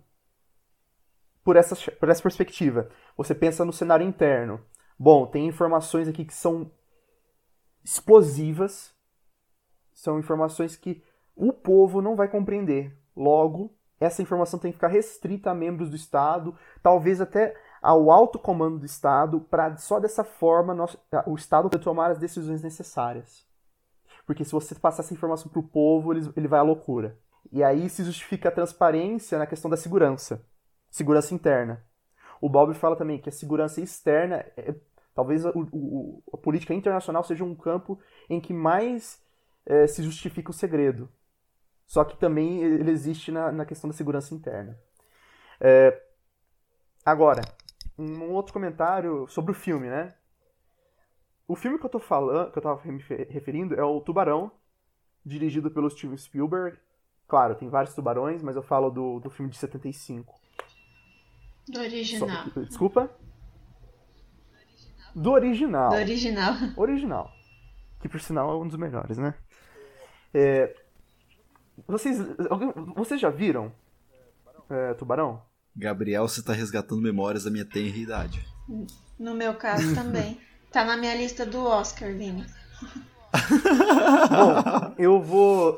por essa, por essa perspectiva. Você pensa no cenário interno. Bom, tem informações aqui que são explosivas, são informações que o povo não vai compreender. Logo, essa informação tem que ficar restrita a membros do Estado, talvez até ao alto comando do Estado, para só dessa forma o Estado tomar as decisões necessárias. Porque se você passar essa informação para o povo, ele, ele vai à loucura. E aí se justifica a transparência na questão da segurança, segurança interna. O Bob fala também que a segurança externa, é, talvez o, a política internacional seja um campo em que mais é, se justifica o segredo. Só que também ele existe na, na questão da segurança interna. É, agora, um outro comentário sobre o filme, né? O filme que eu tô falando, que eu tava me referindo, é o Tubarão, dirigido pelo Steven Spielberg. Claro, tem vários tubarões, mas eu falo do, do filme de 75. Do original. So, desculpa? Do original. Do original. Original. Que por sinal é um dos melhores, né? É, vocês, vocês já viram é, Tubarão? Gabriel, você tá resgatando memórias da minha tenra idade. No meu caso também. Tá na minha lista do Oscar, Vini. Bom, eu vou.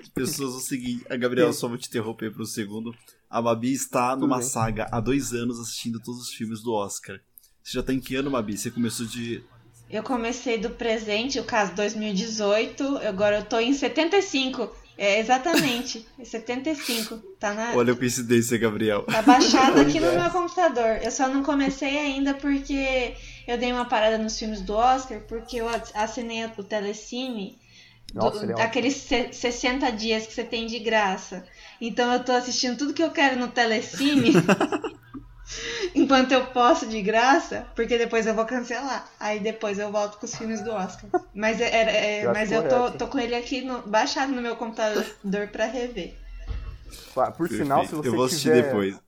As pessoas, o seguinte, a Gabriel, só vou te interromper por um segundo. A Mabi está numa saga há dois anos assistindo todos os filmes do Oscar. Você já tá em que ano, Mabi? Você começou de. Eu comecei do presente, o caso 2018, agora eu tô em 75. É, exatamente. É 75. Tá na. Olha a coincidência, Gabriel. Tá baixado aqui no meu computador. Eu só não comecei ainda porque eu dei uma parada nos filmes do Oscar, porque eu assinei o Telecine. Nossa, do, aqueles 60 dias que você tem de graça. Então eu tô assistindo tudo que eu quero no Telecine. enquanto eu posso de graça, porque depois eu vou cancelar. Aí depois eu volto com os filmes do Oscar. Mas, é, é, eu mas eu tô, tô, com ele aqui no, baixado no meu computador para rever. Por Perfeito. sinal, se você eu vou assistir tiver... depois.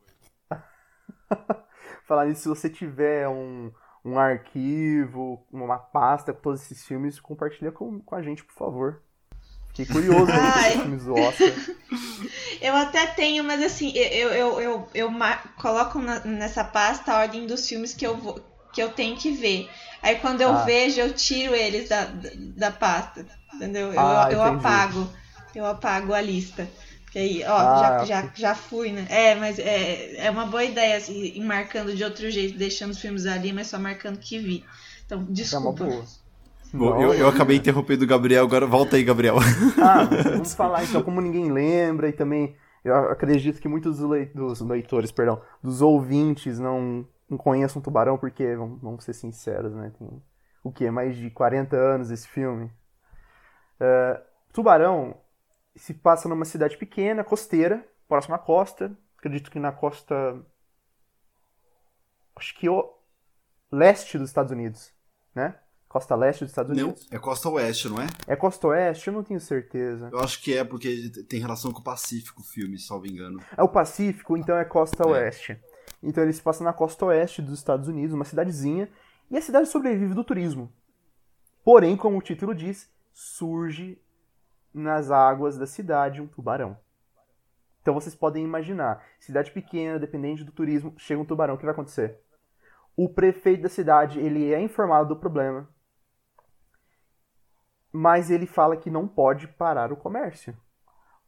Falar nisso, se você tiver um, um arquivo, uma pasta com todos esses filmes, compartilha com, com a gente, por favor. Fiquei curioso aí com filmes do Oscar. Eu até tenho, mas assim, eu, eu, eu, eu, coloco na, nessa pasta a ordem dos filmes que eu, vou, que eu tenho que ver. Aí quando eu ah. vejo, eu tiro eles da, da, da pasta. Entendeu? Eu, ah, eu apago. Eu apago a lista. Porque aí, ó, ah, já, já, já fui, né? É, mas é, é uma boa ideia, assim, ir marcando de outro jeito, deixando os filmes ali, mas só marcando que vi. Então, desculpa. É uma boa. Bom, eu, eu acabei interrompendo o Gabriel, agora volta aí, Gabriel. Ah, vamos falar então, como ninguém lembra, e também eu acredito que muitos dos leitores, perdão, dos ouvintes não, não conheçam Tubarão, porque, vamos, vamos ser sinceros, né? Tem o que? Mais de 40 anos esse filme. Uh, Tubarão se passa numa cidade pequena, costeira, próxima à costa. Acredito que na costa. Acho que o leste dos Estados Unidos, né? Costa leste dos Estados Unidos. Não, é costa oeste, não é? É costa oeste? Eu não tenho certeza. Eu acho que é porque tem relação com o Pacífico o filme, salvo engano. É o Pacífico, então é costa é. oeste. Então ele se passa na costa oeste dos Estados Unidos, uma cidadezinha, e a cidade sobrevive do turismo. Porém, como o título diz, surge nas águas da cidade um tubarão. Então vocês podem imaginar, cidade pequena, dependente do turismo, chega um tubarão, o que vai acontecer? O prefeito da cidade, ele é informado do problema, Mas ele fala que não pode parar o comércio.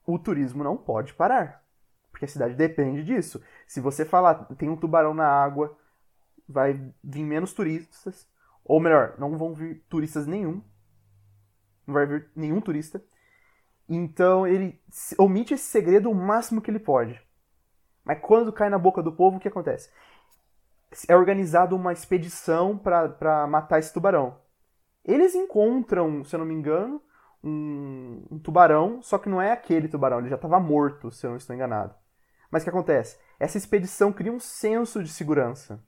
O turismo não pode parar. Porque a cidade depende disso. Se você falar, tem um tubarão na água, vai vir menos turistas. Ou melhor, não vão vir turistas nenhum. Não vai vir nenhum turista. Então ele omite esse segredo o máximo que ele pode. Mas quando cai na boca do povo, o que acontece? É organizado uma expedição para matar esse tubarão. Eles encontram, se eu não me engano, um, um tubarão, só que não é aquele tubarão, ele já estava morto, se eu não estou enganado. Mas o que acontece? Essa expedição cria um senso de segurança.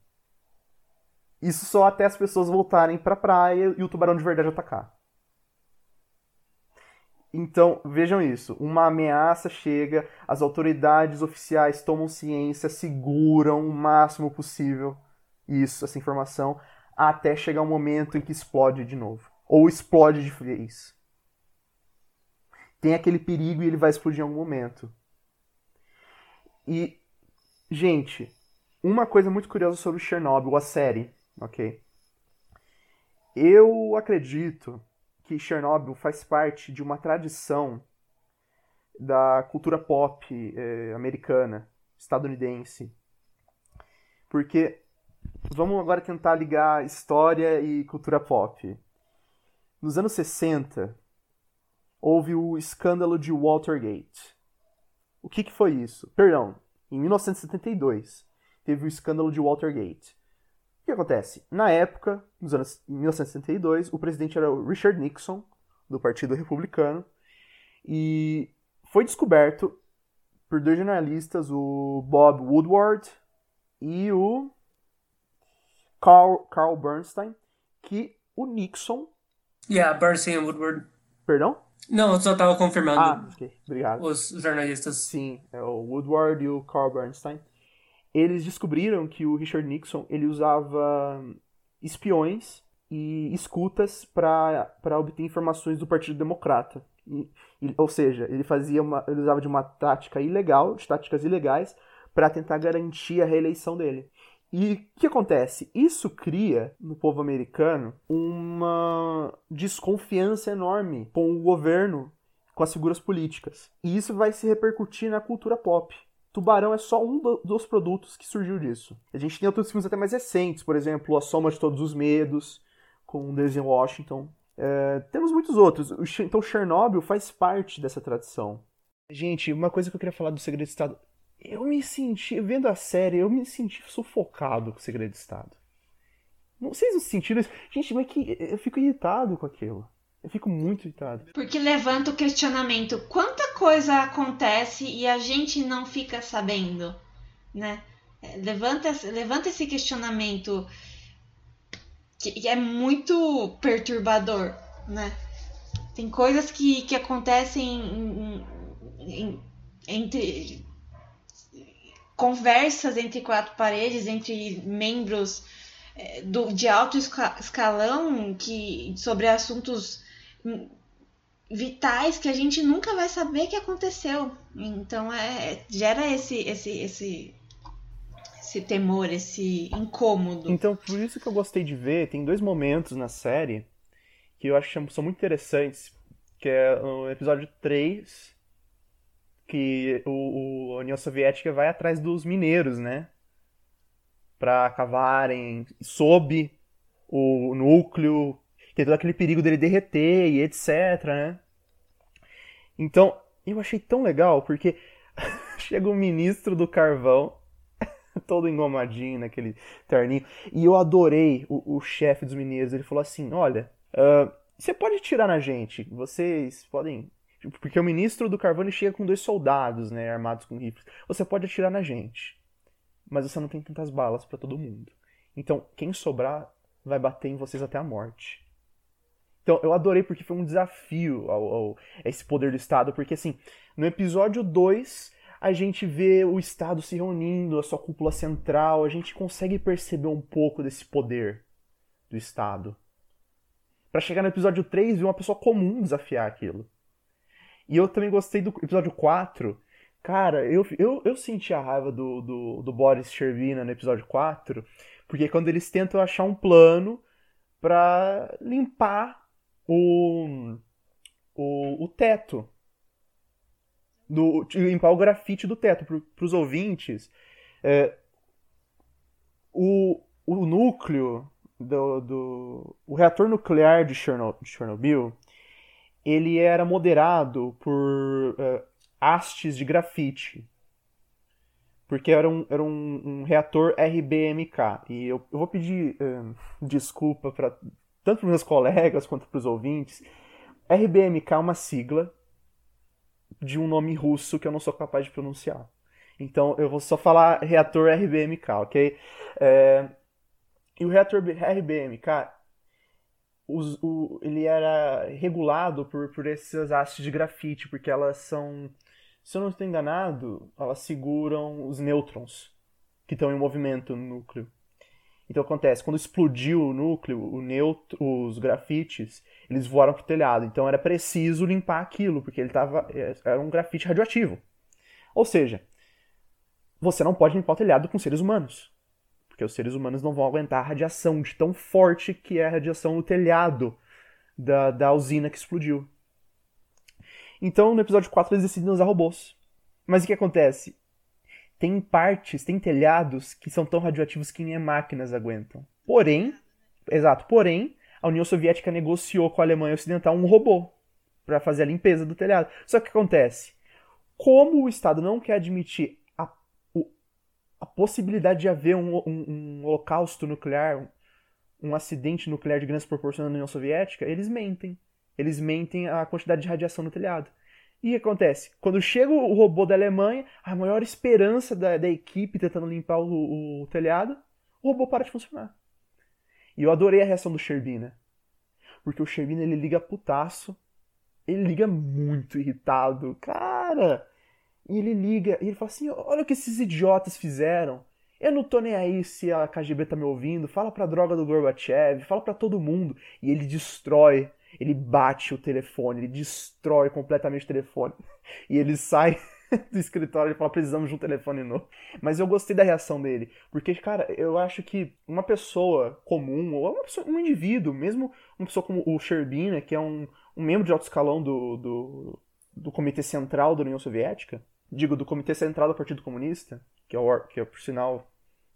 Isso só até as pessoas voltarem para a praia e o tubarão de verdade atacar. Então, vejam isso. Uma ameaça chega, as autoridades oficiais tomam ciência, seguram o máximo possível isso, essa informação, até chegar um momento em que explode de novo. Ou explode de vez. Tem aquele perigo e ele vai explodir em algum momento. E, gente, uma coisa muito curiosa sobre Chernobyl, a série, ok? Eu acredito que Chernobyl faz parte de uma tradição da cultura pop eh, americana, estadunidense. Porque vamos agora tentar ligar história e cultura pop. Nos anos 60, houve o escândalo de Watergate. O que, que foi isso? Perdão, em 1972, teve o escândalo de Watergate. O que acontece? Na época, nos anos 1962, o presidente era o Richard Nixon, do Partido Republicano, e foi descoberto por dois jornalistas, o Bob Woodward e o Carl, Carl Bernstein, que o Nixon. Yeah, Bernstein e Woodward. Perdão? Não, eu só estava confirmando. Ah, ok, obrigado. Os jornalistas. Sim, é o Woodward e o Carl Bernstein eles descobriram que o Richard Nixon ele usava espiões e escutas para obter informações do Partido Democrata. E, e, ou seja, ele fazia uma, ele usava de uma tática ilegal, de táticas ilegais, para tentar garantir a reeleição dele. E o que acontece? Isso cria no povo americano uma desconfiança enorme com o governo, com as figuras políticas. E isso vai se repercutir na cultura pop. Tubarão é só um do, dos produtos que surgiu disso. A gente tem outros filmes até mais recentes, por exemplo, A Soma de Todos os Medos, com Denzel Washington. É, temos muitos outros. Então, Chernobyl faz parte dessa tradição. Gente, uma coisa que eu queria falar do Segredo de Estado. Eu me senti, vendo a série, eu me senti sufocado com o Segredo de Estado. Não, vocês sentiram isso? Gente, mas que eu fico irritado com aquilo. Eu fico muito irritado. Porque levanta o questionamento: quanta coisa acontece e a gente não fica sabendo, né? É, levanta, levanta esse questionamento que é muito perturbador, né? Tem coisas que, que acontecem em, em, entre conversas entre quatro paredes, entre membros é, do, de alto escalão que sobre assuntos vitais que a gente nunca vai saber que aconteceu. Então é gera esse esse esse esse temor, esse incômodo. Então, por isso que eu gostei de ver, tem dois momentos na série que eu acho que são muito interessantes, que é o episódio 3, que o, o, a União Soviética vai atrás dos mineiros, né? Pra cavarem sob o núcleo tem todo aquele perigo dele derreter e etc, né? Então, eu achei tão legal porque chega o ministro do carvão, todo engomadinho naquele terninho, e eu adorei o, o chefe dos mineiros. Ele falou assim: Olha, uh, você pode tirar na gente, vocês podem. Porque o ministro do ele chega com dois soldados, né, armados com rifles. Você pode atirar na gente, mas você não tem tantas balas para todo mundo. Então, quem sobrar vai bater em vocês até a morte. Então, eu adorei porque foi um desafio ao, ao, esse poder do Estado, porque assim, no episódio 2, a gente vê o Estado se reunindo, a sua cúpula central, a gente consegue perceber um pouco desse poder do Estado. Para chegar no episódio 3, ver uma pessoa comum desafiar aquilo. E eu também gostei do episódio 4. Cara, eu, eu, eu senti a raiva do, do, do Boris Sherbina no episódio 4, porque quando eles tentam achar um plano para limpar o, o, o teto. Do, limpar o grafite do teto. Para os ouvintes, é, o, o núcleo do, do o reator nuclear de, Chernobyl ele era moderado por uh, hastes de grafite. Porque era um, era um, um reator RBMK e eu, eu vou pedir uh, desculpa para tanto para meus colegas quanto para os ouvintes RBMK é uma sigla de um nome russo que eu não sou capaz de pronunciar. Então eu vou só falar reator RBMK ok? É, e o reator RBMK, o, ele era regulado por, por essas hastes de grafite, porque elas são, se eu não estou enganado, elas seguram os nêutrons que estão em movimento no núcleo. Então acontece, quando explodiu o núcleo, o neutro, os grafites, eles voaram para o telhado. Então era preciso limpar aquilo, porque ele tava, era um grafite radioativo. Ou seja, você não pode limpar o telhado com seres humanos porque os seres humanos não vão aguentar a radiação de tão forte que é a radiação no telhado da, da usina que explodiu. Então, no episódio 4, eles decidem usar robôs. Mas o que acontece? Tem partes, tem telhados que são tão radioativos que nem máquinas aguentam. Porém, exato, porém, a União Soviética negociou com a Alemanha Ocidental um robô para fazer a limpeza do telhado. Só que o que acontece? Como o Estado não quer admitir a possibilidade de haver um, um, um holocausto nuclear, um, um, acidente nuclear de grandes proporções na União Soviética, eles mentem. Eles mentem a quantidade de radiação no telhado. E acontece? Quando chega o robô da Alemanha, a maior esperança da, da equipe tentando limpar o, o, telhado, o robô para de funcionar. E eu adorei a reação do Sherbina. Porque o Sherbina ele liga putaço. Ele liga muito irritado. Cara, e ele liga e ele fala assim: olha o que esses idiotas fizeram. Eu não tô nem aí se a KGB tá me ouvindo. Fala pra droga do Gorbachev, fala pra todo mundo. E ele destrói, ele bate o telefone, ele destrói completamente o telefone. E ele sai do escritório e fala: precisamos de um telefone novo. Mas eu gostei da reação dele. Porque, cara, eu acho que uma pessoa comum, ou uma pessoa, um indivíduo, mesmo uma pessoa como o Sherbina, que é um, um membro de alto escalão do, do, do Comitê Central da União Soviética, digo, do Comitê Central do Partido Comunista, que é, o, que é, por sinal,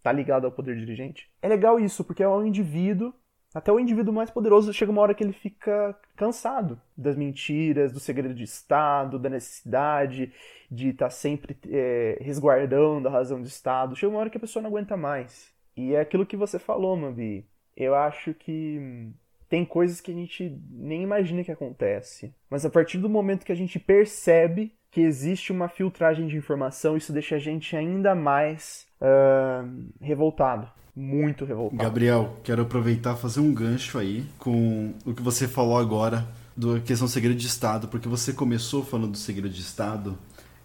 tá ligado ao poder dirigente. É legal isso, porque é um indivíduo, até o indivíduo mais poderoso chega uma hora que ele fica cansado das mentiras, do segredo de Estado, da necessidade de estar tá sempre é, resguardando a razão de Estado. Chega uma hora que a pessoa não aguenta mais. E é aquilo que você falou, Mabi. Eu acho que tem coisas que a gente nem imagina que acontece. Mas a partir do momento que a gente percebe que existe uma filtragem de informação, isso deixa a gente ainda mais uh, revoltado. Muito revoltado. Gabriel, quero aproveitar fazer um gancho aí com o que você falou agora da questão do segredo de Estado, porque você começou falando do segredo de Estado,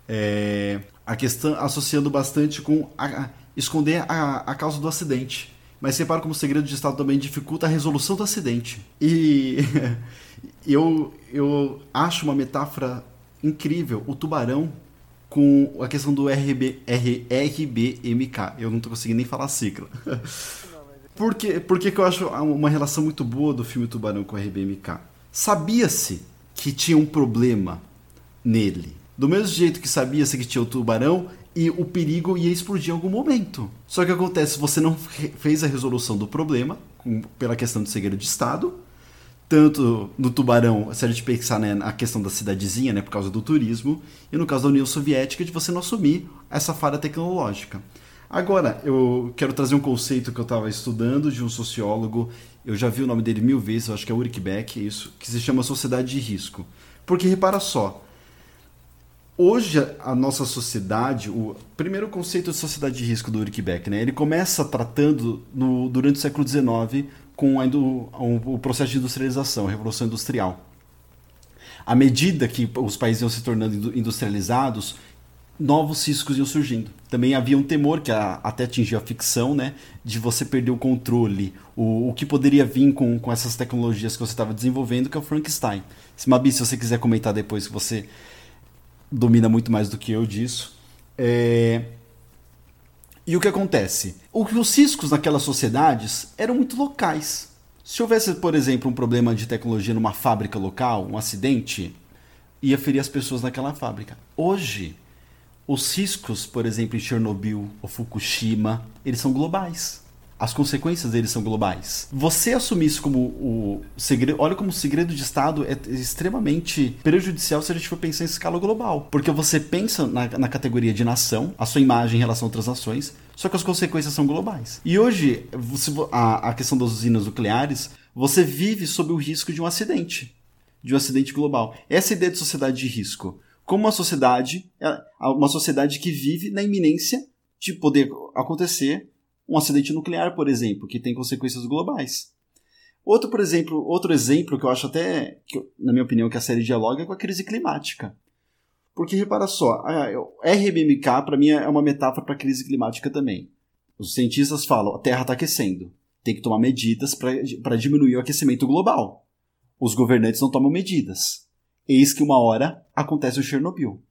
é, a questão associando bastante com a, a, esconder a, a causa do acidente. Mas repara como o segredo de Estado também dificulta a resolução do acidente. E eu, eu acho uma metáfora incrível o tubarão com a questão do RB, R, RBMK. Eu não tô conseguindo nem falar a sigla. Por que, por que, eu acho uma relação muito boa do filme Tubarão com o RBMK? Sabia-se que tinha um problema nele. Do mesmo jeito que sabia-se que tinha o tubarão e o perigo ia explodir em algum momento. Só que acontece, você não fez a resolução do problema, pela questão do segredo de Estado, tanto no Tubarão, se a gente pensar né, na questão da cidadezinha, né, por causa do turismo, e no caso da União Soviética, de você não assumir essa falha tecnológica. Agora, eu quero trazer um conceito que eu estava estudando de um sociólogo, eu já vi o nome dele mil vezes, eu acho que é Ulrich Beck, é isso, que se chama sociedade de risco. Porque repara só, hoje a nossa sociedade, o primeiro conceito de sociedade de risco do Ulrich Beck, né, ele começa tratando no, durante o século XIX com a, o processo de industrialização, a revolução industrial. À medida que os países iam se tornando industrializados, novos riscos iam surgindo. Também havia um temor que até atingiu a ficção, né, de você perder o controle, o, o que poderia vir com, com essas tecnologias que você estava desenvolvendo, que é o Frankenstein. Se Mabi, se você quiser comentar depois, que você domina muito mais do que eu disso. É, e o que acontece? Os riscos naquelas sociedades eram muito locais. Se houvesse, por exemplo, um problema de tecnologia numa fábrica local, um acidente, ia ferir as pessoas naquela fábrica. Hoje, os riscos, por exemplo, em Chernobyl ou Fukushima, eles são globais. As consequências deles são globais. Você assumir isso como o segredo. Olha como o segredo de Estado é extremamente prejudicial se a gente for pensar em escala global. Porque você pensa na, na categoria de nação, a sua imagem em relação a outras nações, só que as consequências são globais. E hoje, você, a, a questão das usinas nucleares, você vive sob o risco de um acidente. De um acidente global. Essa ideia de sociedade de risco. Como uma sociedade, é, uma sociedade que vive na iminência de poder acontecer um acidente nuclear, por exemplo, que tem consequências globais. Outro, por exemplo, outro exemplo que eu acho até, que, na minha opinião, que a série dialoga é com a crise climática. Porque repara só, a RBMK para mim é uma metáfora para a crise climática também. Os cientistas falam, a Terra está aquecendo, tem que tomar medidas para diminuir o aquecimento global. Os governantes não tomam medidas. Eis que uma hora acontece o Chernobyl.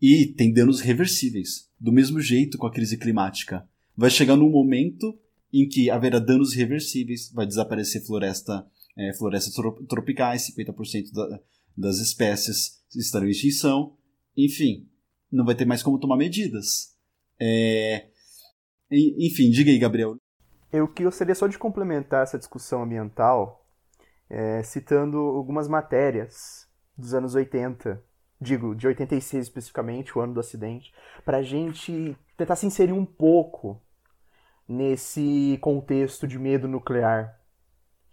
E tem danos reversíveis. Do mesmo jeito com a crise climática vai chegar num momento em que haverá danos irreversíveis, vai desaparecer floresta, é, florestas tropicais, 50% da, das espécies estarão em extinção, enfim, não vai ter mais como tomar medidas. É... Enfim, diga aí, Gabriel. Eu gostaria só de complementar essa discussão ambiental é, citando algumas matérias dos anos 80, digo, de 86 especificamente, o ano do acidente, para a gente tentar se inserir um pouco nesse contexto de medo nuclear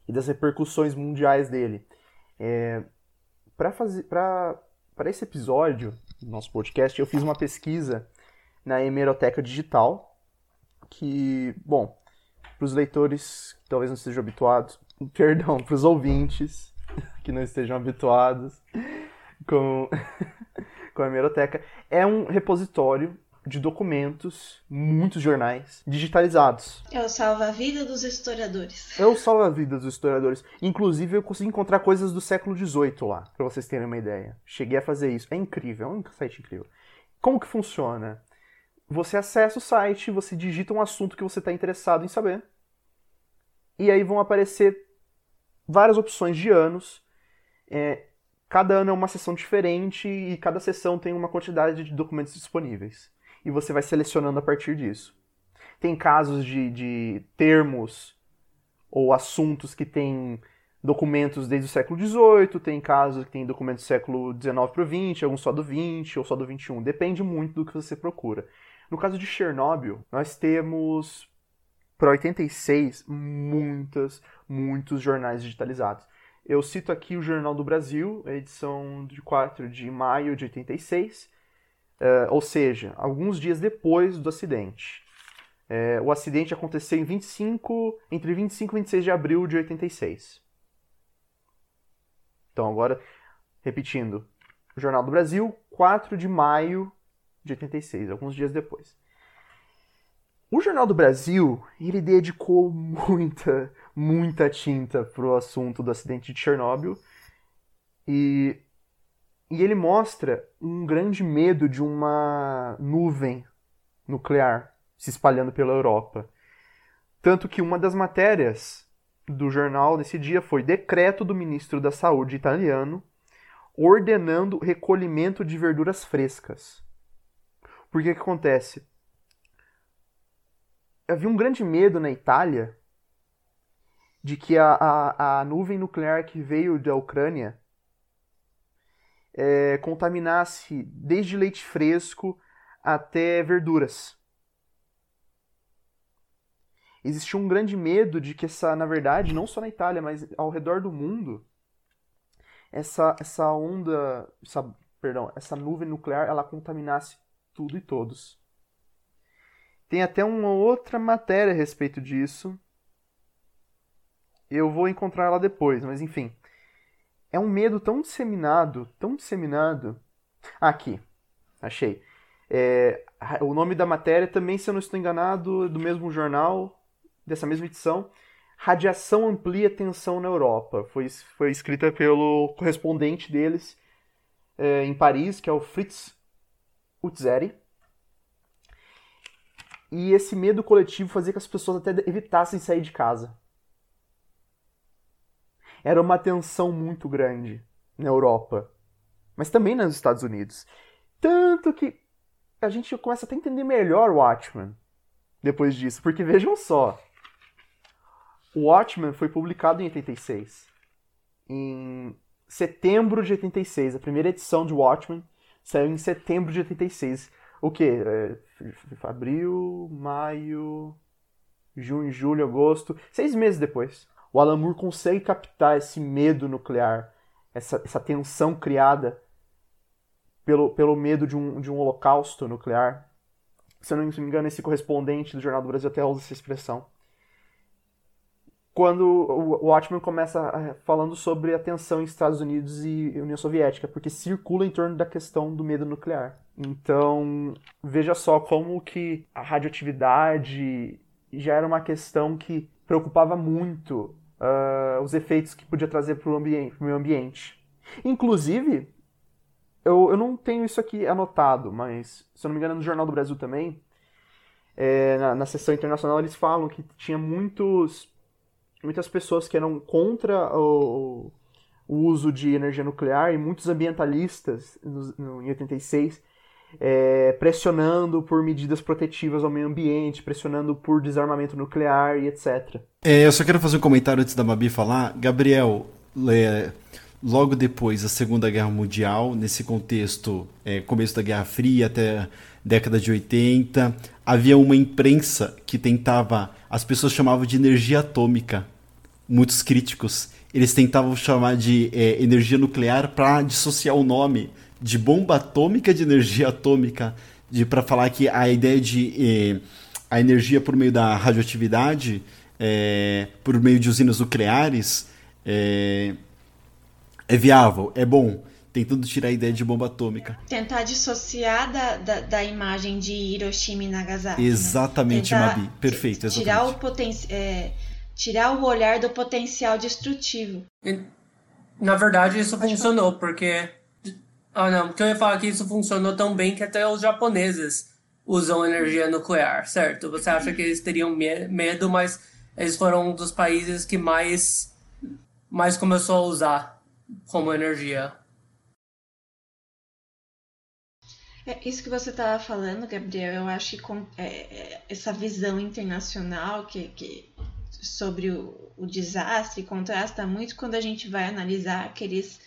e das repercussões mundiais dele. É, para esse episódio do nosso podcast, eu fiz uma pesquisa na Hemeroteca Digital, que, bom, para os leitores que talvez não estejam habituados, perdão, para os ouvintes que não estejam habituados com, com a Hemeroteca, é um repositório de documentos, muitos jornais, digitalizados. É o salva-vida dos historiadores. É o salva-vida dos historiadores. Inclusive, eu consegui encontrar coisas do século XVIII lá, para vocês terem uma ideia. Cheguei a fazer isso. É incrível, é um site incrível. Como que funciona? Você acessa o site, você digita um assunto que você está interessado em saber, e aí vão aparecer várias opções de anos. É, cada ano é uma sessão diferente e cada sessão tem uma quantidade de documentos disponíveis e você vai selecionando a partir disso. Tem casos de, de termos ou assuntos que têm documentos desde o século XVIII, tem casos que tem documentos do século XIX para o XX, alguns só do XX ou só do XXI. Depende muito do que você procura. No caso de Chernobyl, nós temos para 86 muitas, muitos jornais digitalizados. Eu cito aqui o Jornal do Brasil, edição de 4 de maio de 86, Uh, ou seja, alguns dias depois do acidente. É, o acidente aconteceu em 25, entre 25 e 26 de abril de 86. Então, agora, repetindo, Jornal do Brasil, 4 de maio de 86, alguns dias depois. O Jornal do Brasil, ele dedicou muita, muita tinta para o assunto do acidente de Chernobyl. E e ele mostra um grande medo de uma nuvem nuclear se espalhando pela Europa. Tanto que uma das matérias do jornal desse dia foi decreto do ministro da Saúde italiano ordenando recolhimento de verduras frescas. Por que que acontece? Havia um grande medo na Itália de que a, a, a nuvem nuclear que veio da Ucrânia é, contaminasse desde leite fresco até verduras. Existia um grande medo de que essa, na verdade, não só na Itália, mas ao redor do mundo, essa, essa onda, essa, perdão, essa nuvem nuclear, ela contaminasse tudo e todos. Tem até uma outra matéria a respeito disso. Eu vou encontrar ela depois, mas enfim é um medo tão disseminado, tão disseminado. Aqui, achei. É, o nome da matéria também, se eu não estou enganado, do mesmo jornal, dessa mesma edição. Radiação amplia tensão na Europa. Foi, foi escrita pelo correspondente deles é, em Paris, que é o Fritz Utzeri. E esse medo coletivo fazia que as pessoas até evitassem sair de casa era uma tensão muito grande na Europa mas também nos Estados Unidos. Tanto que a gente começa até a entender melhor o Watchmen depois disso, porque vejam só. O Watchmen foi publicado em 86. Em setembro de 86, a primeira edição de Watchmen saiu em setembro de 86. O que? É, abril, maio, junho, julho, agosto, seis meses depois. O Alan Moore consegue captar esse medo nuclear, essa, essa tensão criada pelo, pelo medo de um, de um holocausto nuclear. Se eu não me engano, esse correspondente do Jornal do Brasil até usa essa expressão. Quando o Watchmen começa eh, falando sobre a tensão em Estados Unidos e União Soviética, porque circula em torno da questão do medo nuclear. Então, veja só como que a radioatividade já era uma questão que preocupava muito uh, os efeitos que podia trazer para o meio ambiente. Inclusive, eu, eu não tenho isso aqui anotado, mas se eu não me engano, no Jornal do Brasil também, é, na, na sessão internacional, eles falam que tinha muitos, muitas pessoas que eram contra o, o uso de energia nuclear e muitos ambientalistas no, no, em 86 é, pressionando por medidas protetivas ao meio ambiente, pressionando por desarmamento nuclear e etc. É, eu só quero fazer um comentário antes da Mabi falar. Gabriel, é, logo depois da Segunda Guerra Mundial, nesse contexto, é, começo da Guerra Fria até década de 80, havia uma imprensa que tentava, as pessoas chamavam de energia atômica, muitos críticos, eles tentavam chamar de é, energia nuclear para dissociar o nome de bomba atômica de energia atômica, de para falar que a ideia de é, a energia por meio da radioatividade, é, por meio de usinas nucleares, é, é viável, é bom, tentando tirar a ideia de bomba atômica. Tentar dissociar da, da, da imagem de Hiroshima e Nagasaki. Né? Exatamente, né? Mabi. Perfeito, exatamente. Tirar o, poten é, tirar o olhar do potencial destrutivo. Na verdade, isso Pode funcionou, falar. porque. Ah, não, porque eu ia falar que isso funcionou tão bem que até os japoneses usam energia nuclear, certo? Você acha que eles teriam medo, mas eles foram um dos países que mais, mais começou a usar como energia. É, isso que você estava falando, Gabriel, eu acho que com, é, é, essa visão internacional que, que sobre o, o, desastre contrasta muito quando a gente vai analisar aqueles,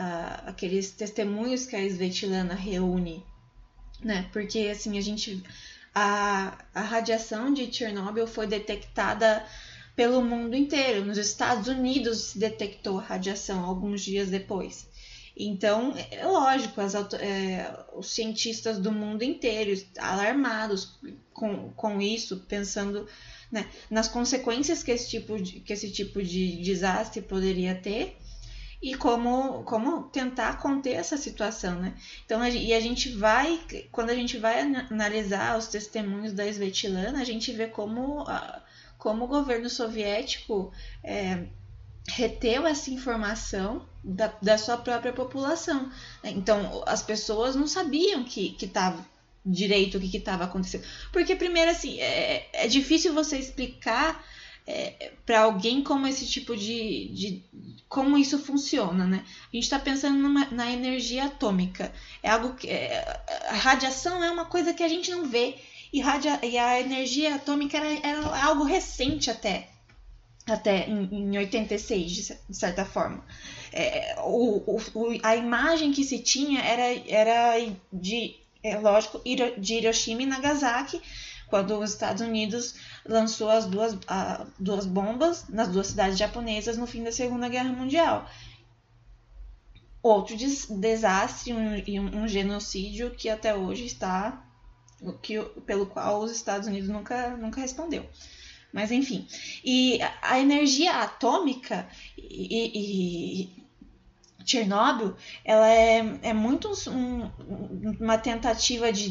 uh, aqueles testemunhos que a Svetlana reúne, né? Porque assim a gente a, a radiação de Chernobyl foi detectada pelo mundo inteiro. Nos Estados Unidos se detectou radiação alguns dias depois. Então, é lógico, as, é, os cientistas do mundo inteiro alarmados com, com isso, pensando né, nas consequências que esse, tipo de, que esse tipo de desastre poderia ter e como, como tentar conter essa situação, né? Então, e a gente vai, quando a gente vai analisar os testemunhos da Svetlana, a gente vê como a, como o governo soviético é, reteu essa informação da, da sua própria população. Então, as pessoas não sabiam que estava direito o que estava acontecendo. Porque, primeiro, assim, é, é difícil você explicar é, para alguém como esse tipo de, de, como isso funciona, né? A gente está pensando numa, na energia atômica. É algo que é, a radiação é uma coisa que a gente não vê e, radia, e a energia atômica era, era algo recente até, até em, em 86, de certa forma. É, o, o, a imagem que se tinha era, era de, é, lógico, de Hiroshima e Nagasaki, quando os Estados Unidos lançou as duas, a, duas bombas nas duas cidades japonesas no fim da Segunda Guerra Mundial. Outro des desastre e um, um, genocídio que até hoje está que, pelo qual os Estados Unidos nunca, nunca respondeu. Mas enfim, e a energia atômica e, e Chernobyl, ela é, é muito um, uma tentativa de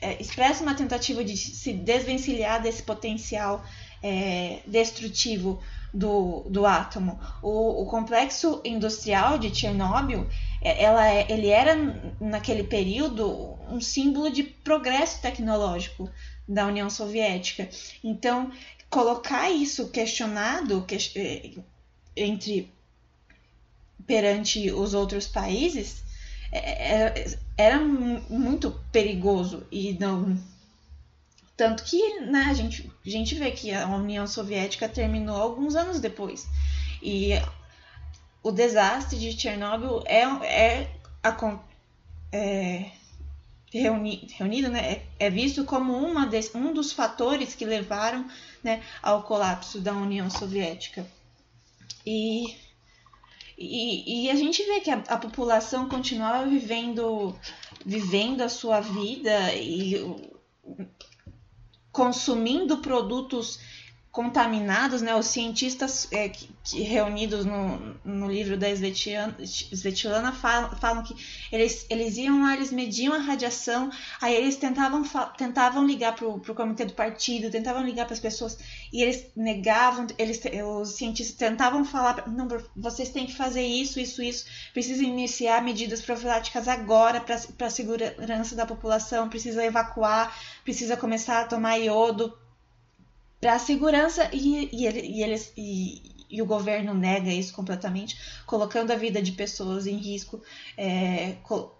é, expressa uma tentativa de se desvencilhar desse potencial é, destrutivo do, do átomo. O, o complexo industrial de Chernobyl, é, ela, é, ele era naquele período um símbolo de progresso tecnológico da União Soviética. Então, colocar isso questionado que, é, entre perante os outros países era, era muito perigoso e não tanto que né, a, gente, a gente vê que a União Soviética terminou alguns anos depois. E o desastre de Chernobyl é, é, é reuni, reunido, né, é, é, visto como uma de, um dos fatores que levaram né, ao colapso da União Soviética. E, e, e a gente vê que a, a, população continuava vivendo, vivendo a sua vida e consumindo produtos contaminados, né? Os cientistas é, que, que, reunidos no, no livro da Svetlana, Svetlana falam, falam, que eles, eles iam lá, eles mediam a radiação, aí eles tentavam, tentavam ligar para o comitê do partido, tentavam ligar para as pessoas, e eles negavam, eles, os cientistas tentavam falar, não, vocês têm que fazer isso, isso, isso, precisa iniciar medidas profiláticas agora para a segurança da população, precisa evacuar, precisa começar a tomar iodo, para a segurança e, e, ele, e eles e, e, o governo nega isso completamente, colocando a vida de pessoas em risco, é, col,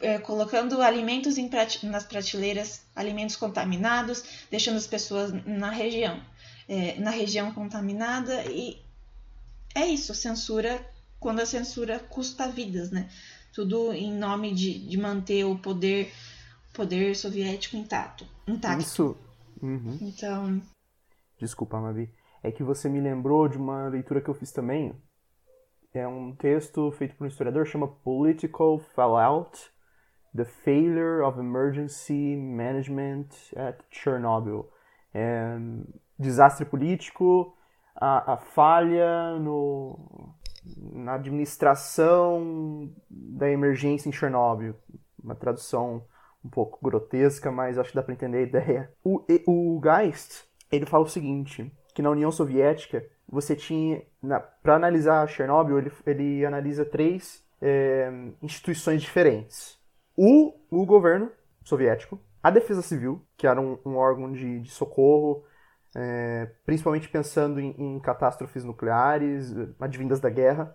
é, colocando alimentos em, nas prateleiras, alimentos contaminados, deixando as pessoas na região, é, na região contaminada e é isso, censura quando a censura custa vidas, né? Tudo em nome de, de manter o poder poder soviético intacto. intacto. Isso. Uhum. Então, Desculpa, Mavi. É que você me lembrou de uma leitura que eu fiz também. É um texto feito por um historiador, chama Political Fallout: The Failure of Emergency Management at Chernobyl. É, desastre político, a, a falha no, na administração da emergência em Chernobyl. Uma tradução um pouco grotesca, mas acho que dá para entender a ideia. O, o Geist ele fala o seguinte, que na União Soviética você tinha, para analisar Chernobyl, ele, ele analisa três é, instituições diferentes. O, o governo soviético, a Defesa Civil, que era um, um órgão de, de socorro, é, principalmente pensando em, em, catástrofes nucleares, advindas da guerra,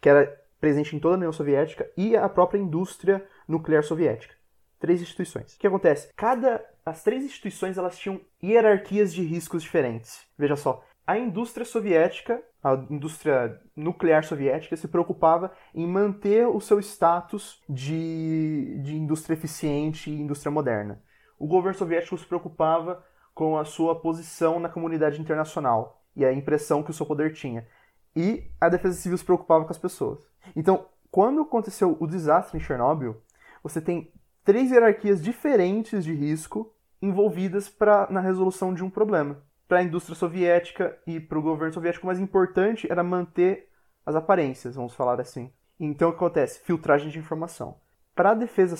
que era presente em toda a União Soviética, e a própria indústria nuclear soviética. Três instituições. O que acontece? Cada as três instituições elas tinham hierarquias de riscos diferentes. Veja só, a indústria soviética, a indústria nuclear soviética, se preocupava em manter o seu status de, de indústria eficiente e indústria moderna. O governo soviético se preocupava com a sua posição na comunidade internacional e a impressão que o seu poder tinha. E a defesa civil se preocupava com as pessoas. Então, quando aconteceu o desastre em Chernobyl, você tem três hierarquias diferentes de risco envolvidas pra, na resolução de um problema. Para a indústria soviética e para o governo soviético, o mais importante era manter as aparências, vamos falar assim. Então, o que acontece? Filtragem de informação. Para a defesa,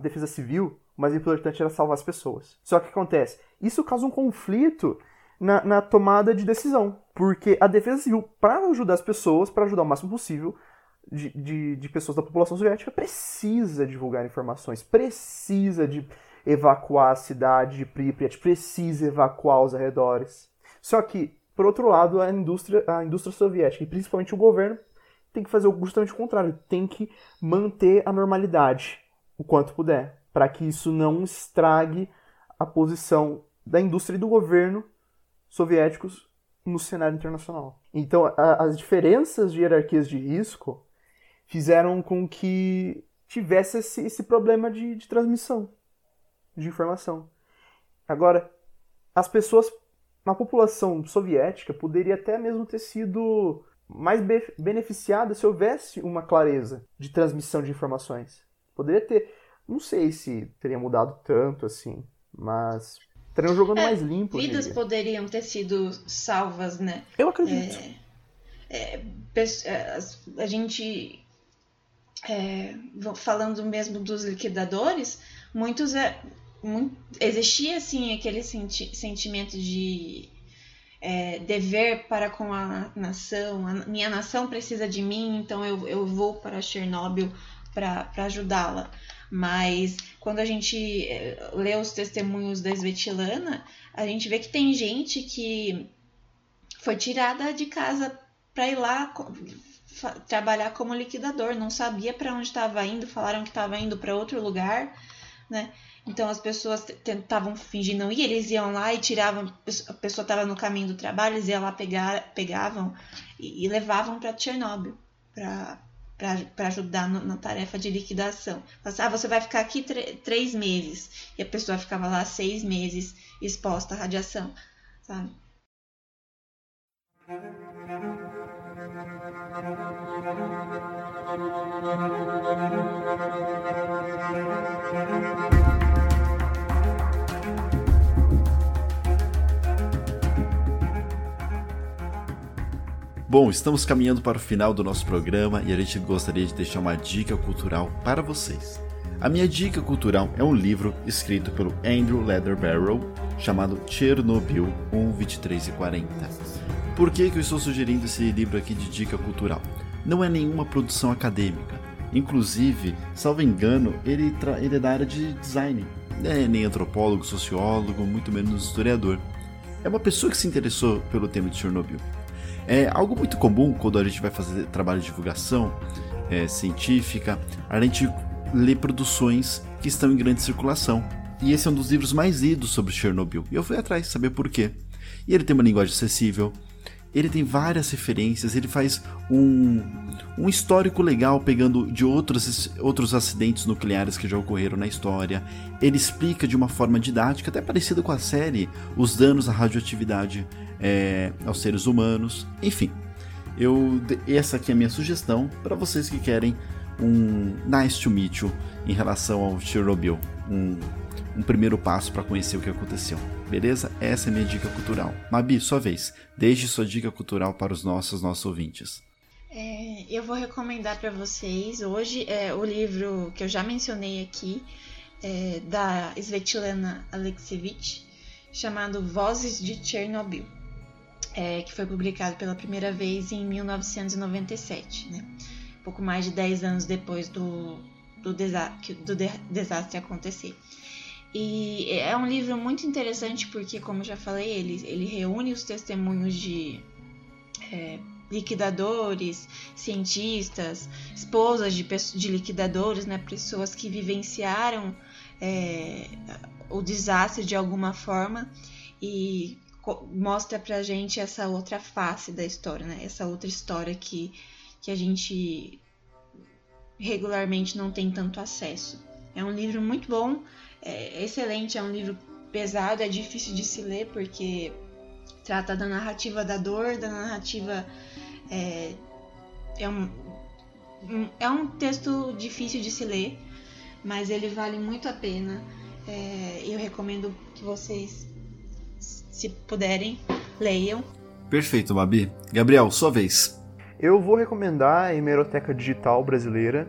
defesa civil, o mais importante era salvar as pessoas. Só que acontece? Isso causa um conflito na, na tomada de decisão. Porque a defesa civil, para ajudar as pessoas, para ajudar o máximo possível, de, de, de, pessoas da população soviética precisa divulgar informações, precisa de evacuar a cidade de Pripyat, precisa evacuar os arredores. Só que, por outro lado, a indústria, a indústria soviética, e principalmente o governo, tem que fazer justamente o contrário, tem que manter a normalidade o quanto puder, para que isso não estrague a posição da indústria e do governo soviéticos no cenário internacional. Então, a, as diferenças de hierarquias de risco fizeram com que tivesse esse, esse problema de, de transmissão de informação. Agora, as pessoas na população soviética poderia até mesmo ter sido mais be beneficiada se houvesse uma clareza de transmissão de informações. Poderia ter, não sei se teria mudado tanto assim, mas teriam jogando é, mais limpo. Vidas poderiam ter sido salvas, né? Eu acredito. É, é, é a gente é, falando mesmo dos liquidadores, muitos é, muito, existia assim aquele senti sentimento de é, dever para com a nação, a minha nação precisa de mim, então eu, eu vou para Chernobyl para ajudá-la. Mas quando a gente é, lê os testemunhos da Svetlana, a gente vê que tem gente que foi tirada de casa para ir lá trabalhar como liquidador, não sabia para onde estava indo, falaram que estava indo para outro lugar, né? Então as pessoas tentavam fingir não ir, eles iam lá e tiravam, a pessoa estava no caminho do trabalho, eles iam lá pegar, pegavam e, e levavam para Chernobyl, para ajudar no, na tarefa de liquidação. Assim, ah, você vai ficar aqui três meses, e a pessoa ficava lá seis meses exposta à radiação, sabe? Bom, estamos caminhando para o final do nosso programa e a gente gostaria de deixar uma dica cultural para vocês. A minha dica cultural é um livro escrito pelo Andrew Leatherbarrow chamado Chernobyl 1, 23 e 40. Por que, que eu estou sugerindo esse livro aqui de dica cultural? Não é nenhuma produção acadêmica. Inclusive, salvo engano, ele, ele é da área de design. Não é nem antropólogo, sociólogo, muito menos historiador. É uma pessoa que se interessou pelo tema de Chernobyl. É algo muito comum quando a gente vai fazer trabalho de divulgação é, científica, a gente lê produções que estão em grande circulação. E esse é um dos livros mais lidos sobre Chernobyl. E eu fui atrás saber por quê. E ele tem uma linguagem acessível, ele tem várias referências, ele faz um, um histórico legal pegando de outros, outros acidentes nucleares que já ocorreram na história. Ele explica de uma forma didática, até parecida com a série, os danos à radioatividade é, aos seres humanos. Enfim, eu, essa aqui é a minha sugestão para vocês que querem um nice to meet you em relação ao Chernobyl. Um, um primeiro passo para conhecer o que aconteceu. Beleza? Essa é minha dica cultural. Mabi, sua vez. Deixe sua dica cultural para os nossos nossos ouvintes. É, eu vou recomendar para vocês hoje é, o livro que eu já mencionei aqui, é, da Svetlana Alexievich, chamado Vozes de Chernobyl, é, que foi publicado pela primeira vez em 1997, né? pouco mais de 10 anos depois do, do, desa do de desastre acontecer. E é um livro muito interessante porque, como já falei, ele, ele reúne os testemunhos de é, liquidadores, cientistas, esposas de, de liquidadores, né, pessoas que vivenciaram é, o desastre de alguma forma e mostra pra gente essa outra face da história, né? Essa outra história que, que a gente regularmente não tem tanto acesso. É um livro muito bom, é excelente, é um livro pesado, é difícil de se ler porque trata da narrativa da dor, da narrativa. É, é, um, é um texto difícil de se ler, mas ele vale muito a pena. É, eu recomendo que vocês, se puderem, leiam. Perfeito, Babi. Gabriel, sua vez. Eu vou recomendar a Hemeroteca Digital Brasileira.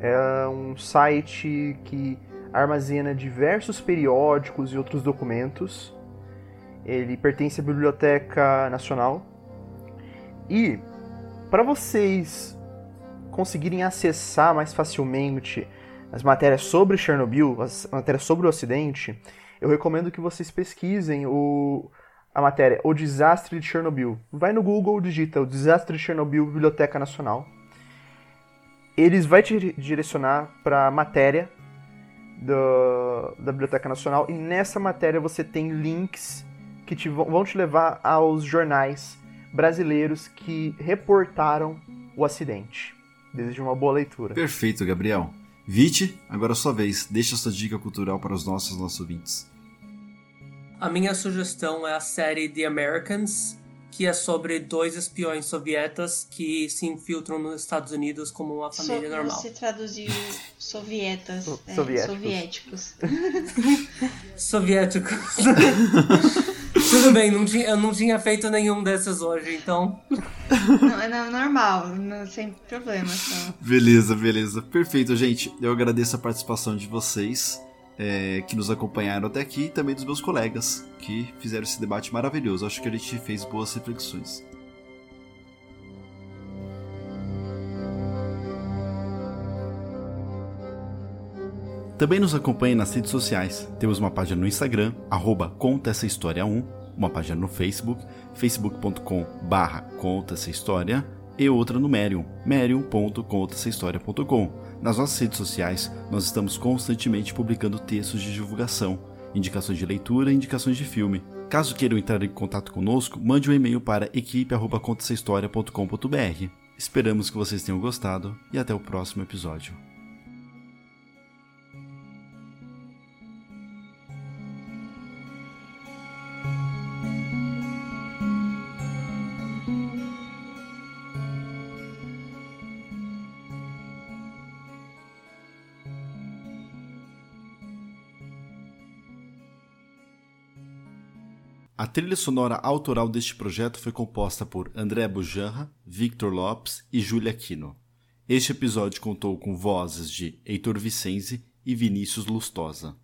É um site que armazena diversos periódicos e outros documentos. Ele pertence à Biblioteca Nacional. E para vocês conseguirem acessar mais facilmente as matérias sobre Chernobyl, as matérias sobre o acidente, eu recomendo que vocês pesquisem o, a matéria O Desastre de Chernobyl. Vai no Google, digita O Desastre de Chernobyl Biblioteca Nacional. Eles vai te direcionar para a matéria do, da Biblioteca Nacional e nessa matéria você tem links que te, vão te levar aos jornais brasileiros que reportaram o acidente. Desejo uma boa leitura. Perfeito, Gabriel. Vite, agora é sua vez. Deixa sua dica cultural para os nossos nossos ouvintes. A minha sugestão é a série The Americans, que é sobre dois espiões sovietas que se infiltram nos Estados Unidos como uma família so, normal. Você traduziu sovietas, é, soviéticos. soviéticos. Tudo bem, não tinha, eu não tinha feito nenhum desses hoje, então. Não, é normal, não, sem problema. Só. Beleza, beleza. Perfeito, gente. Eu agradeço a participação de vocês é, que nos acompanharam até aqui e também dos meus colegas que fizeram esse debate maravilhoso. Acho que a gente fez boas reflexões. Também nos acompanhe nas redes sociais. Temos uma página no Instagram, arroba Conta Essa História 1, uma página no Facebook, facebook.com barra Conta Essa História, e outra no Medium, medium.contaessahistoria.com. Nas nossas redes sociais, nós estamos constantemente publicando textos de divulgação, indicações de leitura e indicações de filme. Caso queiram entrar em contato conosco, mande um e-mail para equipe.contaessahistoria.com.br. Esperamos que vocês tenham gostado e até o próximo episódio. A trilha sonora autoral deste projeto foi composta por André Bujanra, Victor Lopes e Júlia Aquino. Este episódio contou com vozes de Heitor Vicenzi e Vinícius Lustosa.